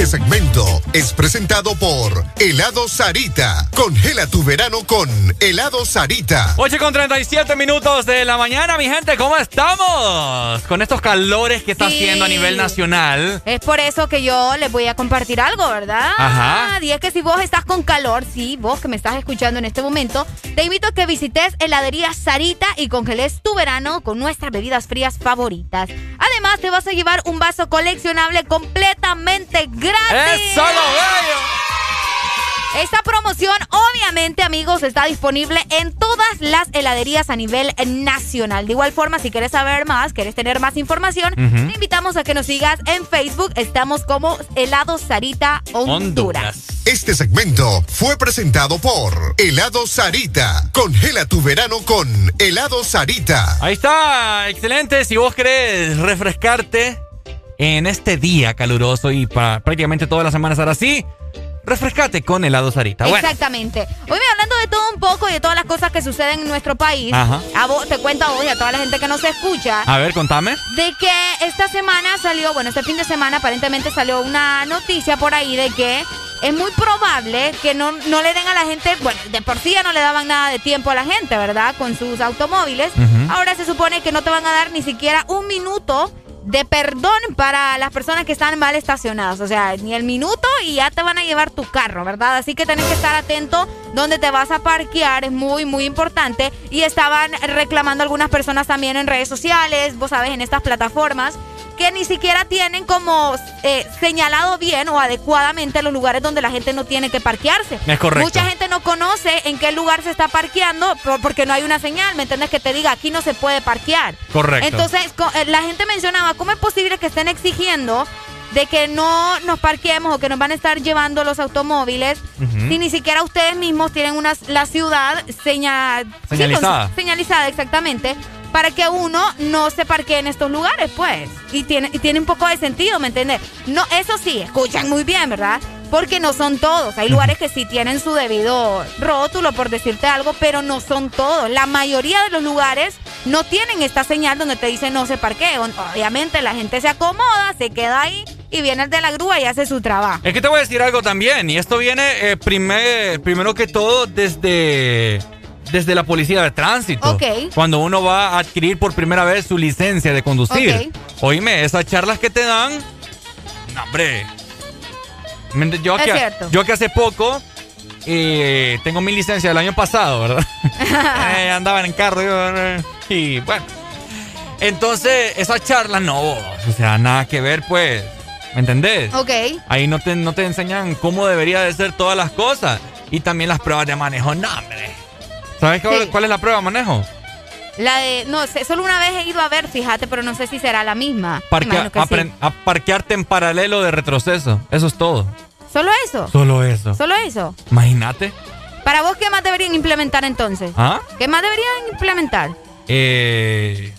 Este segmento es presentado por Helado Sarita. Congela tu verano con Helado Sarita. 8 con 37 minutos de la mañana, mi gente, ¿cómo estamos? Con estos calores que está haciendo a nivel nacional. Es por eso que yo les voy a compartir algo, ¿verdad? Ajá. Y es que si vos estás con calor, sí, vos que me estás escuchando en este momento, te invito a que visites heladería Sarita y congeles tu verano con nuestras bebidas frías favoritas. Además, te vas a llevar un vaso coleccionable completamente gratis. ¡Eso lo veo! Esta promoción, obviamente, amigos, está disponible en todas las heladerías a nivel nacional. De igual forma, si quieres saber más, quieres tener más información, te invitamos a que nos sigas en Facebook. Estamos como Helado Sarita Honduras. Este segmento fue presentado por Helado Sarita. Congela tu verano con Helado Sarita. Ahí está, excelente. Si vos querés refrescarte en este día caluroso y para prácticamente toda la semana estar así, refrescate con helado Sarita. Bueno, Exactamente. Hoy me hablando de todo un poco y de todas las cosas que suceden en nuestro país. Ajá. A vos, te cuento a vos y a toda la gente que nos escucha. a ver, contame. De que esta semana salió, bueno, este fin de semana aparentemente salió una noticia por ahí de que es muy probable que no, no le den a la gente, bueno, de por sí ya no le daban nada de tiempo a la gente, ¿verdad? Con sus automóviles. Ahora se supone que no te van a dar ni siquiera un minuto de perdón para las personas que están mal estacionadas. O sea, ni el minuto y ya te van a llevar tu carro, ¿verdad? Así que tenés que estar atento donde te vas a parquear. Es muy, muy importante. Y estaban reclamando algunas personas también en redes sociales, vos sabes, en estas plataformas que ni siquiera tienen como eh, señalado bien o adecuadamente los lugares donde la gente no tiene que parquearse. Es correcto. Mucha gente no conoce en qué lugar se está parqueando por- porque no hay una señal, ¿me entiendes? Que te diga, aquí no se puede parquear. Correcto. Entonces, eh, la gente mencionaba, ¿cómo es posible que estén exigiendo de que no nos parquemos o que nos van a estar llevando los automóviles si ni siquiera ustedes mismos tienen una, la ciudad seña- sí, Señalizada. señalizada, exactamente, para que uno no se parquee en estos lugares, pues. Y tiene, y tiene un poco de sentido, ¿me entiendes? No, eso sí, escuchan muy bien, ¿verdad? Porque no son todos. Hay lugares que sí tienen su debido rótulo, por decirte algo, pero no son todos. La mayoría de los lugares no tienen esta señal donde te dice no se parquee. Obviamente la gente se acomoda, se queda ahí y viene el de la grúa y hace su trabajo. Es que te voy a decir algo también, y esto viene eh, primer- primero que todo desde, desde la policía de tránsito. Ok. Cuando uno va a adquirir por primera vez su licencia de conducir. Oíme, esas charlas que te dan, no, hombre. Yo Es que, cierto. yo que hace poco eh, tengo mi licencia del año pasado, ¿verdad? [LAUGHS] Eh, andaba en carro yo, y bueno. Entonces, esas charlas no, o sea, nada que ver, pues. ¿Me entendés? Ok. Ahí no te, no te enseñan cómo debería de ser todas las cosas. Y también las pruebas de manejo. No, hombre. ¿Sabes cuál, Sí. cuál es la prueba manejo? La de, no sé, solo una vez he ido a ver, fíjate, pero no sé si será la misma. Parquea- sí. a parquearte en paralelo de retroceso. Eso es todo. ¿Solo eso? Solo eso. ¿Solo eso? Imagínate. ¿Para vos qué más deberían implementar entonces? ¿Ah? ¿Qué más deberían implementar? Eh,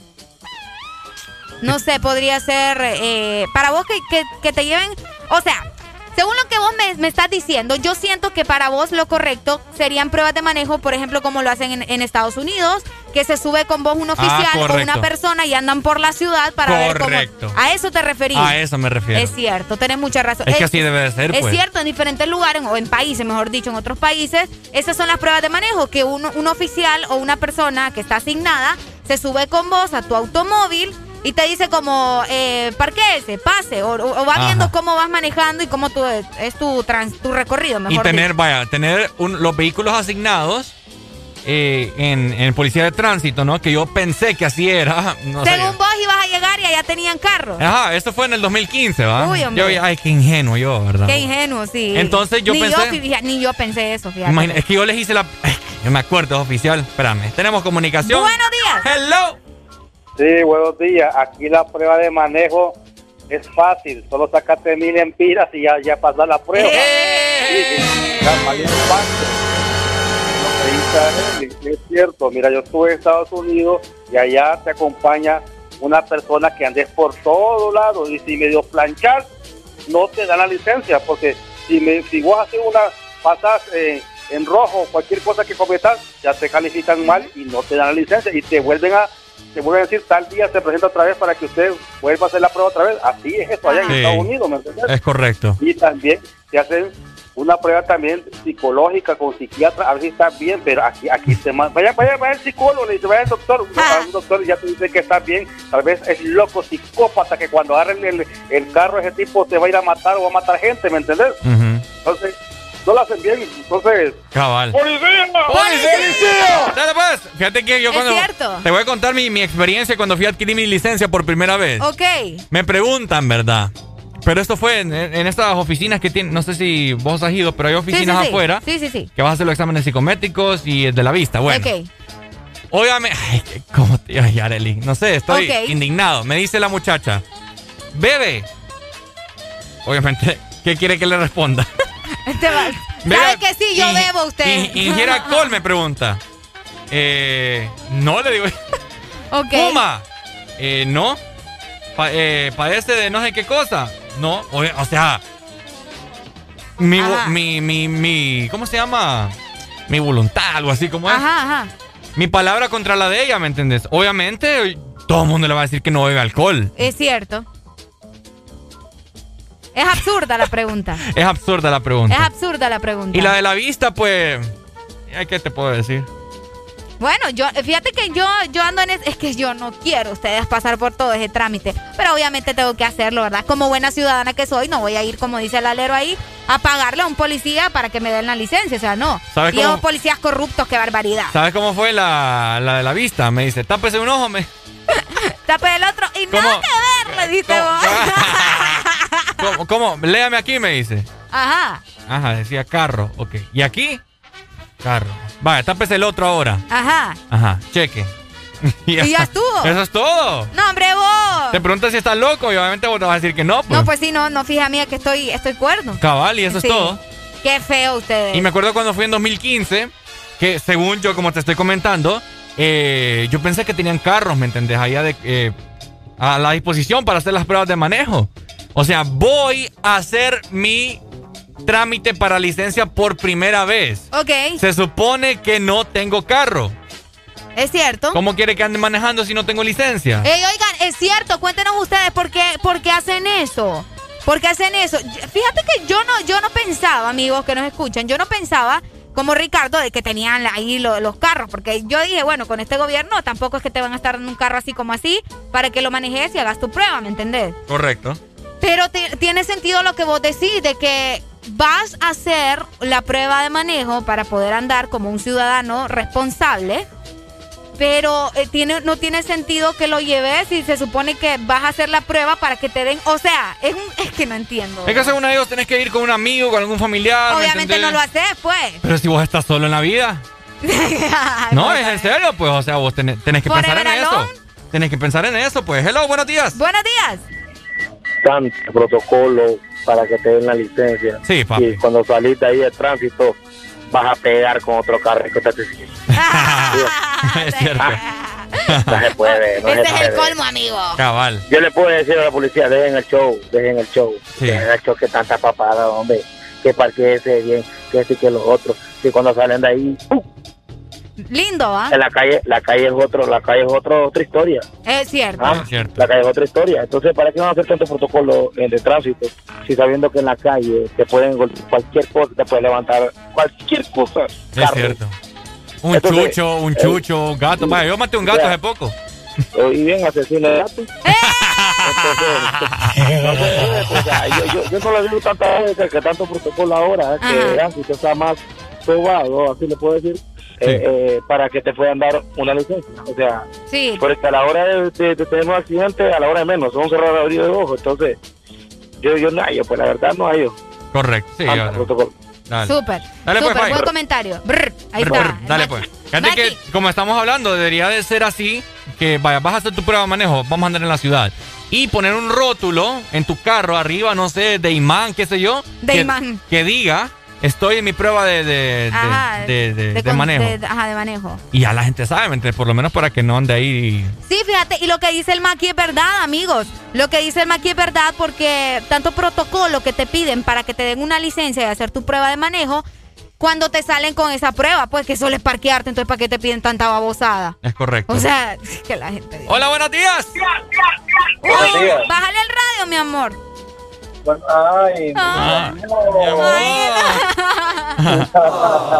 No sé, podría ser eh, para vos que, que- que te lleven, o sea, según lo que vos me, me estás diciendo, yo siento que para vos lo correcto serían pruebas de manejo, por ejemplo, como lo hacen en, en Estados Unidos, que se sube con vos un oficial o Ah, una persona y andan por la ciudad para Correcto. ver cómo... A eso te referís. a eso me refiero. Es cierto, tenés mucha razón. Es que así debe de ser, Es pues. cierto, en diferentes lugares, o en países, mejor dicho, en otros países, esas son las pruebas de manejo, que uno, un oficial o una persona que está asignada se sube con vos a tu automóvil y te dice como, eh, parquéese, pase, o, va Ajá. viendo cómo vas manejando y cómo tu, es tu, trans- tu recorrido, mejor Y tener, dicho. vaya, tener un- los vehículos asignados eh, en, en policía de tránsito, ¿no? Que yo pensé que así era. [LAUGHS] No. Según vos ibas a llegar y allá tenían carros. Ajá, eso fue en el 2015, ¿va? Uy, hombre. Yo, ay, qué ingenuo yo, ¿verdad? Qué ingenuo, sí. Entonces yo ni pensé- Yo, ni yo pensé eso, fíjate. Imagina- es que yo les hice la. Ay, Yo me acuerdo, oficial. Espérame. Tenemos comunicación. Buenos días. Hello. Sí, buenos días. Aquí la prueba de manejo es fácil. Solo sacate mil empiras y ya, ya pasas la prueba. Sí, sí, Arely, Es cierto. Mira, yo estuve en Estados Unidos y allá te acompaña una persona que andes por todos lados y si medio planchar no te dan la licencia porque si, me, si vos haces una pasas eh, en rojo cualquier cosa que cometas ya te califican mal y no te dan la licencia y te vuelven a te vuelven a decir tal día se presenta otra vez para que usted vuelva a hacer la prueba otra vez. Así es eso allá en Sí. Estados Unidos, ¿me entiendes? Es correcto. Y también te hacen una prueba también psicológica con psiquiatra, a ver si estás bien, pero aquí aquí te man- vaya, vaya, vaya al psicólogo, le dice, vaya al doctor, a un doctor y ya te dice que estás bien, tal vez es loco, psicópata, que cuando agarren el, el carro ese tipo te va a ir a matar o va a matar gente, ¿me entendés? Ujú. Entonces, no lo hacen bien, entonces... Cabal. ¡Policía! ¡Policía! Dale pues. Fíjate que yo Es cuando... cierto. Te voy a contar mi, mi experiencia cuando fui a adquirir mi licencia por primera vez. Ok. Me preguntan, ¿verdad? Pero esto fue en, en estas oficinas que tienen, no sé si vos has ido, pero hay oficinas sí, sí. afuera Sí, sí, sí. que vas a hacer los exámenes psicométricos y de la vista. Bueno, Ok. óigame, ay, ¿cómo te ay, Arely? No sé, estoy indignado. Me dice la muchacha, bebe. Obviamente, ¿qué quiere que le responda? [LAUGHS] [LAUGHS] Te va- ¿Sabe que sí? Yo bebo usted. in- ¿Ingiere [LAUGHS] alcohol? Me pregunta. Eh, no, le digo. [LAUGHS] Ok. Puma. Eh, no. Pa- eh, ¿Padece de no sé qué cosa? No. O, o sea. Mi, mi, mi, mi. ¿Cómo se llama? Mi voluntad, algo así como es. Ajá, ajá. Mi palabra contra la de ella, ¿me entendés? Obviamente, todo el mundo le va a decir que no bebe alcohol. Es cierto. Es absurda la pregunta. [LAUGHS] Es absurda la pregunta. Es absurda la pregunta. y la de la vista, pues. ¿Qué te puedo decir? Bueno, yo fíjate que yo yo ando en es, es que yo no quiero ustedes pasar por todo ese trámite, pero obviamente tengo que hacerlo, ¿verdad? Como buena ciudadana que soy, no voy a ir como dice el alero ahí a pagarle a un policía para que me den la licencia, o sea, no. ¿Sabes y cómo? policías corruptos, qué barbaridad. ¿Sabes cómo fue la, la de la vista? Me dice, tápese un ojo, me. [LAUGHS] Tape el otro y ¿Cómo? nada que ver, le dice vos. [LAUGHS] ¿Cómo? cómo? Léame aquí, me dice. Ajá, Ajá, decía carro, ok. ¿Y aquí? Carro. Vaya, tápese el otro ahora. ajá. Ajá, cheque. [LAUGHS] Y ya estuvo. Eso es todo. No, hombre, vos. Te preguntas si estás loco y obviamente vos te vas a decir que no, pues. No, pues sí, no, no, fija mía que estoy, estoy cuerdo. Cabal, y eso Sí. es todo. Qué feo ustedes. Y me acuerdo cuando fui en 2015, que según yo, como te estoy comentando, eh, yo pensé que tenían carros, ¿me entendés? Allá de, eh, a la disposición para hacer las pruebas de manejo. O sea, voy a hacer mi trámite para licencia por primera vez. Ok, Se supone que no tengo carro. es cierto. ¿Cómo quiere que ande manejando si no tengo licencia? Ey, oigan, es cierto, cuéntenos ustedes por qué, por qué hacen eso. ¿Por qué hacen eso? Fíjate que yo no, yo no pensaba, amigos que nos escuchan, yo no pensaba como Ricardo de que tenían ahí lo- los carros, porque yo dije, bueno, con este gobierno tampoco es que te van a estar en un carro así como así para que lo manejes y hagas tu prueba, ¿me entendés? Correcto. Pero te- tiene sentido lo que vos decís, de que vas a hacer la prueba de manejo para poder andar como un ciudadano responsable, pero eh, tiene, no tiene sentido que lo lleves y se supone que vas a hacer la prueba para que te den, o sea, es, un, es que no entiendo. Es que según ellos tenés que ir con un amigo, con algún familiar. ¿me Obviamente no lo haces, pues. Pero si vos estás solo en la vida. [LAUGHS] No, es en serio, pues, o sea, vos tenés, tenés que pensar en eso. Tenés que pensar en eso, pues. Hello, buenos días. Buenos días. Tanto protocolo para que te den la licencia. Sí, papi. Y cuando salís de ahí de tránsito, vas a pegar con otro carro que te [LAUGHS] [LAUGHS] es cierto. No se puede, no se Este es el colmo, amigo. Cabal. Yo le puedo decir a la policía, dejen el show, dejen el show. Dejen el show que tanta papada, hombre. Que parque ese bien, que ese que los otros. Que cuando salen de ahí, ¡pum! Lindo, ¿ah? en la calle, la calle es otro, la calle es otro, otra historia. Es cierto. Ah, La calle es otra historia. Entonces, ¿para qué van a hacer tanto protocolo eh, de tránsito? Si sabiendo que en la calle te pueden golpear cualquier cosa, te puede levantar cualquier cosa. Es cierto. Un Entonces, chucho, un eh, chucho, un gato. Vaya, yo maté un gato hace poco. Y bien asesino de gatos. [LAUGHS] Entonces, no pues, yo, yo, yo no le digo tanta veces que tanto protocolo ahora, eh, que antes usted está más probado, así le puedo decir, eh, eh, para que te puedan dar una licencia. O sea, Sí. porque a la hora de, de- de tener un accidente, a la hora de menos, son cerrar abrir de ojos. Entonces, yo, yo no hallo, pues la verdad no hallo. Correcto, sí. Protocolo. Dale. Súper. Dale, pues, Súper, buen comentario. Brr, ahí Brr, está. Dale pues. Fíjate que, como estamos hablando, debería de ser así, que vaya, vas a hacer tu prueba de manejo, vamos a andar en la ciudad. Y poner un rótulo en tu carro arriba, no sé, de imán, qué sé yo. De que, imán. Que diga, estoy en mi prueba de, de, de- Ajá, de- de- de con- manejo. de- ajá, de manejo. Y ya la gente sabe. Por lo menos para que no ande ahí. Sí, fíjate, y lo que dice el Maki es verdad, amigos. Lo que dice el Maki es verdad porque tanto protocolo que te piden para que te den una licencia y hacer tu prueba de manejo, cuando te salen con esa prueba, pues que solo es parquearte, entonces ¿para qué te piden tanta babosada? Es correcto. O sea, [LAUGHS] que la gente... Hola, buenos días. Buenos días. Bájale el radio, mi amor. Bueno, Ay, Ah.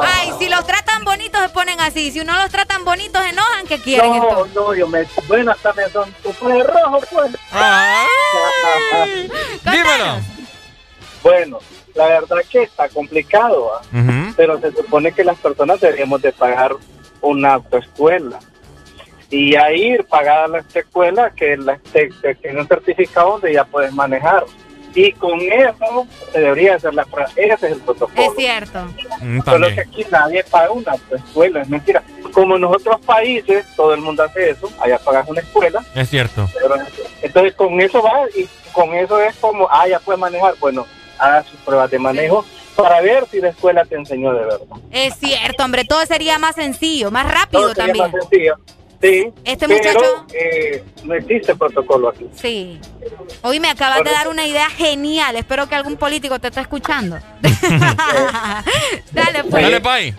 Ay, si los tratan bonitos se ponen así. Si no los tratan bonitos, se enojan. ¿Qué quieren no, entonces? no, yo me. Bueno, hasta me son tu de rojo, pues. [LAUGHS] Dímelo. Bueno, la verdad que está complicado, ¿ah? pero se supone que las personas deberíamos de pagar una autoescuela. Y ahí pagar la autoescuela que la, te, te tiene un certificado donde ya puedes manejar. Y con eso se debería hacer la prueba. Ese es el protocolo. Es cierto. Mm, Solo que aquí nadie paga una autoescuela, es mentira. Como en los otros países, todo el mundo hace eso, allá pagas una escuela. Es cierto. pero- entonces con eso va y con eso es como, ah, ya puedes manejar. Bueno, haga sus pruebas de manejo para ver si la escuela te enseñó de verdad. Es cierto, hombre. Todo sería más sencillo, más rápido Todo sería también. más sencillo. Sí, Este pero, muchacho- eh, no existe protocolo aquí. Sí. Hoy me acabas de dar una idea genial. Espero que algún político te esté escuchando. [LAUGHS] [LAUGHS] Dale, pues. Dale, Pai.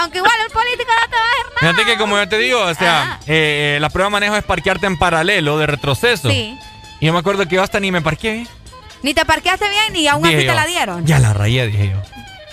Aunque igual el político no te va a hacer nada. Fíjate que como yo te digo, o sea, eh, eh, la prueba de manejo es parquearte en paralelo de retroceso. Sí. Y yo me acuerdo que yo hasta ni me parqué. Ni te parqueaste bien y aún Dije así te la dieron. Ya la rayé, dije yo.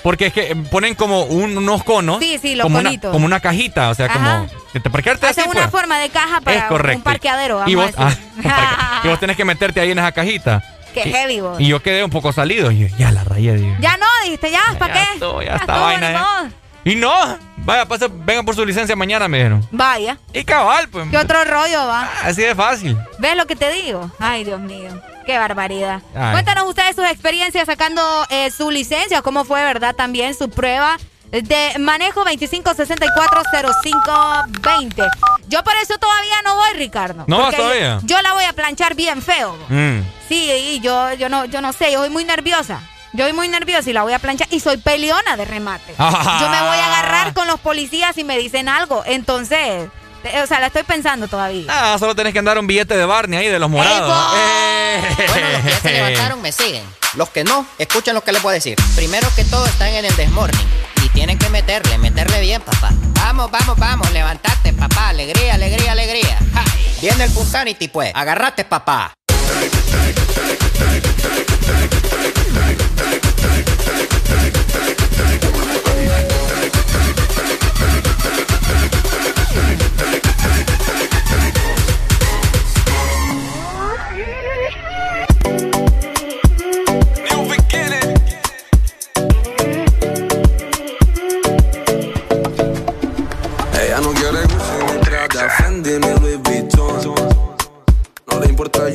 Porque es que eh, ponen como un- unos conos. Sí, sí, los como una, como una cajita, o sea, Ajá. como parquearte así, Hacen una pues. forma de caja para es correcto. un parqueadero. Vamos y vos, a decir. ah, y vos tenés que meterte ahí en esa cajita. Qué Y- heavy, vos. Y yo quedé un poco salido. Y yo, ya la rayé, dije. Ya no, dijiste, ya, ¿para qué? ya estuvo, vaina. Y no, vaya, pasa, vengan por su licencia mañana, me dijeron. Vaya. Y cabal, pues. ¿Qué otro rollo va? Así de fácil. ¿Ves lo que te digo? Ay, Dios mío. Qué barbaridad. Ay. Cuéntanos ustedes sus experiencias sacando eh, su licencia, cómo fue, ¿verdad? También su prueba de manejo 25640520. Yo por eso todavía no voy, Ricardo. ¿No todavía? Yo la voy a planchar bien feo. Mm. Sí, y yo, yo no, yo no sé, yo soy muy nerviosa. Yo soy muy nerviosa y la voy a planchar y soy peleona de remate. Ah. [LAUGHS] Yo me voy a agarrar con los policías y me dicen algo. Entonces, o sea, la estoy pensando todavía. Ah, solo tenés que andar un billete de Barney ahí de los morados. Eh. Bueno, los que ya se [LAUGHS] levantaron me siguen. Los que no, escuchen lo que les puedo decir. Primero que todo están en el desmorning. Y tienen que meterle, meterle bien, papá. Vamos, vamos, vamos, levantate, papá. Alegría, alegría, alegría. Ja. Viene el Punsanity, pues. Agarrate, papá. Ella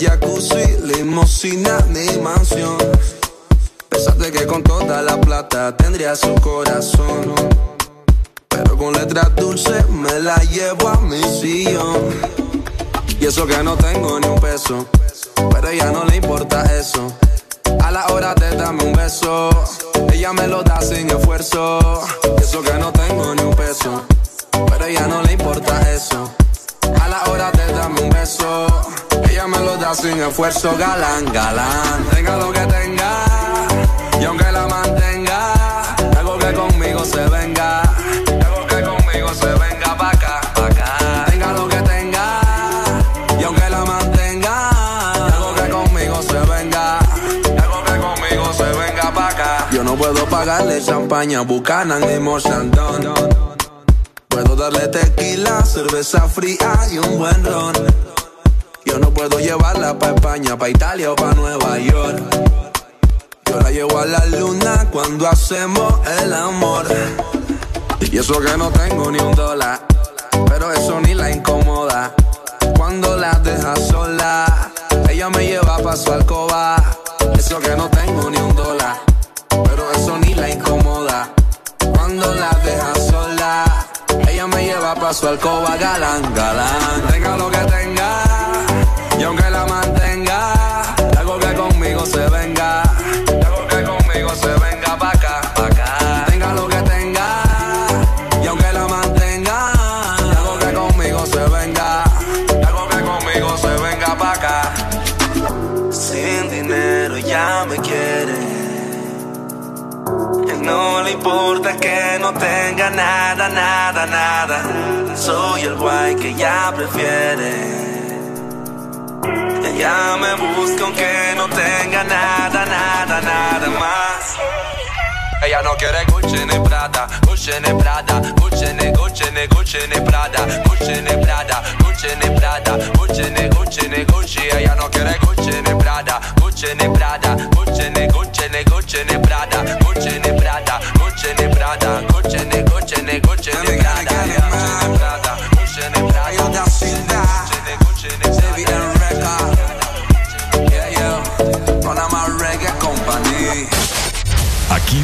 jacuzzi, limosina ni mansión. Pensaste que con toda la plata tendría su corazón. Pero con letras dulces me la llevo a mi sillón. Y eso que no tengo ni un peso. Pero a ella no le importa eso. A la hora de darme un beso, ella me lo da sin esfuerzo. Y eso que no tengo ni un peso. Pero a ella no le importa eso. A la hora de darme un beso, ella me lo da sin esfuerzo, galán, galán. Tenga lo que tenga, y aunque la mantenga, algo que conmigo se venga, algo que conmigo se venga pa' acá, pa' acá. Tenga lo que tenga, y aunque la mantenga, algo que conmigo se venga, algo que conmigo se venga pa' acá. Yo no puedo pagarle champaña, Buchanan ni Morsandón. Puedo darle tequila, cerveza fría y un buen ron. Yo no puedo llevarla pa' España, pa' Italia o pa' Nueva York. Yo la llevo a la luna cuando hacemos el amor. Y eso que no tengo ni un dólar, pero eso ni la incomoda. Cuando la deja sola, ella me lleva pa' su alcoba. Eso que no tengo ni un dólar, pero eso ni la incomoda. Cuando la deja sola, ella me lleva pa' su alcoba, galán, galán. Aunque la mantenga, algo que conmigo se venga, algo que conmigo se venga pa' acá, pa' acá. Tenga lo que tenga, y aunque la mantenga, algo que conmigo se venga, algo que conmigo se venga pa' acá. Sin dinero ya me quiere. No le importa que tenga nada, nada, nada. Soy el guay que ya prefiere. Ella me busca aunque no tenga nada, nada, nada más. Ella no quiere Gucci ni Prada, Gucci ni Prada, Gucci ni Gucci ni Gucci ni Prada, Gucci ni Prada, Gucci ni Prada, Gucci ni Gucci ni Gucci. Ella no quiere Gucci ni Prada, Gucci ni Prada, Gucci ni Gucci ni Gucci ni Prada, Gucci ni Prada, Gucci ni Prada,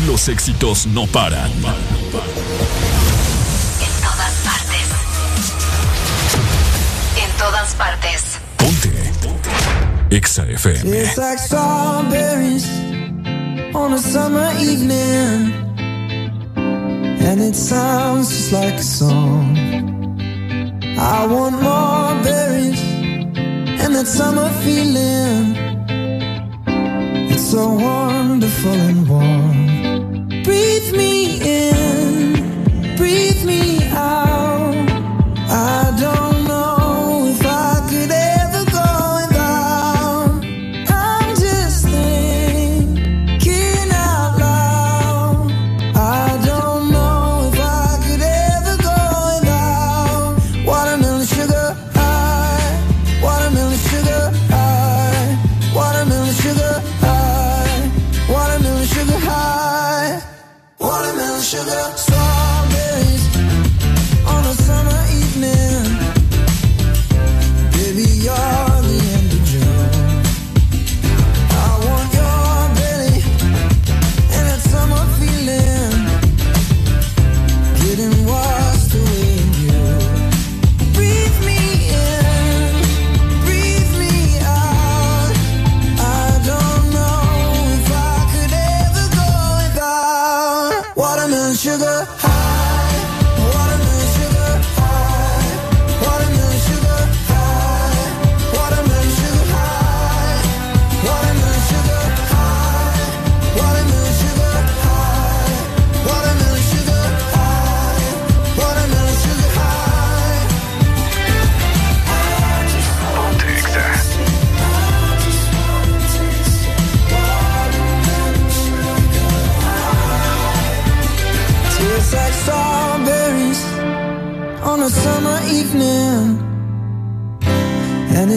los éxitos no paran. En todas partes. En todas partes. Exa FM. It's like strawberries on a summer evening, and it sounds just like a song. I want more berries and that summer feeling. It's so wonderful and warm. Breathe me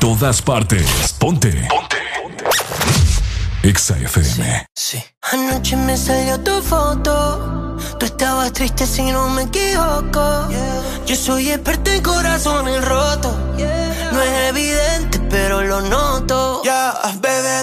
todas partes. Ponte. Ponte. Exa FM. Anoche me salió tu foto. Tú estabas triste si no me equivoco. Yo soy experto en corazones rotos. No es evidente, pero lo noto. Ya, bebé,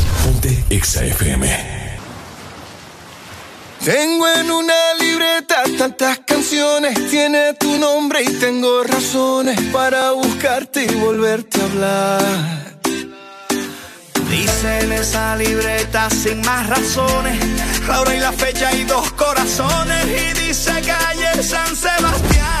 Ponte XAFM. Tengo en una libreta tantas canciones, tiene tu nombre y tengo razones para buscarte y volverte a hablar. Dice en esa libreta sin más razones, la hora y la fecha y dos corazones y dice calle San Sebastián.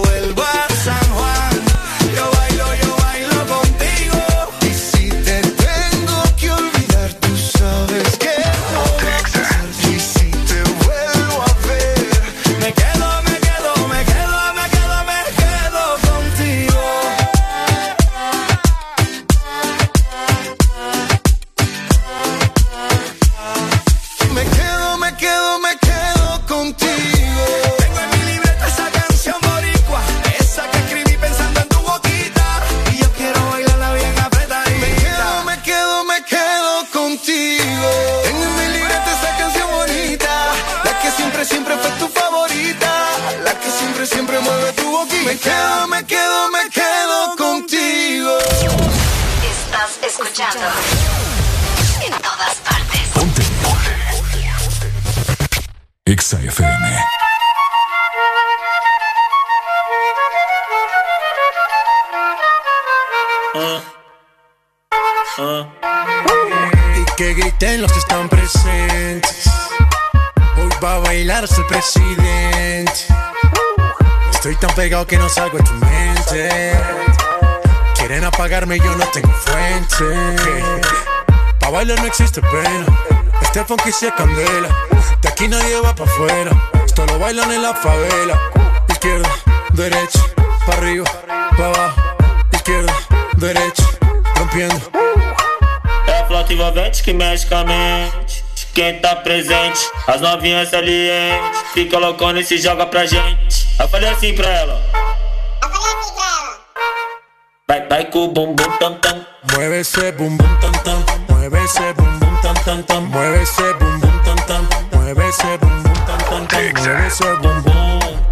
pegado que no salgo de tu mente. Quieren apagarme, yo no tengo fuente. Pa' bailar no existe pena. Este funky sí es candela. De aquí nadie va pa' afuera. Esto lo bailan en la favela. Izquierda, derecha, pa' arriba, pa' abajo. Izquierda, derecha, rompiendo. É flota envolvente que mexe com a mente. quem tá presente. As novinhas salientes, fica loucona e se joga pra gente. Apalasí pra ela. Оголяйся pra ela. Дай, дай ку бум бум там там. Mueve ese bum bum tam tam. Mueve ese bum bum tam tam tam. Mueve ese bum bum tam tam. Mueve ese bum bum tam tam tam. Mueve ese bum bum.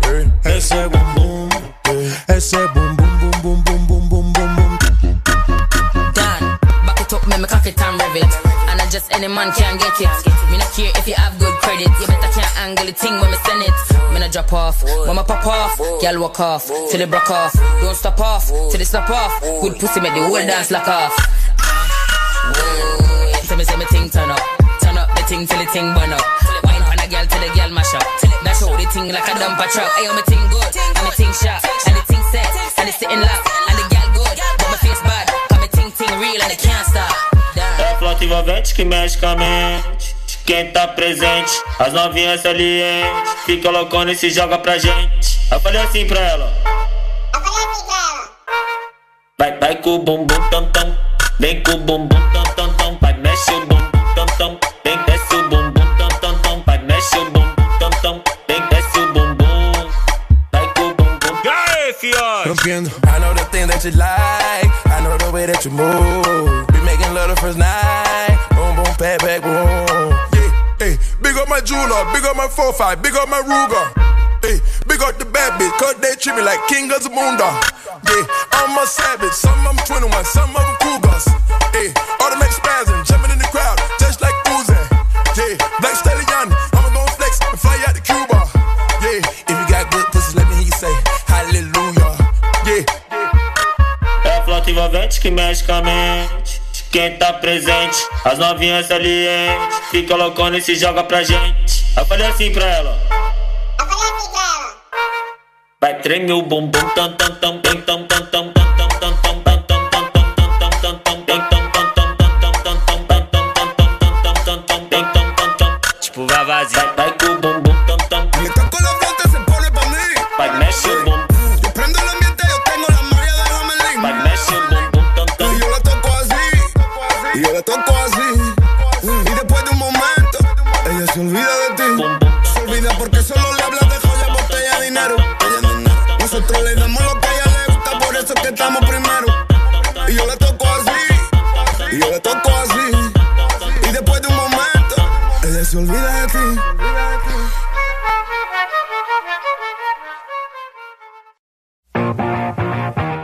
Eh, ese bum bum. Eh, ese bum bum bum bum bum bum bum bum bum. Dan, back it up, make me cock it and rev it. And I just any man can get it. Me not care if you have good credit. You better can't angle the thing when me send it. Me not drop off. Mama pop off, girl walk off. Till it broke off. Don't stop off. Till it stop off. Good pussy make the whole dance lock off. Tell me say me thing turn up. Turn up the thing till the thing burn up. Wine pan a girl till the girl mash up. Dash out the thing like a dumper truck. Ayo me thing good. And me thing sharp. And the thing set. And it's sitting locked. And the girl good. But my face bad. Cause me thing thing real and it can't stop. É a flota envolvente que mexe com a mente. Quem tá presente, as novinhas salientes. Fica loucona e se joga pra gente. Eu falei assim pra ela. Eu falei assim pra ela. Vai, vai com o bumbum tam tam. Vem com o bumbum tam tam tam. Vai, mexe o bumbum tam tam. Vem, desce o bumbum tam tam tam. Vai, mexe o bumbum tam tam. Vem, desce o bumbum. Vai com o bumbum. Yeah, fiote. Rompiendo. I know the thing that you like. I know the way that you move. Be making love the first night. Boom, boom, pat, back, boom. My jeweler, big up my 4-5, big up my Ruger. Hey, big up the bad bitch, cause they treat me like King of Zamunda. Yeah, I'm a savage, some of them 21, some of them Cougars. Hey, automatic spasm, jumping in the crowd, just like Uzi. Yeah, Black Stallion, I'ma go flex and fly out to Cuba. Yeah, if you got good pussy, let me hear you say hallelujah. Yeah. É a flota envolvente que mexe com a mente. quem tá presente. As novinhas salientes, fica loucona e se joga pra gente. Eu falei assim pra ela. Eu falei assim pra ela. Vai tremer o bumbum, tam tam tam tam tam tam. Se olvida.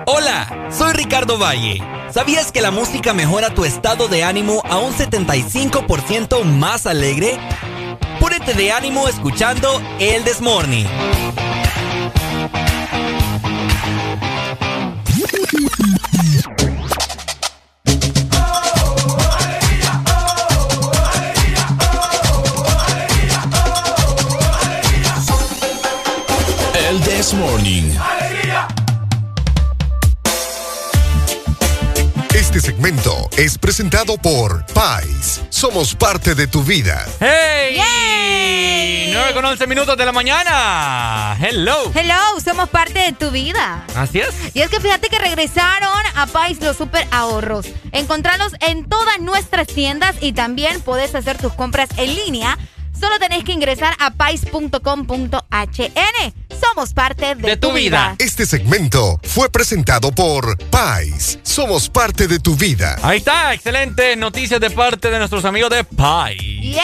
Hola, soy Ricardo Valle. ¿Sabías que la música mejora tu estado de ánimo a un 75% más alegre? Púrete de ánimo escuchando El Desmorning. Morning. Este segmento es presentado por Pais. Somos parte de tu vida. ¡Hey! 9 con 11 minutos de la mañana. Hello. Hello, somos parte de tu vida. Así es. Y es que fíjate que regresaron a Pais los super ahorros. Encontralos en todas nuestras tiendas y también puedes hacer tus compras en línea. Solo tenés que ingresar a pais.com.hn. Somos parte de, tu vida. Este segmento fue presentado por Pais. Somos parte de tu vida. Ahí está, excelente noticias de parte de nuestros amigos de Pi.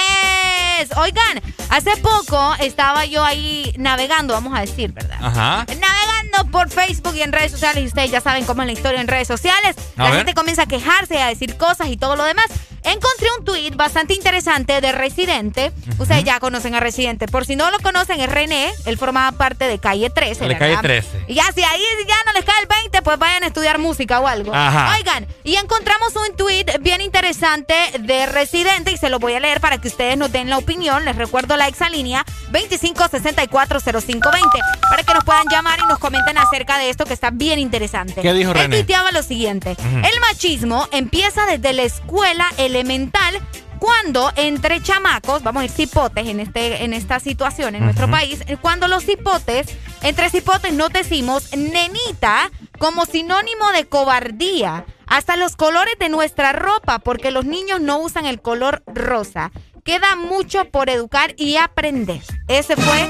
Oigan, hace poco estaba yo ahí navegando, vamos a decir, ¿verdad? Ajá. Navegando por Facebook y en redes sociales y ustedes ya saben cómo es la historia en redes sociales. A la ver. gente comienza a quejarse, a decir cosas y todo lo demás. Encontré un tweet bastante interesante de Residente. Ustedes ya conocen a Residente. Por si no lo conocen, es René. Él formaba parte de Calle 13. De. Calle 13. Y ya, si ahí ya no les cae el 20, pues vayan a estudiar música o algo. Ajá. Oigan, y encontramos un tweet bien interesante de Residente y se lo voy a leer para que ustedes nos den la opinión. Les recuerdo la exalínea 25640520 para que nos puedan llamar y nos comenten acerca de esto que está bien interesante. ¿Qué dijo Él René? tuiteaba lo siguiente. El machismo empieza desde la escuela elemental cuando entre chamacos, vamos a ir cipotes en, este, en esta situación en nuestro país, cuando los cipotes, entre cipotes nos decimos nenita como sinónimo de cobardía. Hasta los colores de nuestra ropa, porque los niños no usan el color rosa. Queda mucho por educar y aprender. Ese fue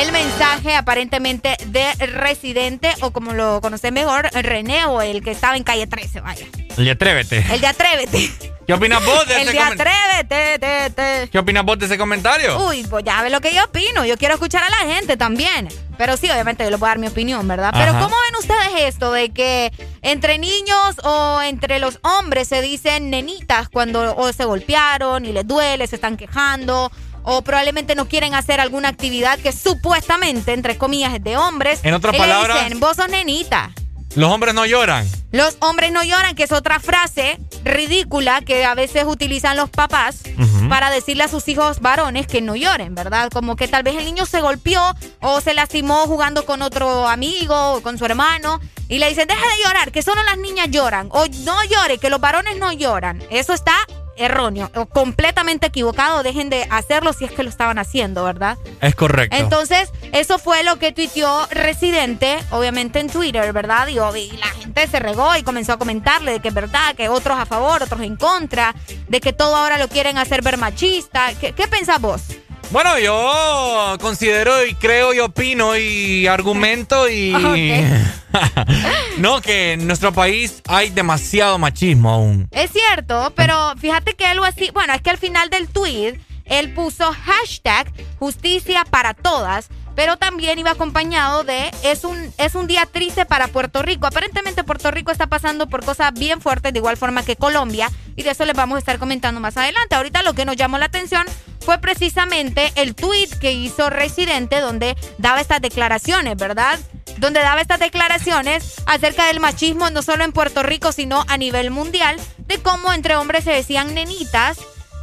el mensaje aparentemente de Residente, o como lo conoce mejor, René, o el que estaba en calle 13, vaya. El de Atrévete. El de Atrévete. ¿Qué opinas vos de El ese comentario? Atrévete, te, te. ¿Qué opinas vos de ese comentario? Uy, pues ya ves lo que yo opino. Yo quiero escuchar a la gente también. Pero sí, obviamente yo les voy a dar mi opinión, ¿verdad? Pero. ¿cómo ven ustedes esto de que entre niños o entre los hombres se dicen nenitas cuando o se golpearon y les duele, se están quejando? O probablemente no quieren hacer alguna actividad que supuestamente, entre comillas, es de hombres. En otras palabras- dicen, vos sos nenita. Los hombres no lloran. Los hombres no lloran, que es otra frase ridícula que a veces utilizan los papás para decirle a sus hijos varones que no lloren, ¿verdad? Como que tal vez el niño se golpeó o se lastimó jugando con otro amigo o con su hermano y le dicen, deja de llorar, que solo las niñas lloran. O no llore, que los varones no lloran. Eso está erróneo, o completamente equivocado. Dejen de hacerlo si es que lo estaban haciendo, ¿verdad? Es correcto. Entonces, eso fue lo que tuiteó Residente, obviamente en Twitter, ¿verdad? Y, la gente se regó y comenzó a comentarle de que es verdad, que otros a favor, otros en contra, de que todo ahora lo quieren hacer ver machista. ¿Qué, qué pensás vos? Bueno, yo considero y creo y opino y argumento y... [LAUGHS] [LAUGHS] no, que en nuestro país hay demasiado machismo aún. Es cierto, pero fíjate que algo así, bueno, es que al final del tweet él puso hashtag justicia para todas, pero también iba acompañado de es un, es un día triste para Puerto Rico. Aparentemente Puerto Rico está pasando por cosas bien fuertes, de igual forma que Colombia, y de eso les vamos a estar comentando más adelante. Ahorita lo que nos llamó la atención fue precisamente el tweet que hizo Residente donde daba estas declaraciones, ¿verdad? Donde daba estas declaraciones acerca del machismo no solo en Puerto Rico, sino a nivel mundial, de cómo entre hombres se decían nenitas,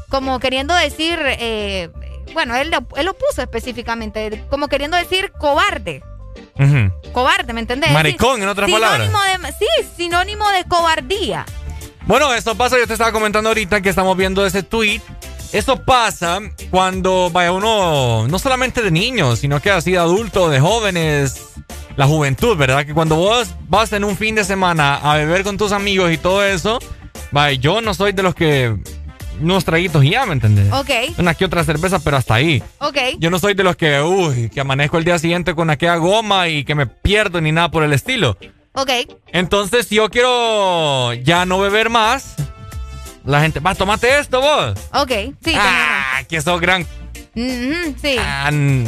como queriendo decir, eh, bueno, él, lo- él lo puso específicamente, como queriendo decir cobarde. Cobarde, ¿me entendés? Maricón, en otras Sinónimo de- sí, sinónimo de cobardía. Bueno, eso pasa, yo te estaba comentando ahorita que estamos viendo ese tweet. Eso pasa cuando vaya uno, no solamente de niños, sino que así de adultos, de jóvenes, la juventud, ¿verdad? Que cuando vos vas en un fin de semana a beber con tus amigos y todo eso, vaya, yo no soy de los que unos traguitos y ya, ¿me entendés? Ok, Una que otra cerveza, pero hasta ahí. ok. Yo no soy de los que, uy, que amanezco el día siguiente con aquella goma y que me pierdo ni nada por el estilo. Ok, Entonces, si yo quiero ya no beber más, la gente, va, tomate esto vos. ok, sí. Ah, que sos gran, tenés- Ujú, sí. gran,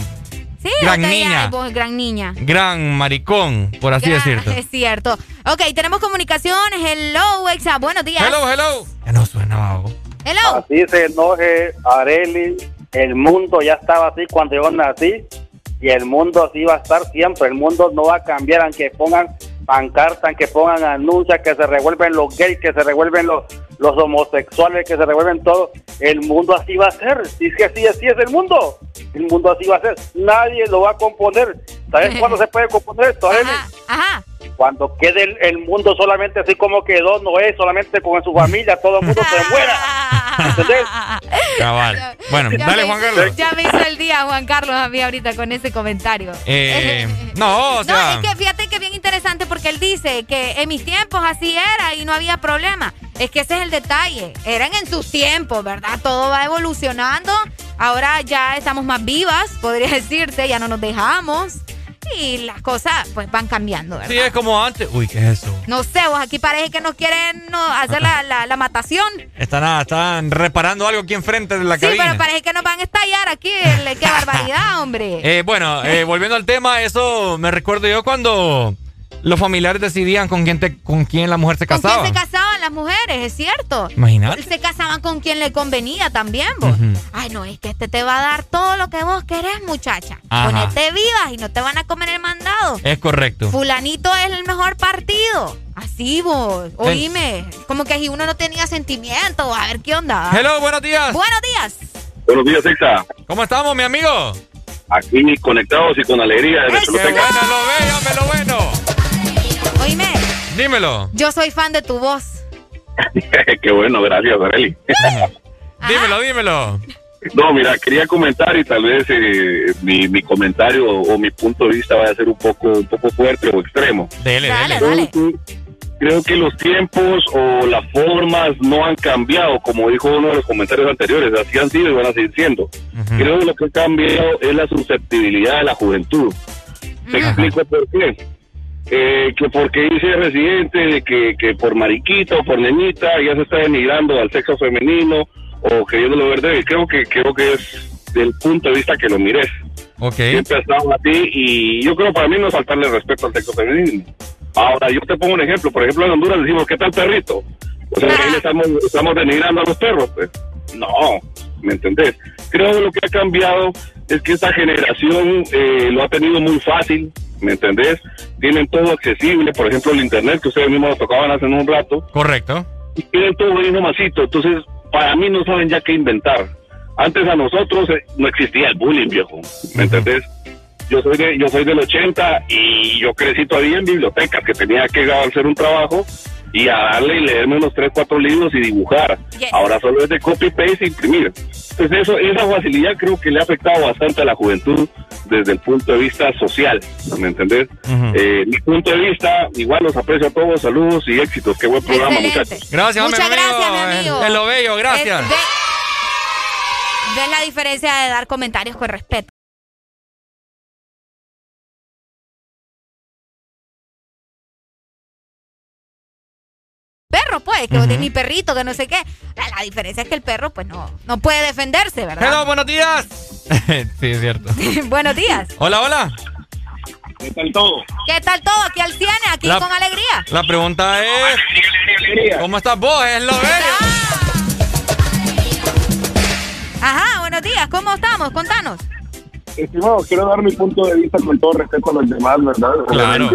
sí, gran niña. vos, gran niña. gran maricón, por así decirlo. Es cierto. Ok, tenemos comunicaciones. Hello, Exa. Buenos días. Hello, hello. Ya no suena, vago. Así se enoje Areli. El mundo ya estaba así cuando yo nací y el mundo así va a estar siempre. El mundo no va a cambiar aunque pongan pancartas, aunque pongan anuncios, que se revuelven los gays, que se revuelven los, los homosexuales, que se revuelven todo. El mundo así va a ser. Si es que así, así es el mundo. El mundo así va a ser. Nadie lo va a componer. ¿Sabes cuándo se puede componer esto? Ajá. Cuando quede el, el mundo solamente así como quedó, no es solamente con su familia, todo el mundo se muera. [LAUGHS] ¿Entendés? Cabal. Bueno, Ya dale, me- Juan Carlos. Ya me hizo el día Juan Carlos a mí ahorita con ese comentario. Eh, no, o sea. No, es que fíjate que bien interesante porque él dice que en mis tiempos así era y no había problema. Es que ese es el detalle. Eran en sus tiempos, ¿verdad? Todo va evolucionando. Ahora ya estamos más vivas, podría [LAUGHS] decirse, ya no nos dejamos. Y las cosas pues van cambiando, ¿verdad? Sí, es como antes. Uy, ¿qué es eso? No sé, vos aquí parece que nos quieren no, hacer la, la, la matación. Están, ah, están reparando algo aquí enfrente de la Sí, cabina. pero parece que nos van a estallar aquí. Qué barbaridad, [LAUGHS] hombre. Eh, bueno, eh, volviendo al tema, eso me recuerdo yo cuando los familiares decidían con quién, te- con quién la mujer se ¿Con casaba. quién se casaban las mujeres? Es cierto. Imagínate. Se casaban con quien le convenía también, vos. Ay, no, es que este te va a dar todo lo que vos querés, muchacha. Ajá. Ponete vivas y no te van a comer el mandado. Es correcto. Fulanito es el mejor partido. Así vos, oíme. Como que si uno no tenía sentimiento, a ver qué onda. Hello, buenos días. Buenos días. Buenos días, Exa. ¿Cómo estamos, mi amigo? Aquí conectados y con alegría desde ¡Qué Choluteca. bueno, lo veo, hombre, lo bueno! Dímelo. yo soy fan de tu voz. [LAUGHS] Qué bueno, gracias, Areli. [LAUGHS] Dímelo, dímelo. No, mira, quería comentar y tal vez eh, mi, mi comentario o mi punto de vista vaya a ser un poco un poco fuerte o extremo. Dele, Dale, dele. dale. creo que los tiempos o las formas no han cambiado, como dijo uno de los comentarios anteriores, así han sido y van a seguir siendo. Creo que lo que ha cambiado es la susceptibilidad de la juventud. Te explico por qué. Eh, que porque dice residente de que, que por mariquita o por neñita ya se está denigrando al sexo femenino o queriéndolo ver débil. Creo que, creo que es del punto de vista que lo mires. Ok. Siempre ha estado así y yo creo para mí no es faltarle respeto al sexo femenino. Ahora, yo te pongo un ejemplo. Por ejemplo, en Honduras decimos, ¿qué tal perrito? O sea, ahí le estamos, estamos denigrando a los perros. Pues. No, ¿me entendés? Creo que lo que ha cambiado es que esta generación eh, lo ha tenido muy fácil, ¿me entendés? Tienen todo accesible, por ejemplo, el internet que ustedes mismos tocaban hace un rato. Correcto. Y tienen todo ahí nomasito. Entonces, para mí no saben ya qué inventar. Antes a nosotros eh, no existía el bullying, viejo, ¿me entendés? Yo soy, de, yo soy del 80 y yo crecí todavía en bibliotecas, que tenía que hacer un trabajo y a darle y leerme unos 3, 4 libros y dibujar. Ahora solo es de copy-paste e imprimir. Entonces eso, esa facilidad creo que le ha afectado bastante a la juventud desde el punto de vista social, ¿me entendés? Eh, mi punto de vista, igual los aprecio a todos, saludos y éxitos. Qué buen programa, Excelente. muchachos. Gracias, Muchas mi amigo. gracias, mi amigo. En lo bello, gracias. Es- ve- ¿Ves la diferencia de dar comentarios con respeto? Perro, pues, que de mi perrito, que no sé qué. La, la diferencia es que el perro, pues, no, no puede defenderse, Hello, ¿verdad? buenos días. [LAUGHS] sí, es cierto. [LAUGHS] Buenos días. Hola, hola. ¿Qué tal todo? ¿Qué tal todo? Aquí al 100, aquí La- con alegría. La pregunta es... ¿Cómo estás vos? Es lo bello. Ajá, buenos días. ¿Cómo estamos? Contanos. Estimado, quiero dar mi punto de vista con todo respeto a los demás, ¿verdad? Claro.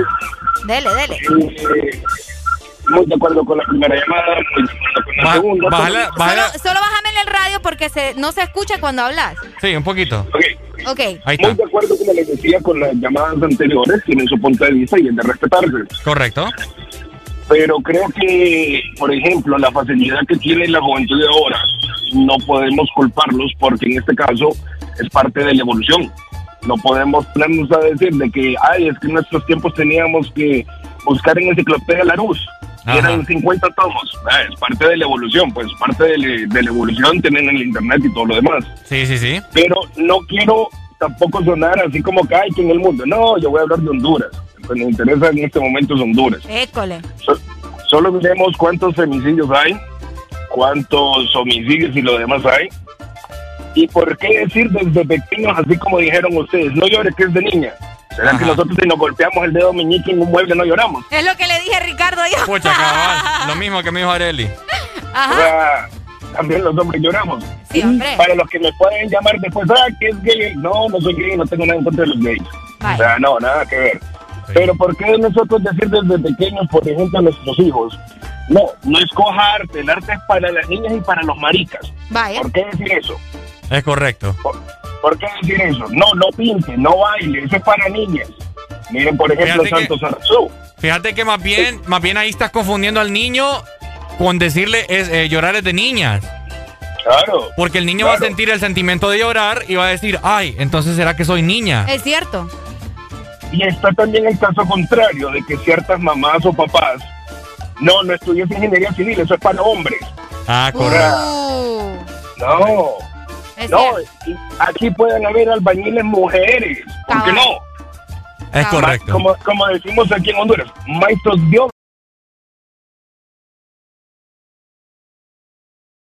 Dele, dele. Eh, muy de acuerdo con la primera llamada, muy de acuerdo con la segunda. bájala- bájala- Solo, solo bájame el radio porque se, no se escucha cuando hablas. Sí, un poquito. Ok. Ahí está. Muy de acuerdo, como les decía, con las llamadas anteriores, tienen su punto de vista y es de respetarse. Correcto. Pero creo que, por ejemplo, la facilidad que tiene la juventud de ahora, no podemos culparlos porque en este caso es parte de la evolución. No podemos ponernos a decir de que, ay, es que en nuestros tiempos teníamos que buscar en enciclopedia la luz. Ajá. Eran 50 tomos. Ah, es parte de la evolución, pues parte de, la- de la evolución tienen el internet y todo lo demás. Sí, sí, sí. Pero no quiero tampoco sonar así como que hay que en el mundo. No, yo voy a hablar de Honduras. Lo que nos interesa en este momento es Honduras. École. So- solo miremos cuántos femicidios hay, cuántos homicidios y lo demás hay. ¿Y por qué decir desde pequeños, así como dijeron ustedes, no llores que es de niña? ¿Será que nosotros si nos golpeamos el dedo meñique en un mueble no lloramos? Es lo que le dije a Ricardo yo. Pucha, cabal. [LAUGHS] Lo mismo que me dijo Areli. O sea, también los hombres lloramos. Sí, hombre. Para los que me pueden llamar después, ah, que es gay. No, no soy gay, no tengo nada en contra de los gays. O sea, no, nada que ver. Pero ¿por qué nosotros decir desde pequeños, por ejemplo, a nuestros hijos? No, no escoja arte, el arte es para las niñas y para los maricas. Vaya. ¿Por qué decir eso? Es correcto. ¿Por qué decir eso? No, no pinte, no baile, eso es para niñas. Miren, por ejemplo, Fíjate que- Santos. Fíjate que más bien, más bien ahí estás confundiendo al niño con decirle es, eh, llorar es de niñas. Claro. Porque el niño va a sentir el sentimiento de llorar y va a decir, ay, entonces será que soy niña. Es cierto. Y está también el caso contrario, de que ciertas mamás o papás, no, no estudias ingeniería civil, eso es para hombres. Ah, Uh, No, es no, cierto. aquí pueden haber albañiles mujeres, ¿por qué no? Es correcto. Como, como decimos aquí en Honduras, maestros Dios.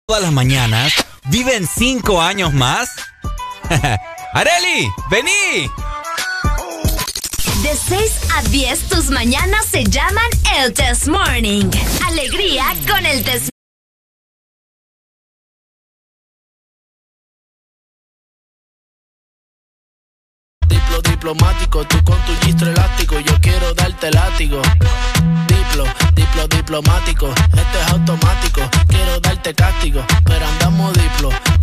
Todas las mañanas viven cinco años más. [LAUGHS] Areli, vení. De 6 a 10, tus mañanas se llaman el Test Morning. Alegría con el Test Diplo diplomático, tú con tu gistro elástico, yo quiero darte látigo. Diplo, diplo diplomático, esto es automático, quiero darte castigo, pero andamos diplo,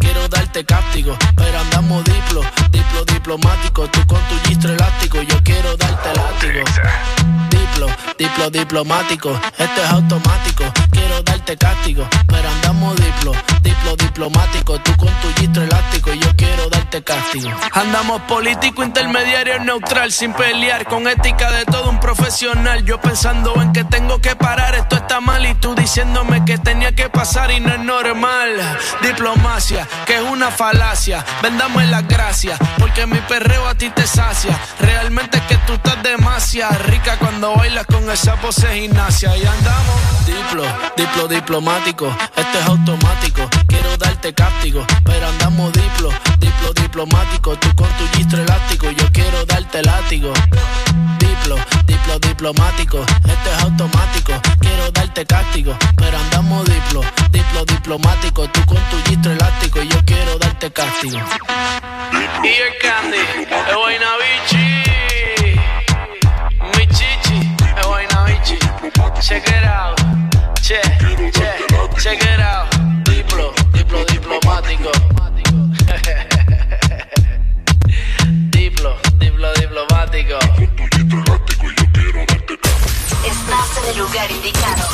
Quiero darte cáptico, pero andamos diplo, diplo diplomático. Tú con tu gistro elástico, yo quiero darte látigo. Diplo, diplo diplomático, este es automático. Quiero darte cáptico, pero andamos diplo, diplo diplomático. Tú con tu gistro elástico, yo quiero darte castigo. Andamos político, intermediario, neutral, sin pelear, con ética de todo un profesional. Yo pensando en que tengo que parar, esto está mal y tú diciéndome que tenía que pasar y no es normal. Diplomacia, que es una falacia. Vendamos las gracias, porque mi perreo a ti te sacia. Realmente es que tú estás demasiado rica cuando bailas con esa pose gimnasia. Y andamos diplo, diplo diplomático. Esto es automático. Quiero darte cáptico, pero andamos diplo, diplo diplomático. Tú con tu gistro elástico, yo quiero darte látigo. Diplo, diplo diplomático. Esto es automático. Quiero darte cáptico, pero andamos diplo, diplo diplomático. Tú con tu gistro elástico, yo quiero darte castigo. Y el candy, el Guaynabichi. Mi chichi, el Guaynabichi. Check it out. Che, che, check it out. Diplo, diplo diplomático. [LAUGHS] diplo, diplo diplomático. Estás en el lugar indicado.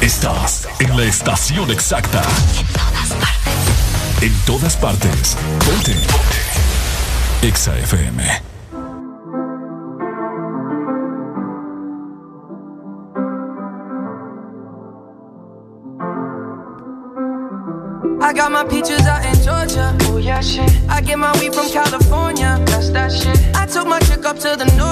Estás en la estación exacta. En todas partes. En todas partes. Ponte. Ponte. Exa FM. I got my peaches out in Georgia. Oh yeah, shit. I get my weed from California. That's that shit. I took my chick up to the north,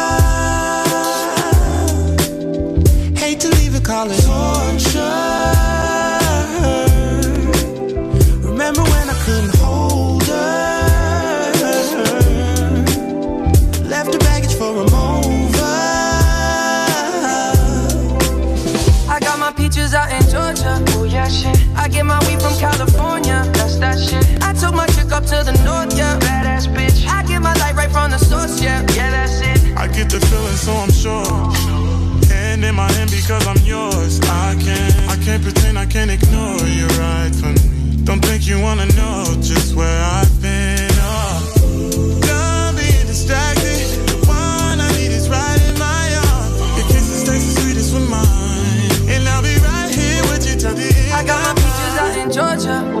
Right from the source, yeah. Yeah, that's it. I get the feeling, so I'm sure. Hand in my hand because I'm yours. I can't, I can't pretend, I can't ignore you right from me. Don't think you wanna know just where I've been. Oh. Done being distracted. The one I need is right in my arms. Your kisses taste the sweetest with mine, and I'll be right here with you till the end. I got my peaches out in Georgia.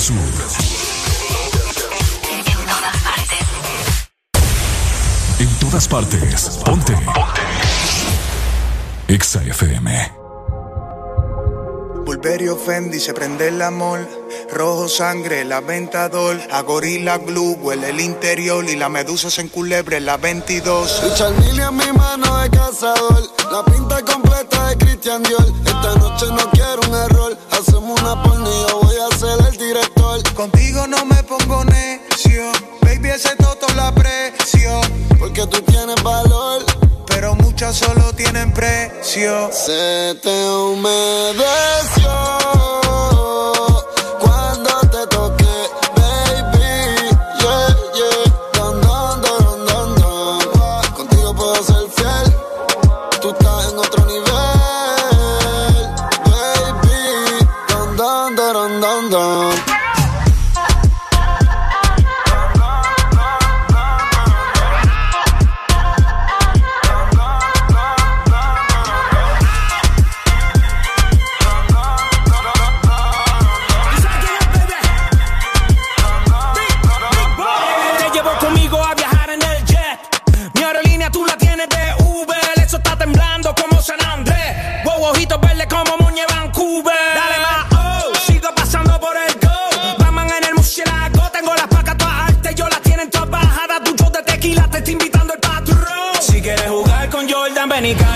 Sur. En todas partes. En todas partes. Ponte. Ponte. Exa FM. Bulberio Fendi se prende el amor. Rojo sangre, la ventador. A gorila glue, huele el interior. Y la medusa se enculebre la 22. Richard Mille en mi mano de cazador. La pinta completa de Christian Dior. Esta noche no quiero un error. Una porno y yo voy a ser el director. Contigo no me pongo necio. Baby, ese toto la aprecio. Porque tú tienes valor. Pero muchas solo tienen precio. Se te humedeció ven y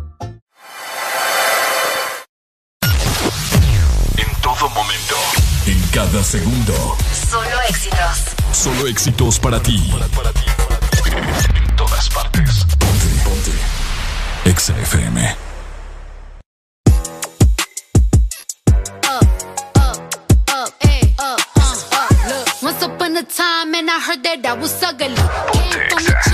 Cada segundo. Solo éxitos. Solo éxitos para ti. Para, para ti, para ti. En todas partes. Ponte, ponte. Exa FM. Once upon a time, and I heard that I was ugly. Ponte,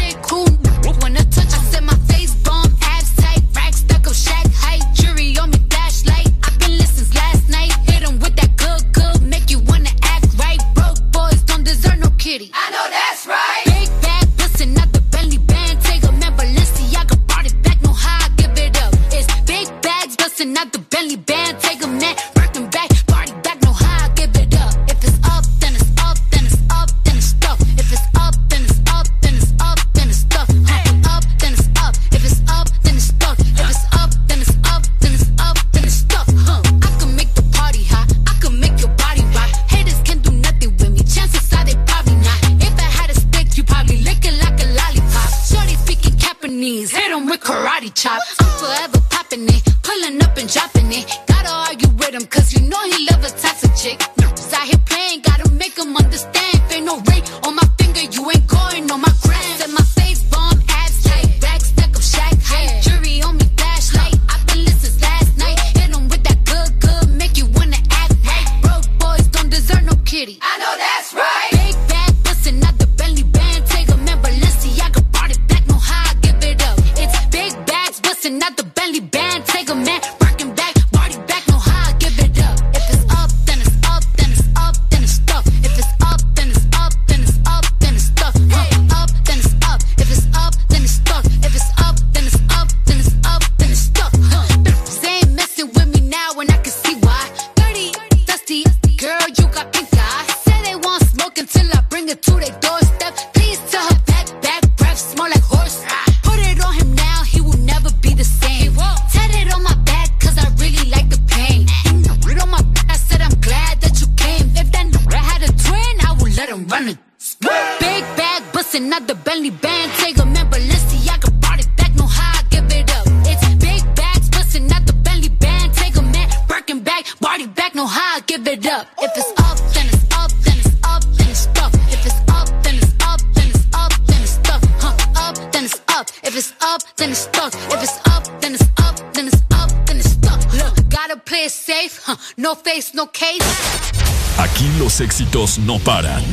no paran.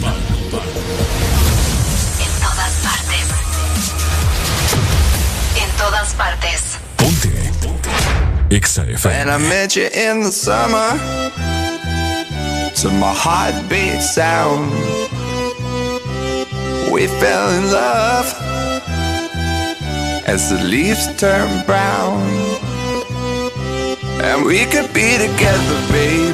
En todas partes. En todas partes. Ponte. When I met you in the summer. To my heartbeat sound. We fell in love. As the leaves turn brown. And we could be together, baby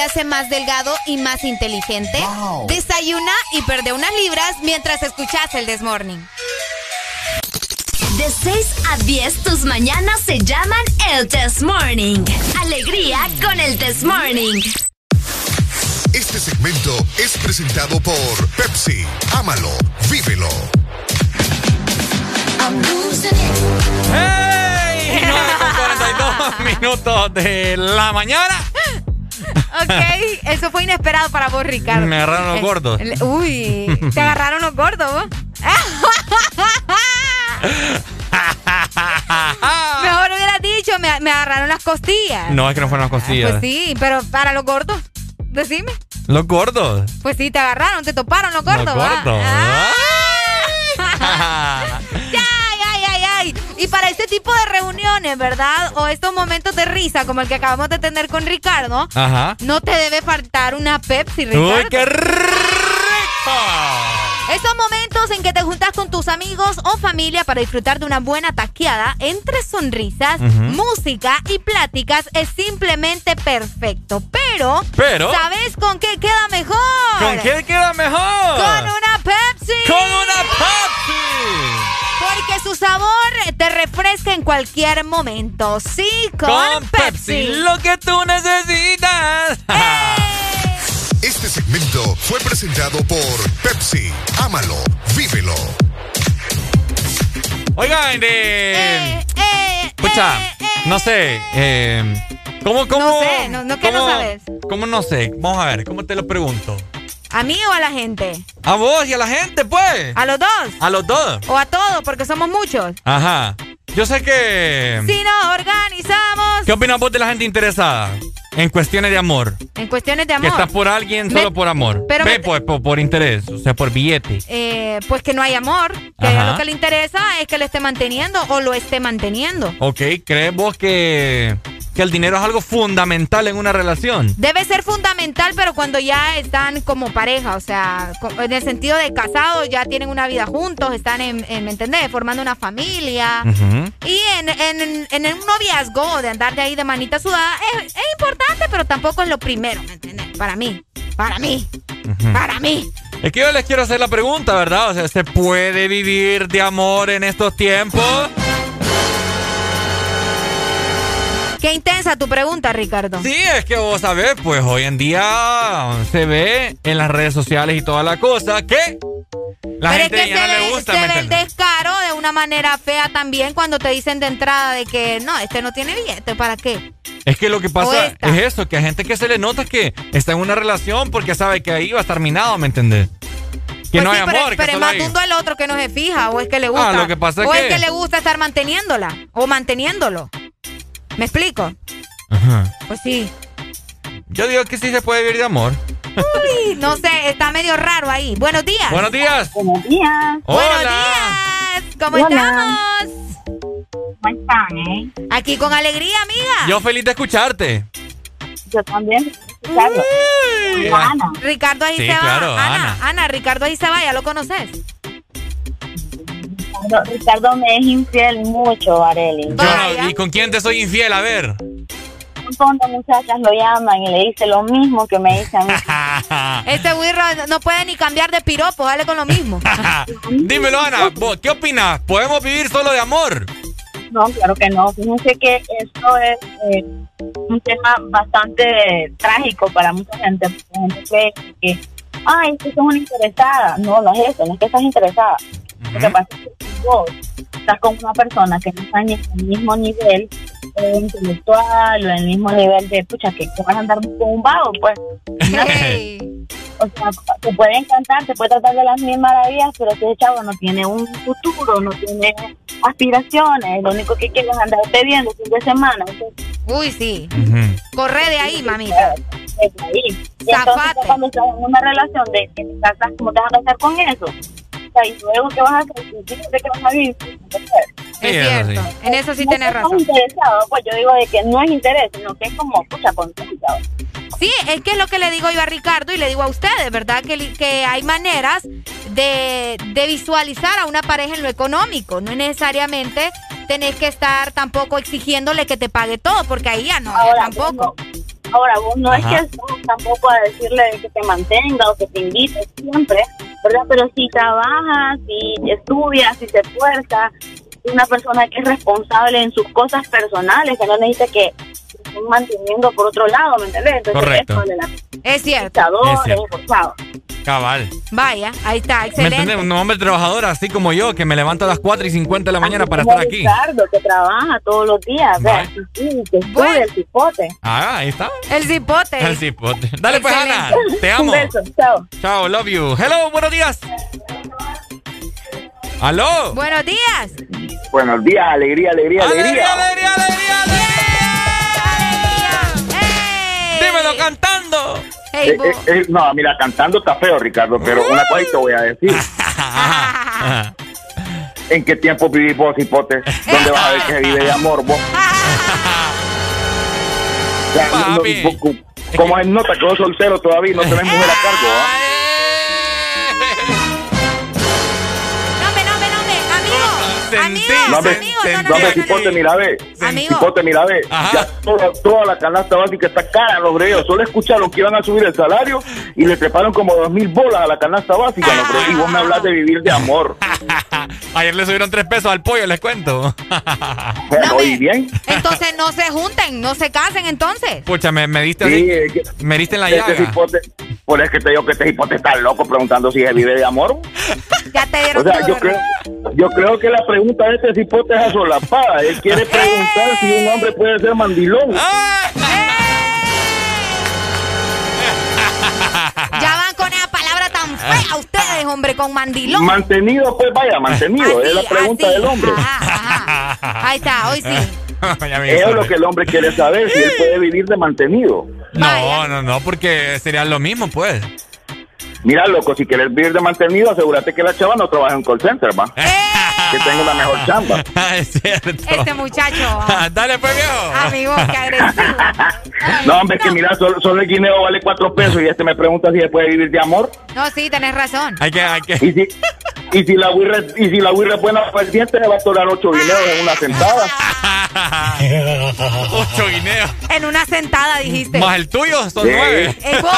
Te hace más delgado y más inteligente? Desayuna y perde unas libras mientras escuchas el Desmorning. De 6 a 10, tus mañanas se llaman el Test Morning. Alegría con el Test Morning. Este segmento es presentado por Pepsi. Ámalo, vívelo. ¡Hey! [LAUGHS] 42 minutos de la mañana. Ok, eso fue inesperado para vos, Ricardo. Me agarraron los gordos. Uy, te agarraron los gordos, vos. [LAUGHS] Mejor hubieras dicho, me, me, agarraron las costillas. No, es que no fueron las costillas. Pues sí, pero para los gordos, decime. ¿Los gordos? Pues sí, te agarraron, te toparon los gordos. Los gordos. [LAUGHS] reuniones, ¿verdad? O estos momentos de risa, como el que acabamos de tener con Ricardo, Ajá. no te debe faltar una Pepsi, Ricardo. ¡Uy, qué rico! Esos momentos en que te juntas con tus amigos o familia para disfrutar de una buena taqueada entre sonrisas, Uh -huh. música y pláticas es simplemente perfecto. Pero, Pero, ¿sabes con qué queda mejor? ¿Con qué queda mejor? Con una Pepsi. ¡Con una Pepsi! Porque su sabor refresca en cualquier momento. Sí, con, con Pepsi. Pepsi. Lo que tú necesitas. [LAUGHS] Este segmento fue presentado por Pepsi. Ámalo, vívelo. Oigan, eh, eh, eh, escucha, eh, no sé, eh, ¿cómo, cómo? No sé, no, no, ¿qué cómo, no sabes? ¿Cómo no sé? Vamos a ver, ¿cómo te lo pregunto? ¿A mí o a la gente? A vos y a la gente, pues. ¿A los dos? A los dos. ¿O a todos? Porque somos muchos. Ajá. Yo sé que... Si nos organizamos... ¿Qué opinas vos de la gente interesada? En cuestiones de amor. En cuestiones de amor. Que estás por alguien me, solo por amor. Pero Ve, me, por, por, por, interés, o sea, por billete. Eh, pues que no hay amor. Que a lo que le interesa es que lo esté manteniendo o lo esté manteniendo. Ok, ¿crees vos que, que el dinero es algo fundamental en una relación? Debe ser fundamental, pero cuando ya están como pareja, o sea, en el sentido de casados, ya tienen una vida juntos, están, en, en ¿me entendés? Formando una familia. Uh -huh. Y en, en, en, un noviazgo, de andar de ahí de manita sudada, es, es importante, pero tampoco es lo primero, ¿me entiendes? Para mí, para mí, uh -huh. para mí. Es que yo les quiero hacer la pregunta, ¿verdad? O sea, ¿se puede vivir de amor en estos tiempos? Qué intensa tu pregunta, Ricardo. Sí, es que vos sabés, pues hoy en día se ve en las redes sociales y toda la cosa que la Pero gente es que ya se no ve, le gusta, se ¿me ve el descaro de una manera fea también cuando te dicen de entrada de que no, este no tiene billete, ¿para qué? Es que lo que pasa es eso, que hay gente que se le nota que está en una relación porque sabe que ahí va a estar minado, ¿me entendés? Que pues no sí, hay amor. Pero es más hay... el otro que no se fija, o es que le gusta. Ah, lo que pasa o es que le gusta estar manteniéndola, o manteniéndolo. ¿Me explico? Ajá. Pues sí. Yo digo que sí se puede vivir de amor. Uy, no sé, está medio raro ahí. Buenos días. Buenos días. Buenos días. Hola. Buenos días. ¿Cómo Hola. estamos? ¿Cómo están, eh? Aquí con alegría, amiga. Yo feliz de escucharte. Yo también. Ricardo. Uy. Ana. Ricardo ahí Sí, se va. claro, Ana, Ana. Ana, Ricardo ahí se va, ¿ya lo conoces? Ricardo, Ricardo me es infiel mucho, Areli. No- ¿Y con quién te soy infiel? A ver. Un montón de muchachas lo llaman y le dice lo mismo que me dicen a mí. [LAUGHS] Este Wirro no puede ni cambiar de piropo, dale con lo mismo. [LAUGHS] Dímelo, Ana. ¿vos ¿Qué opinas? ¿Podemos vivir solo de amor? No, claro que no. Fíjense que esto es eh, un tema bastante trágico para mucha gente. Mucha gente cree que, ay, es que sos una interesada. No, no es eso, no es que estás interesada. Lo que pasa es que si vos estás con una persona que no está ni en el mismo nivel eh, intelectual o en el mismo nivel de, pucha, que, vas a andar con un vago, pues. O sea, te puede encantar, te puede tratar de las mil maravillas, pero si ese chavo no tiene un futuro, no tiene aspiraciones, lo único que quiere es andar bebiendo fin de semana. Entonces, Uy, sí. Corre de ahí, mamita. ahí. Y entonces Zafate. cuando estás en una relación de que te casas, ¿cómo te vas a casar con eso? Y luego, ¿qué vas a hacer? Fíjate que vas a vivir. Es cierto. En eso sí tienes No razón. estás interesado, pues yo digo de que no es interés, sino que es como, pucha, contenta. Sí, es que es lo que le digo yo a Ricardo y le digo a ustedes, ¿verdad? Que, que hay maneras de, de visualizar a una pareja en lo económico. No necesariamente tenés que estar tampoco exigiéndole que te pague todo, porque ahí ya no, ya tampoco. Ahora, vos no es que tampoco a decirle que te mantenga o que te invite siempre, ¿verdad? Pero si trabajas, si estudias, si se esfuerza, una persona que es responsable en sus cosas personales, que no necesita que estén manteniendo por otro lado, ¿me entiendes? Entonces, Correcto. Es cierto. Es cierto. Cabal. Vaya, ahí está, ¿Me excelente. entiendes? Un hombre trabajador así como yo, que me levanto a las 4 y 50 de la mañana para estar aquí. Ricardo, que trabaja todos los días, vea, sí, sí, que estudia el cipote. Ah, ahí está. El cipote. El cipote. Dale pues, Ana. Te amo. Un beso, chao. Chao, love you. Hello, buenos días. ¿Aló? Buenos días. Buenos días, alegría, alegría, alegría. alegría, Dímelo cantando. Eh, eh, eh, no, mira, cantando está feo, Ricardo, pero una cosa te voy a decir. [LAUGHS] ¿En qué tiempo vivís vos, hipotes? ¿Dónde vas a ver que se vive de amor, vos? [LAUGHS] O sea, no- no- co- como es nota que vos soltero todavía y no tenés mujer a cargo, ¿ah? No, hombre, no, hombre, cipote, mira, ve. Amigo. Mira, ve. Ya toda, toda la canasta básica está cara, los breos. Solo escucharon que iban a subir el salario y le treparon como dos mil bolas a la canasta básica, los breos. Y vos me hablas de vivir de amor. [LAUGHS] Ayer le subieron 3 pesos al pollo, les cuento. [LAUGHS] Bueno, y bien. Entonces no se junten, no se casen entonces. Pucha, me, me diste Sí, así- es que- me diste en la Este llaga. cipote, por eso que te digo que este cipote está loco preguntando si se vive de amor. [LAUGHS] Ya te O dieron sea, tu- yo creo, yo creo que la pregunta de este cipote es asolapada. Él quiere preguntar si un hombre puede ser mandilón. Ya van con esa palabra tan fea ustedes, hombre, con mandilón. Mantenido, pues vaya, mantenido. es la pregunta del hombre. Ahí está, hoy sí. [LAUGHS] Eso es lo que el hombre quiere saber, si él puede vivir de mantenido. No, no, no, porque sería lo mismo, pues. Mira, loco, si quieres vivir de mantenido, asegúrate que la chava no trabaje en un call center, va. Que tenga una mejor chamba. [LAUGHS] es cierto. Este muchacho. [LAUGHS] Dale, pues, viejo. Amigo, qué agresivo. No, hombre, es que mira, solo, solo el guineo vale cuatro pesos y este me pregunta si se puede vivir de amor. No, sí, tenés razón. Hay que, hay que. Y si, y si la huirra, y si la huirra es buena para el diente, le va a torar ocho guineos en una sentada. [LAUGHS] Ocho guineos. En una sentada dijiste. Más el tuyo, son Sí. nueve. [LAUGHS] ¡Ey, vos!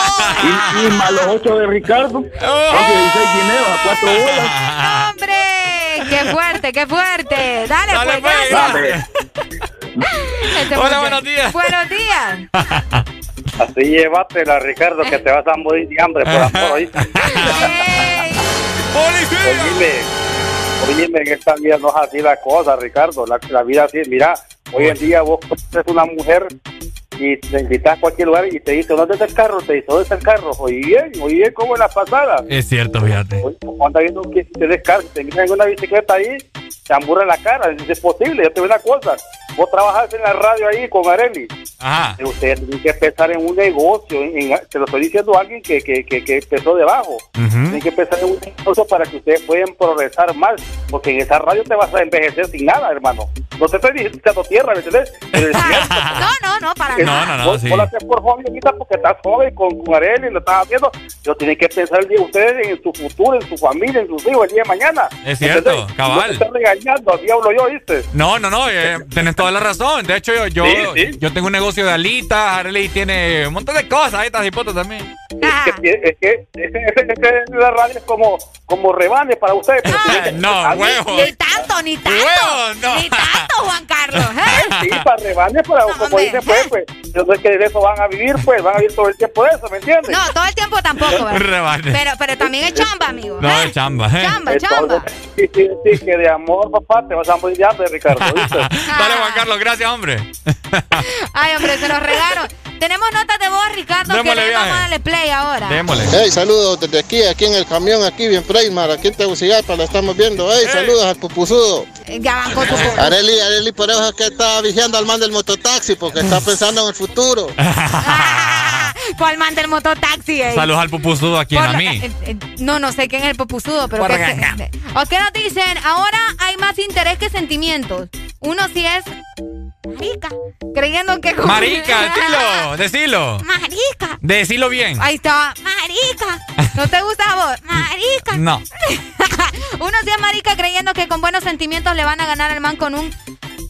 Y, y más los ocho de Ricardo. Son 16 guineos a cuatro [LAUGHS] bolas. ¡Hombre! ¡Qué fuerte, qué fuerte! Dale, Dale, pues, pues. gracias. Este Hola, buenos días. Buenos días. Así llévatela, Ricardo, que te vas a morir de hambre por amor, ¿oíste? Oíme, oíme, en esta vida no es así la cosa, Ricardo. La, la vida así, mira, hoy en día vos eres una mujer y te invitas a cualquier lugar y te dice, ¿dónde está el carro? Te dice, ¿dónde está el carro? Oye, bien, oye, bien, como en la pasada. Es cierto, fíjate. Cuando anda viendo que te descarga, te miran en una bicicleta ahí, te amburra la cara. Es posible, yo te veo una cosa. Vos trabajas en la radio ahí con Areli. Ajá. Usted tiene que empezar en un negocio. en- en- te lo estoy diciendo a alguien que, que, que, que empezó debajo. Tiene que empezar en un negocio para que ustedes puedan progresar más. Porque en esa radio te vas a envejecer sin nada, hermano. No te estoy diciendo tierra, ¿me [LAUGHS] cierto. No, no, no, para Que nada. no, no, vos, sí. vos lo haces por joven ahorita porque estás joven con, con Areli, lo estás haciendo. Pero tienen que pensar el día ustedes en su futuro, en su familia, en sus hijos, el día de mañana. Es cierto, ¿Entendés? cabal. No te estás regañando, así hablo yo, ¿viste? No, no, no, eh, tenés toda la razón. De hecho, yo, yo, Sí, sí. yo tengo un negocio de alitas, Arley tiene un montón de cosas, ahí está hipotas también. Es que, es que ese, ese- ese- la radio es como, como rebane para ustedes. que- no, huevo. Ni tanto, ni tanto. Huevo, no. Ni tanto, Juan Carlos. Sí, para rebane, para, como hombre. dice, pues, pues, yo sé que de eso van a vivir, pues, van a vivir todo el tiempo de eso, ¿me entiendes? No, todo el tiempo tampoco. Pero, pero también es chamba, amigo. No, ¿eh? es chamba, ¿eh? Chamba, chamba. Sí, sí, sí, que de amor, papá, te vas a morir de hambre, Ricardo, ¿viste? [LAUGHS] Dale, Juan Carlos, gracias, hombre. Ay, hombre, se nos regaron. Tenemos notas de voz, Ricardo, Démosle que le viaje. vamos a darle play ahora. Démosle. Hey, saludos desde aquí, aquí en el camión, aquí bien Preismar, aquí en Tegucigalpa, lo estamos viendo. Hey, saludos al pupusudo. Eh, Ya van con su... Areli, Areli, por eso es que está vigiando al man del mototaxi, porque está pensando en el futuro. [LAUGHS] ¿Cuál manda el mototaxi? eh? Saludos al pupusudo aquí en Por a mí. eh, eh, no, no sé quién es el popusudo, pero... Regañar. ¿O qué nos dicen? Ahora hay más interés que sentimientos. Uno sí es... Marica. Creyendo que... Marica, decilo, [LAUGHS] decilo. Marica. Decilo bien. Ahí está. Marica. ¿No te gusta a vos? Marica. No. [LAUGHS] Uno sí es marica creyendo que con buenos sentimientos le van a ganar al man con un...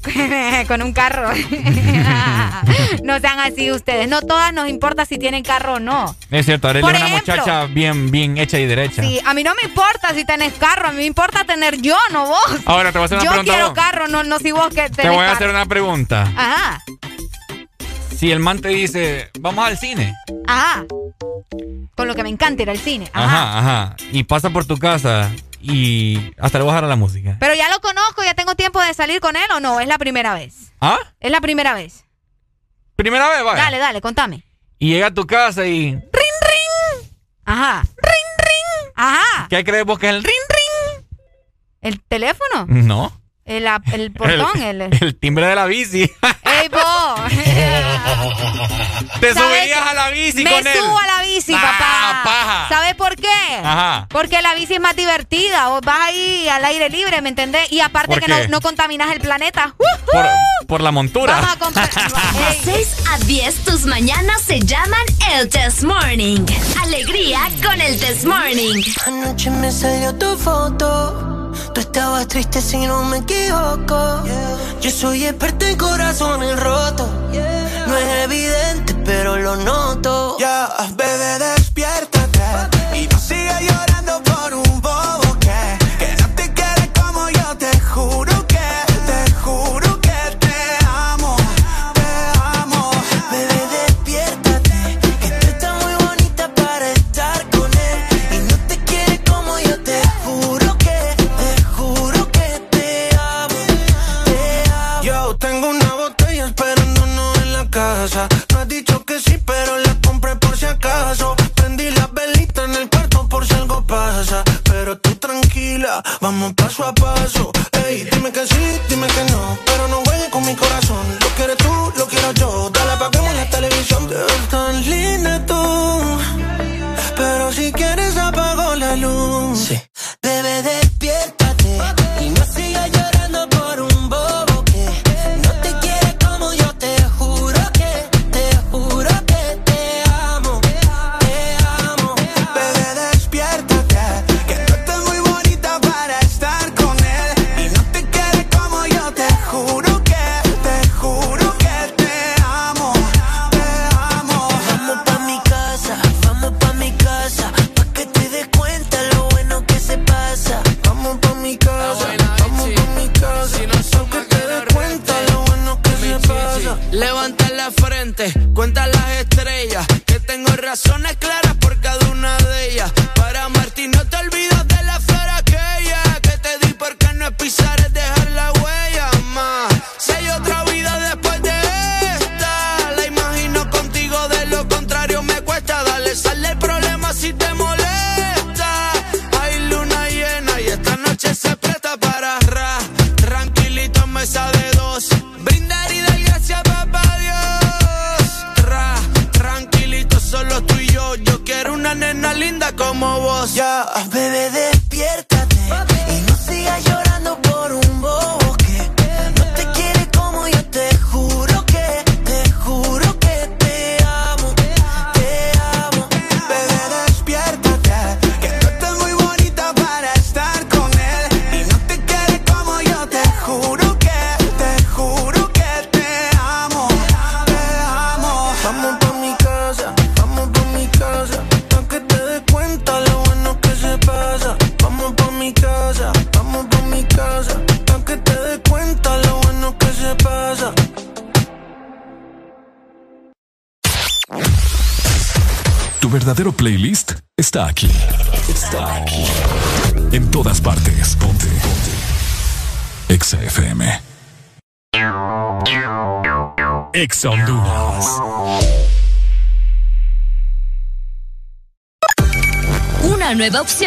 [LAUGHS] con un carro. [LAUGHS] no sean así ustedes. No todas nos importa si tienen carro o no. Es cierto, Arely es una muchacha bien, bien hecha y derecha. Sí, a mí no me importa si tenés carro, a mí me importa tener yo, no vos. Ahora te voy a hacer una pregunta. Yo quiero carro, no, no si vos que tenés Te voy a hacer una pregunta. Ajá. Si el man te dice, vamos al cine. Ajá. Con lo que me encanta ir al cine. Ajá, ajá. ajá. Y pasa por tu casa y hasta le voy a dejar la música. Pero ya lo conozco, ya tengo tiempo de salir con él o no, es la primera vez. ¿Ah? Es la primera vez. Primera vez, vaya. Dale, dale, contame. Y llega a tu casa y. ¡Ring, ring! Ajá. ¡Ring, ring! Ajá. ¿Qué crees vos que es el ring, ring? ¿El teléfono? No. El, [LAUGHS] el portón, el, el, timbre de la bici. ¡Ey, vos! [LAUGHS] Te subirías a la bici me con él. Me subo a la bici, ah, papá. ¿Sabes por qué? Ajá. Porque la bici es más divertida. Vos vas ahí al aire libre, ¿me entendés? Y aparte que no, no, contaminas el planeta. Por, por, la montura. Vamos a comprar. [LAUGHS] De 6 a 10, tus mañanas se llaman el Test Morning. Alegría con el Test Morning. Anoche me salió tu foto Tú estabas triste si no me equivoco. Yo soy experto en corazones rotos. No es evidente, pero lo noto. Ya, bebé, despiértate. Sí, pero la compré por si acaso. Prendí la velita en el cuarto por si algo pasa. Pero tú tranquila, vamos paso a paso. Ey, dime que sí, dime que no.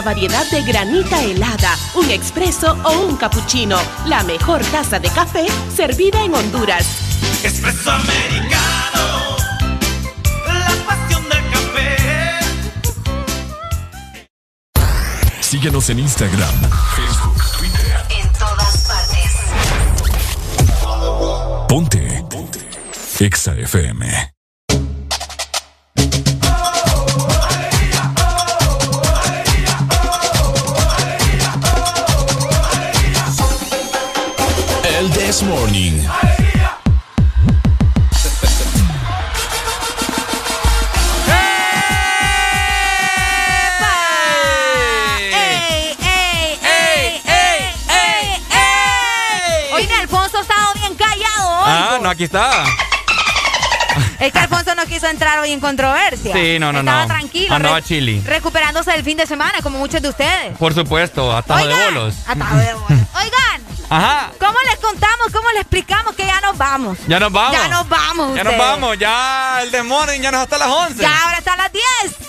Nuestra variedad de granita helada, un expreso o un cappuccino. La mejor taza de café servida en Honduras. Espresso americano. La pasión del café. Síguenos en Instagram, Facebook, Twitter. En todas partes. Ponte. Ponte. Exa FM. Ah, no, aquí está. Es que Alfonso no quiso entrar hoy en controversia. Sí, no, no, Estaba no. tranquilo. Andaba re- chili. Recuperándose del fin de semana, como muchos de ustedes. Por supuesto, atajo de bolos. Atado de bolos. Ajá. ¿cómo les contamos, cómo les explicamos que ya nos vamos? Ya nos vamos. Ya nos vamos. Ya nos vamos. Ya el The Morning ya nos hasta las 11. Ya ahora está a las 10.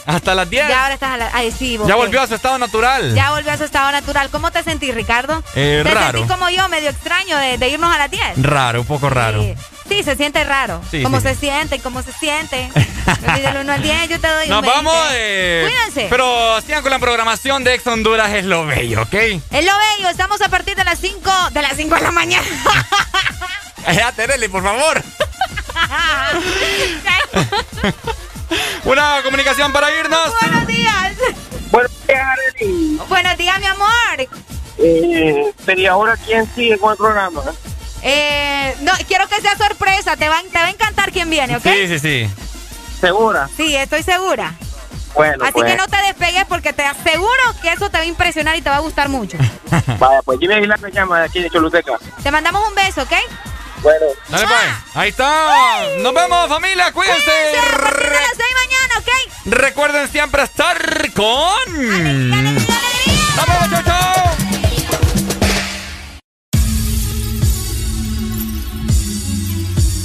Hasta las 10. Ya ahora estás a las... Ay, sí, Ya volvió a su estado natural. Ya volvió a su estado natural. ¿Cómo te sentís, Ricardo? Eh, ¿Te raro. sentís como yo, medio extraño de, de irnos a las 10? Raro, un poco raro. Sí, sí, se siente raro. Sí, ¿Cómo sí. se siente? ¿Cómo se siente? [LAUGHS] Del 1 al 10 yo te doy un Nos 20. vamos. eh, Cuídense. Pero sigan con la programación de Ex Honduras, es lo bello, ¿ok? Es lo bello, estamos a partir de las 5 de las 5 de la mañana. [LAUGHS] Ya, Tereli, por favor. [LAUGHS] Una comunicación para irnos. Buenos días. Buenos días, Arely. Buenos días, mi amor. Eh, pero ¿y ahora quién sigue con el programa? Eh, no, quiero que sea sorpresa. Te va, te va a encantar quién viene, ¿ok? Sí, sí, sí. ¿Segura? Sí, estoy segura. Bueno, Así pues. que no te despegues porque te aseguro que eso te va a impresionar y te va a gustar mucho. [LAUGHS] Vaya, pues Jimmy Aguilar me llama de aquí de Choluteca. Te mandamos un beso, ¿ok? Bueno. Dale, pues. Ahí está. Nos vemos, familia. Cuídense. A partir de las 6 mañana, ¿ok? Recuerden siempre estar con. ¡Nos vemos, chau, chau!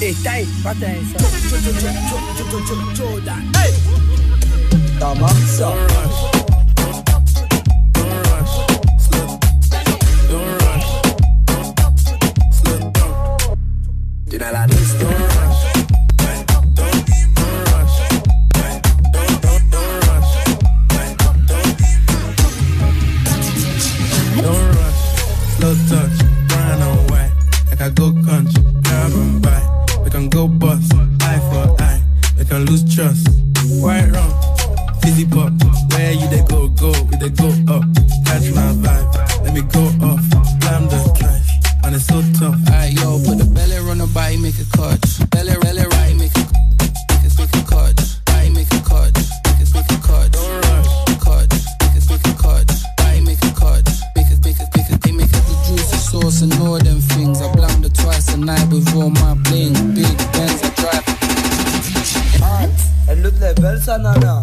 Está en pata esa. Toma. Tira la lista. Don't rush, don't rush, don't, don't, don't rush. Don't rush, slow touch, and white. Like I go country, grab and buy. We can go bust, eye for eye. We can lose trust. White rum, fizzy pop. Where you they go, go, we they go up. Catch my vibe, let me go off. Slam the trash, and it's so tough. Alright, yo, put the belly on the body, make a cut. Belly, belly, right, make a make a, make a cut. Body, make a cut. Make a, make a cut. Don't rush. Cut. Make a, make a cut. Body, make a cut. Make a, make a, make a, make a. The juicy sauce and all them things. I blam the twice a night with all my bling. Big Benz, I drive. Elle le level, ça, nana.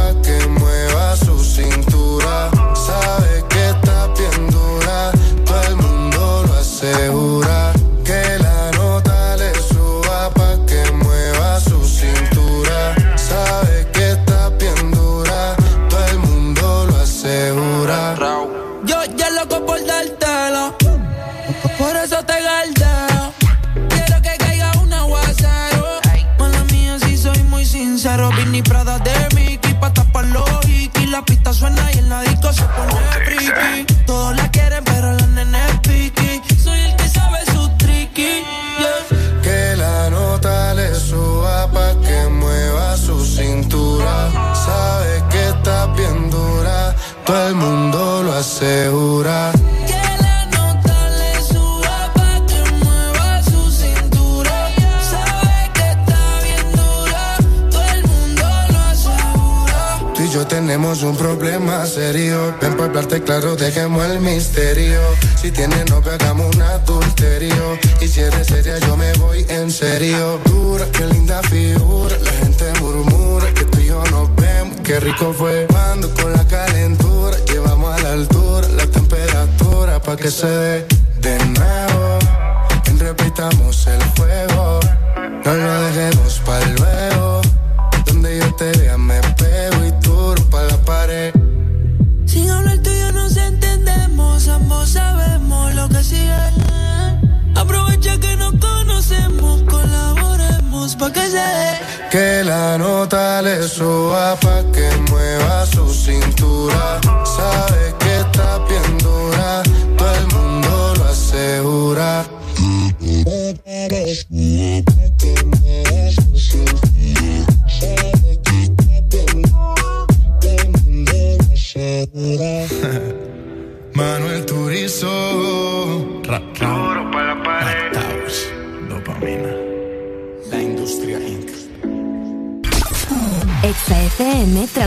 por eso te galdeo. Quiero que caiga un aguacero. Mala mía, si soy muy sincero. Vinny Prada de Mickey, pa' tapar los hikis. La pista suena y en la disco se pone freaky. Todos la quieren, pero la nene es piqui. Soy el que sabe su tricky. Que la nota le suba pa' que mueva su cintura. Sabe que está bien dura, todo el mundo lo asegura. Tenemos un problema serio. Ven para hablarte claro, dejemos el misterio. Si tienes novia, hagamos un adulterio. Y si eres seria, yo me voy en serio. Dura, qué linda figura. La gente murmura que tú y yo nos vemos. Qué rico fue cuando con la calentura. Llevamos a la altura la temperatura pa' que se dé de nuevo. Repitamos el juego. No lo dejemos para Que la nota le suba pa' que mueva su cintura. Sabe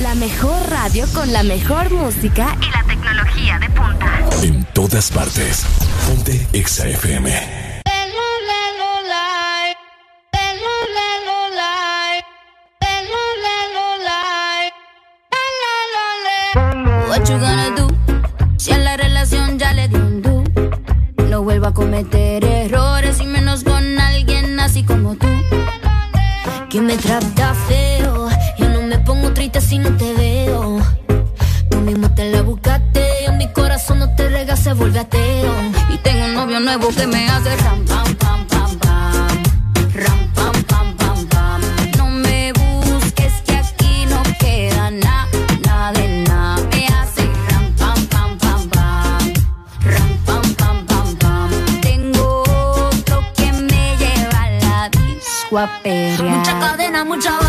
La mejor radio con la mejor música y la tecnología de punta. En todas partes. Ponte Exa FM. What you gonna do? Si en la relación ya le di un do. No vuelvo a cometer errores y menos con alguien así como tú. Que me trata feo si no te veo. Tú mismo te la buscaste. En mi corazón no te rega, se vuelve ateo. Y tengo un novio nuevo que me hace ram, pam, pam, pam, pam. Ram, pam, pam, pam, pam. No me busques que aquí no queda nada, nada de nada. Me hace ram, pam, pam, pam, pam. Ram, pam, pam, pam, pam. Tengo otro que me lleva a la disco a. Mucha cadena, mucha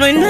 no hay nadie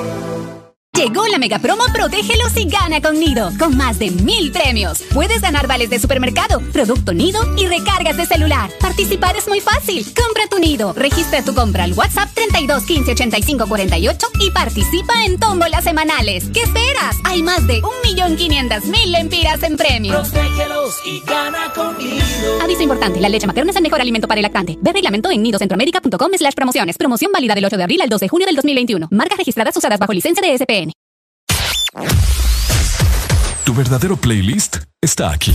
Llegó la mega promo Protégelos y gana con Nido, con más de mil premios. Puedes ganar vales de supermercado, producto Nido y recargas de celular. Participar es muy fácil. Compra tu nido. Registra tu compra al WhatsApp 32 15 85 48 y participa en tómbolas semanales. ¿Qué esperas? Hay más de 1.500.000 lempiras en premio. Protégelos y gana con. Aviso importante: la leche materna es el mejor alimento para el lactante. Ve reglamento en nidocentroamérica.com/slash promociones. Promoción válida del 8 de abril al 2 de junio del 2021. Marcas registradas usadas bajo licencia de SPN. Tu verdadero playlist está aquí.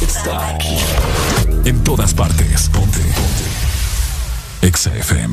Está aquí. En todas partes. Ponte. Exa FM.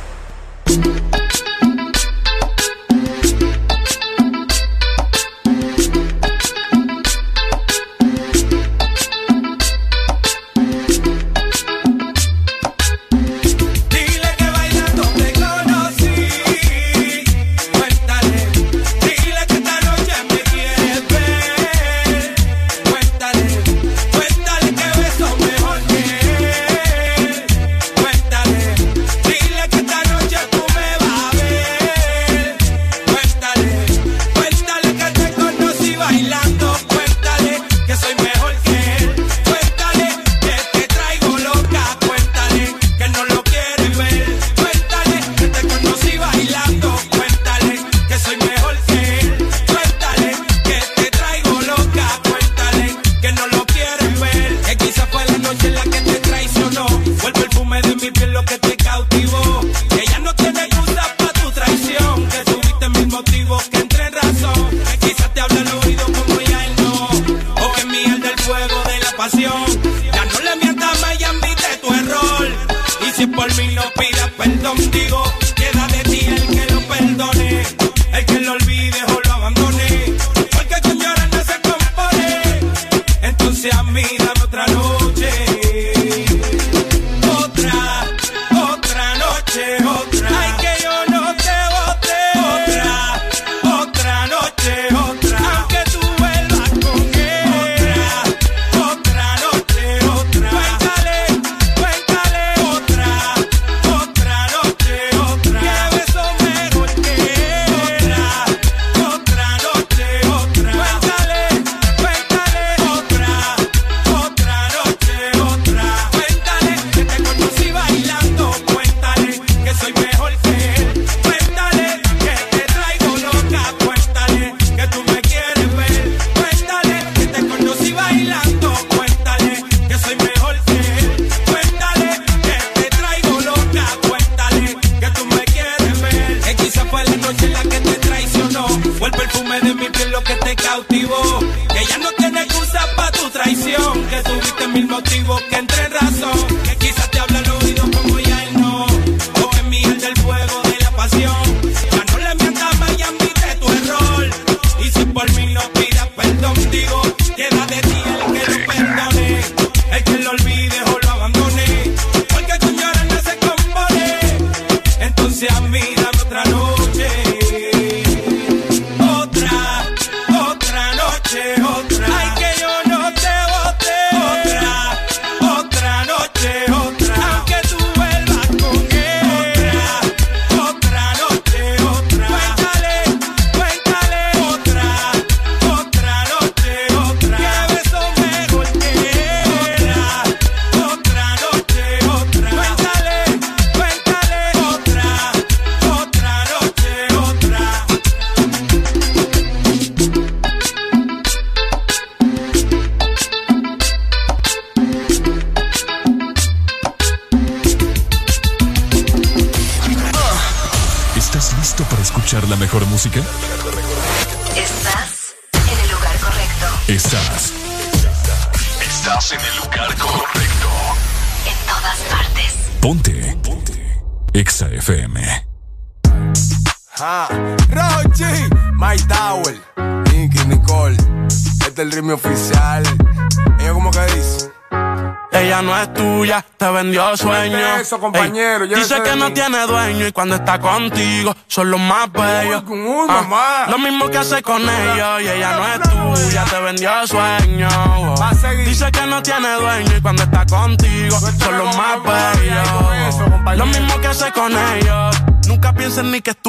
Eso, compañero? Ey, dice que no tiene dueño y cuando está contigo son los más bellos. uy, Ah. Lo mismo que hace con ellos y ella no es tuya, te vendió sueño. A seguir. Dice que no tiene dueño y cuando está contigo son los más bellos. Lo mismo que hace con ellos. Nunca pienses ni que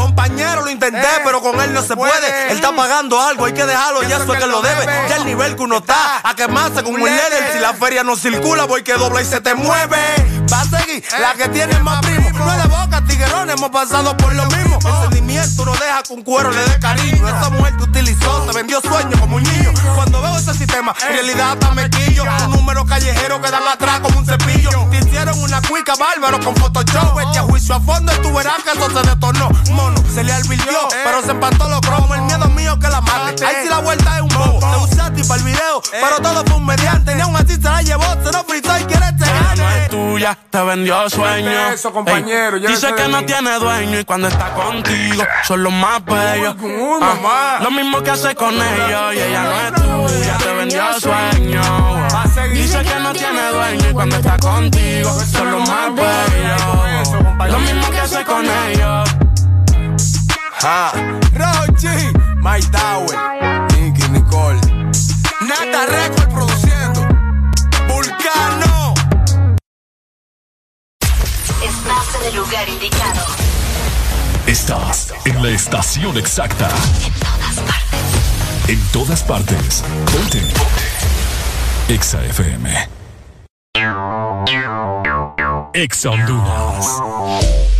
Compañero, lo intenté, pero con él no se puede. Él está pagando algo, hay que dejarlo, ya eso es que lo debe. Ya el nivel que uno está, a quemarse con un líder. Si la feria no circula, voy que dobla y se te mueve. Va a seguir la que tiene más primo. No es de boca, tiguerón, hemos pasado por lo mismo. El sentimiento no deja con cuero le dé cariño. Esa mujer te utilizó, te vendió sueños como un niño. Cuando veo ese sistema, en realidad está mequillo. Un número callejero que dan atrás como un cepillo. Te hicieron una cuica bárbaro con Photoshop. Este a juicio a fondo y tú verás que eso se detonó. Mono, se le advirtió, pero se empató los cromos. El miedo mío que la mate. Ahí sí la vuelta es un bobo. Te usé a ti para el video, pero todo fue un mediante. Ni aún así se la llevó, se lo fritó y quiere este Ella no gane. es tuya, te vendió sueño. Eso, compañero, Ey, dice que no tiene dueño y cuando está contigo son los más bellos. Ah, mamá. lo mismo que hace con ellos y ella no es tuya, te vendió sueño. Dice que no tiene dueño y cuando está contigo son los más bellos. Lo mismo que hace con ellos. Ah, Rochi, My Tower, Nicky, Nicole. Nata Record produciendo. Vulcano. Estás en el lugar indicado. Estás en la estación exacta. En todas partes. En todas partes. Ponte. Exa FM. Exa Honduras.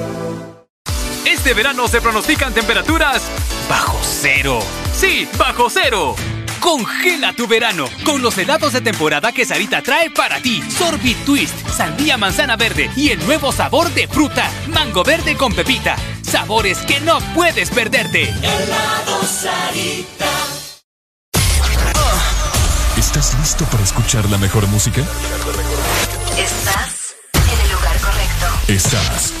Este verano se pronostican temperaturas bajo cero. Sí, bajo cero. Congela tu verano con los helados de temporada que Sarita trae para ti. Sorbit Twist, sandía manzana verde y el nuevo sabor de fruta, mango verde con pepita. Sabores que no puedes perderte. Helado Sarita. ¿Estás listo para escuchar la mejor música? Estás en el lugar correcto. Estás.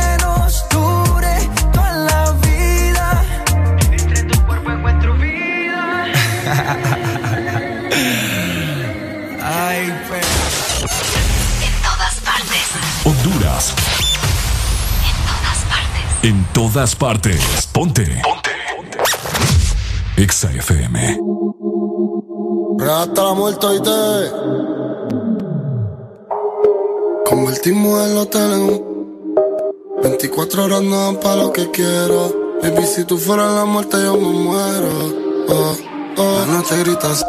todas partes. Ponte. Ponte. Exa FM. Hasta la muerte y te Convertimos el hotel en un 24 horas no dan pa' lo que quiero Baby, si tú fueras la muerte yo me muero Oh, oh La noche gritas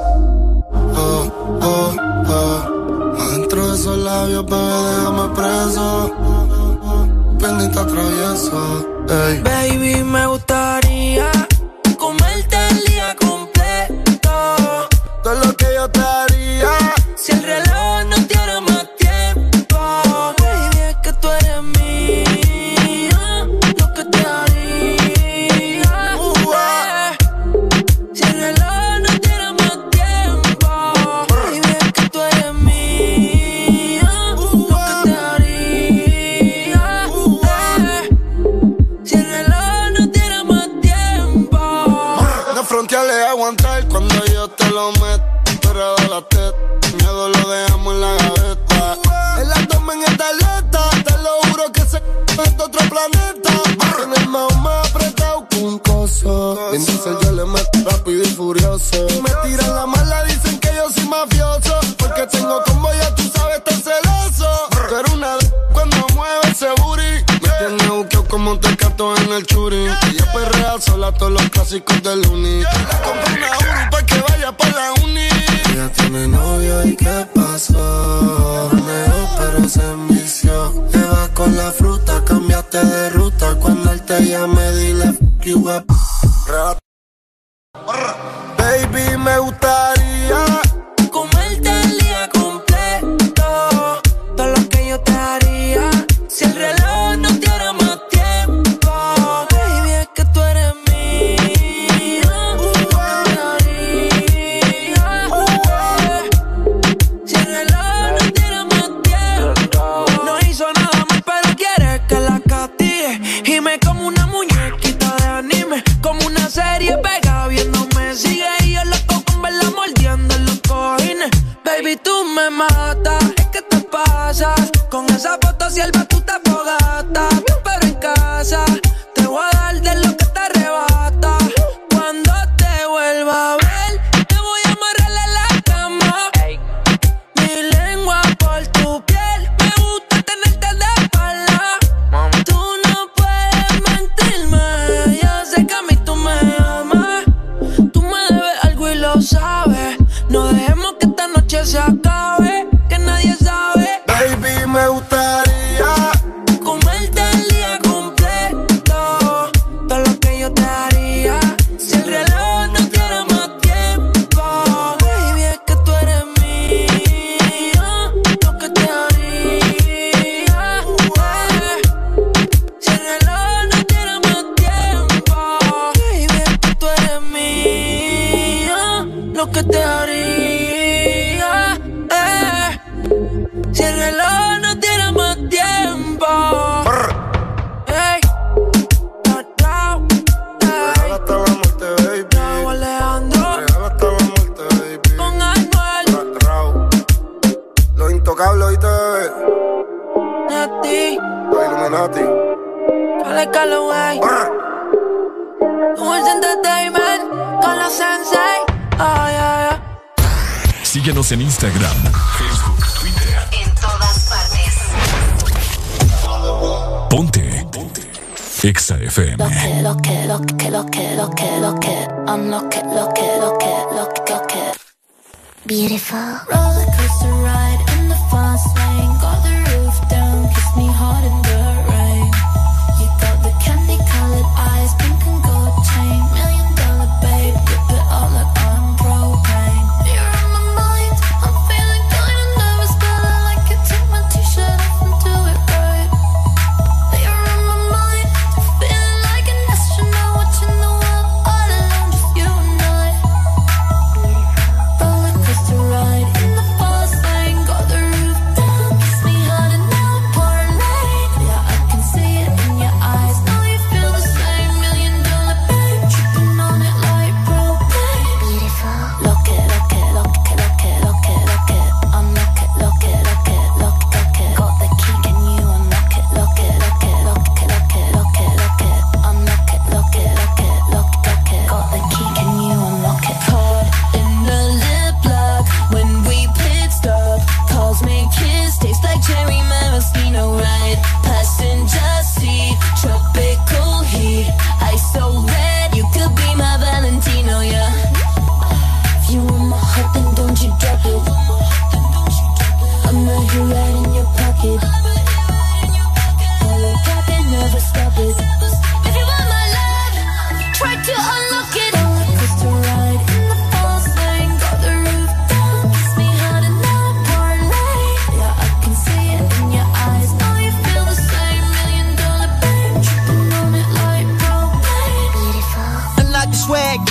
Oh, oh, oh Adentro de esos labios, bebé, déjame preso Pendiente travieso Ey. Baby, me gustaría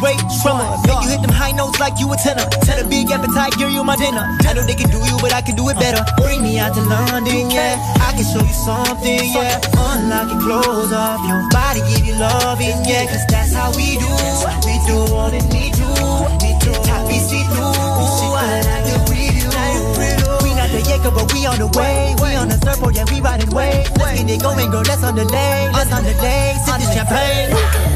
weight from us. Make you hit them high notes like you a tenor. Tell a big appetite, girl, you my dinner. I know they can do you, but I can do it better. Bring me out to London, yeah. I can show you something, yeah. Unlock your clothes off your body, give you loving, yeah. Cause that's how we do. We do all that need to. We do. Top we see through. I like the preview. We not the Jacob, but we on the way. We on the surfboard, yeah, we riding way. Let's get it going, girl. Let's on the day. Let's on the day. Sip the champagne.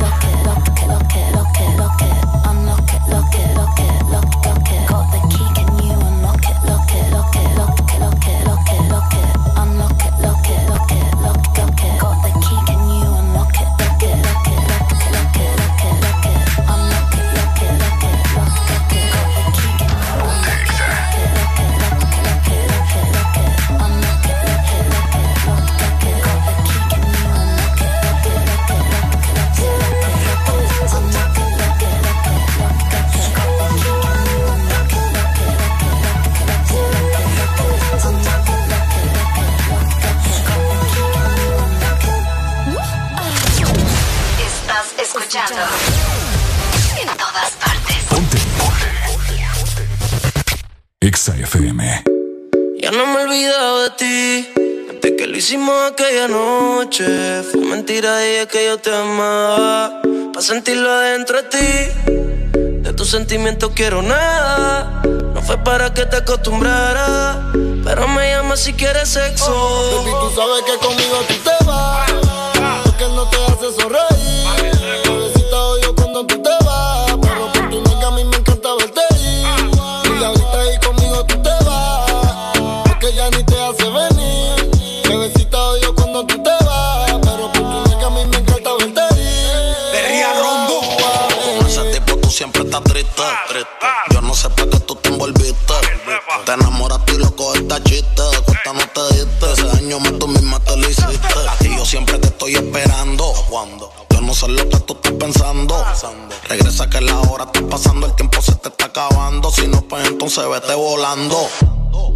hicimos aquella noche fue mentira y es que yo te amaba. Pa' sentirlo adentro de ti, de tus sentimientos quiero nada. No fue para que te acostumbrara, pero me llama si quieres sexo. Entonces vete volando.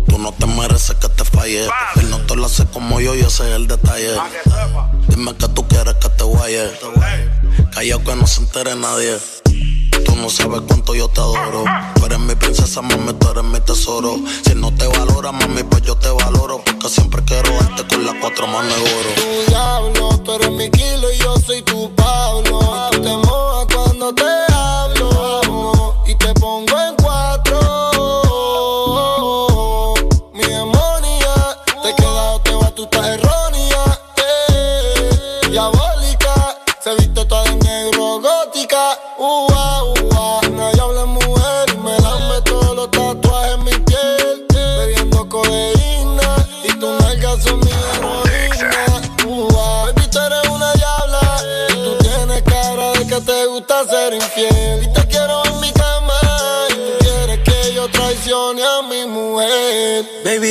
Tú no te mereces que te falle. Él no te lo hace como yo y ese es el detalle. Dime que tú quieres que te guaye. Callao que no se entere nadie. Tú no sabes cuánto yo te adoro. Tú eres mi princesa, mami, tú eres mi tesoro. Si no te valora, mami, pues yo te valoro. Porque siempre quiero darte con las cuatro manos de oro. Tu diablo, tú eres mi kilo y yo soy tu Pablo.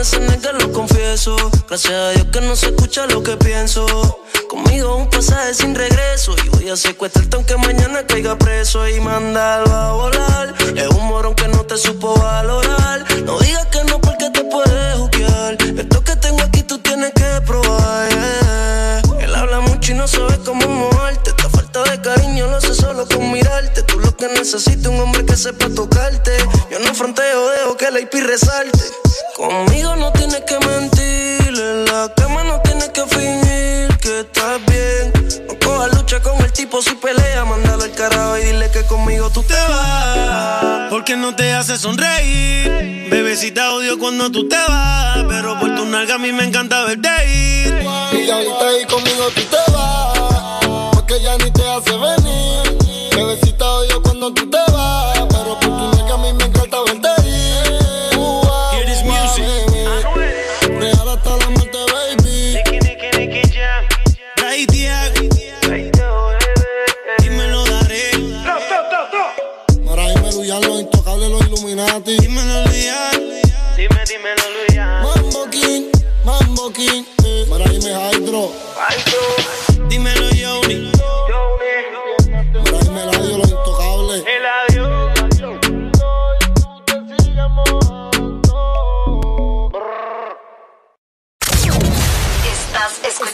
ese nega lo confieso. Gracias a Dios que no se escucha lo que pienso. Conmigo un pasaje sin regreso. Y voy a secuestrarte aunque mañana caiga preso. Y mandarlo a volar. Es un morón que no te supo valorar. No digas que no porque te puedes juzgar. Esto que tengo aquí tú tienes que probar. Él habla mucho y no sabe cómo moverte. Esta falta de cariño lo hace solo con mirarte. Que necesitas un hombre que sepa tocarte. Yo no fronteo, dejo que la IP resalte. Conmigo no tienes que mentir. En la cama no tienes que fingir que estás bien. No cojas lucha con el tipo si pelea. Mándalo al carajo y dile que conmigo tú te vas. Porque no te hace sonreír. Bebecita odio cuando tú te vas. Pero por tu nalga a mí me encanta verte ir. Y ahorita ahí conmigo tú te vas. Cuando tú te vas. Pero por tu nega a mí me encanta verte ir. Music. Real hasta la muerte, baby. Dímelo, daré. Dime Luyan, los intocables, los Illuminati. Dímelo,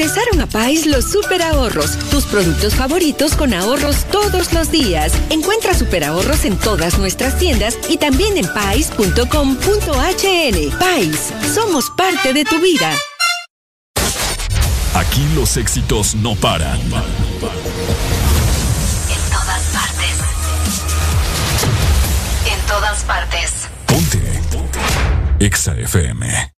Regresaron a Pais los super ahorros, tus productos favoritos con ahorros todos los días. Encuentra super ahorros en todas nuestras tiendas y también en pais.com.hn. Pais, somos parte de tu vida. Aquí los éxitos no paran. En todas partes. En todas partes. Ponte. Ponte. EXA FM.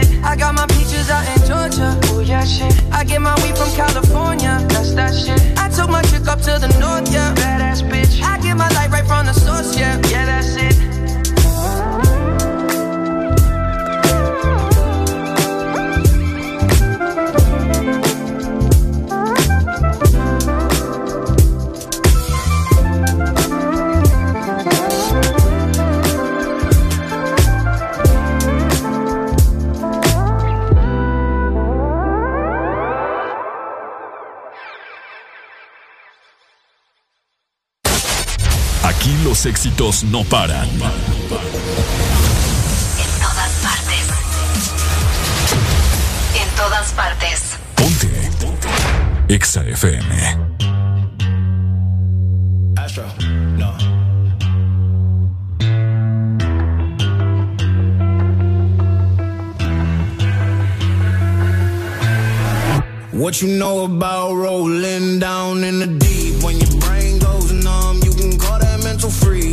I got my peaches out in Georgia. Los éxitos no paran. En todas partes. En todas partes. Ponte. Exa FM. Astro, no. What you know about rolling down in the deep? When your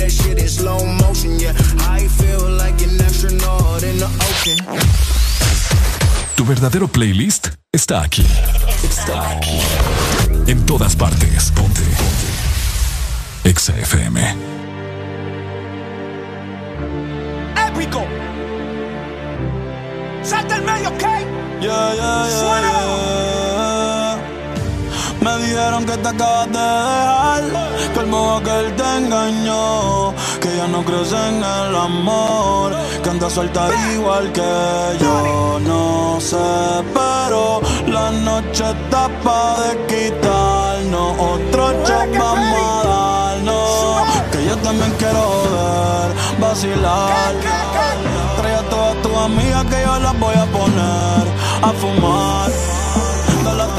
that shit in slow motion. Yeah, I feel like an astronaut in the ocean. Tu verdadero playlist está aquí. Está aquí. En todas partes. Ponte. Ponte. Exa FM. Épico. Salta el medio, ¿ok? Yeah, yeah, yeah, Suénalo. Me dijeron que te acabas de dejar, que el modo que él te engañó, que ya no crees en el amor, que anda suelta igual que yo. No sé, pero la noche está pa' de quitarnos, otro shot vamos a darnos, que yo también quiero ver, vacilar. Trae a todas tus amigas que yo las voy a poner a fumar.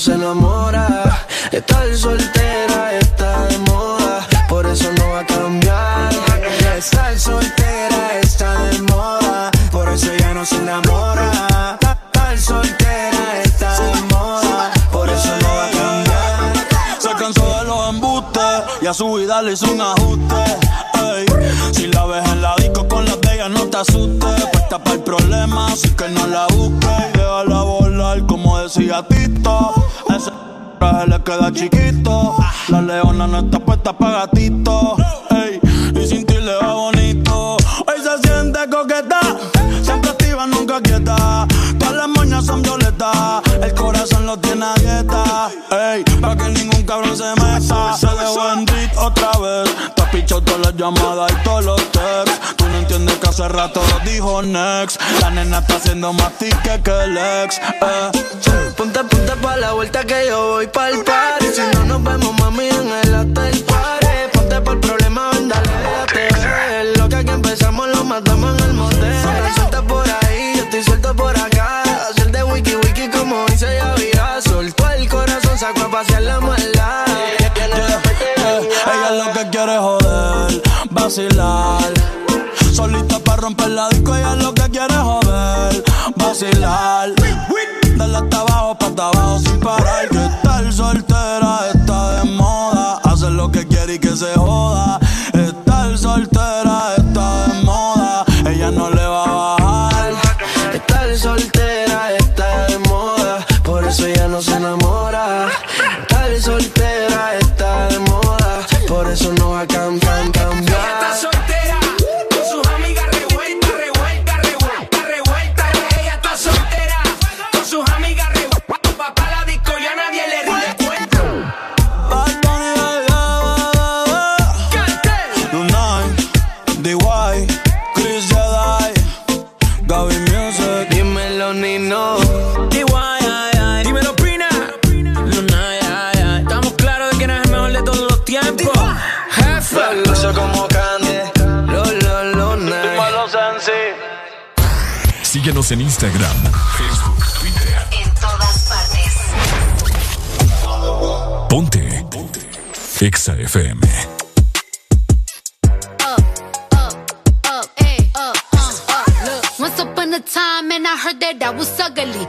se enamora. Estar soltera está de moda, por eso no va a cambiar. Estar soltera está de moda, por eso ya no se enamora. Estar soltera está de moda, por eso no va a cambiar. Se cansó de los embustes y a su vida le hizo un ajuste. Ey, si la ves en la disco con las de ella, no te asustes. Puesta para el problema, así que no la busques. Y déjala volar, como decía Tito. Ese traje le queda chiquito. La leona no está puesta para gatito. Ey, y sin ti le va bonito. Hoy se siente coqueta, siempre activa, nunca quieta. Todas las moñas son violetas, el corazón lo tiene a dieta. Ey, pa' que ningún cabrón se meta. Se dejó en otra vez. Te has pichado todas las llamadas y todos los texts. Hace rato lo dijo Next. La nena está haciendo más tique que el ex. Eh. Ponte, ponte pa' la vuelta que yo voy pa'l party Si no nos vemos, mami, en el hotel party Ponte por el problema, ven, dale, déjate Lo que aquí empezamos lo matamos en el motel suelta por ahí, yo estoy suelto por acá Hacer de wiki wiki como dice ya vida Soltó el corazón, sacó a pasear la maldad Ella lo que quiere es joder, vacilar. Solita para romper la disco, ella lo que quiere joder, vacilar. Dale hasta abajo, pa' hasta abajo sin parar. Que estar soltera está de moda. Hacer lo que quiere y que se joda. Estar soltera está de moda. En Instagram, Facebook, Twitter. En todas partes. Ponte. Ponte. Exa FM. Oh, oh, oh, eh, Once upon a time, and I heard that I was ugly.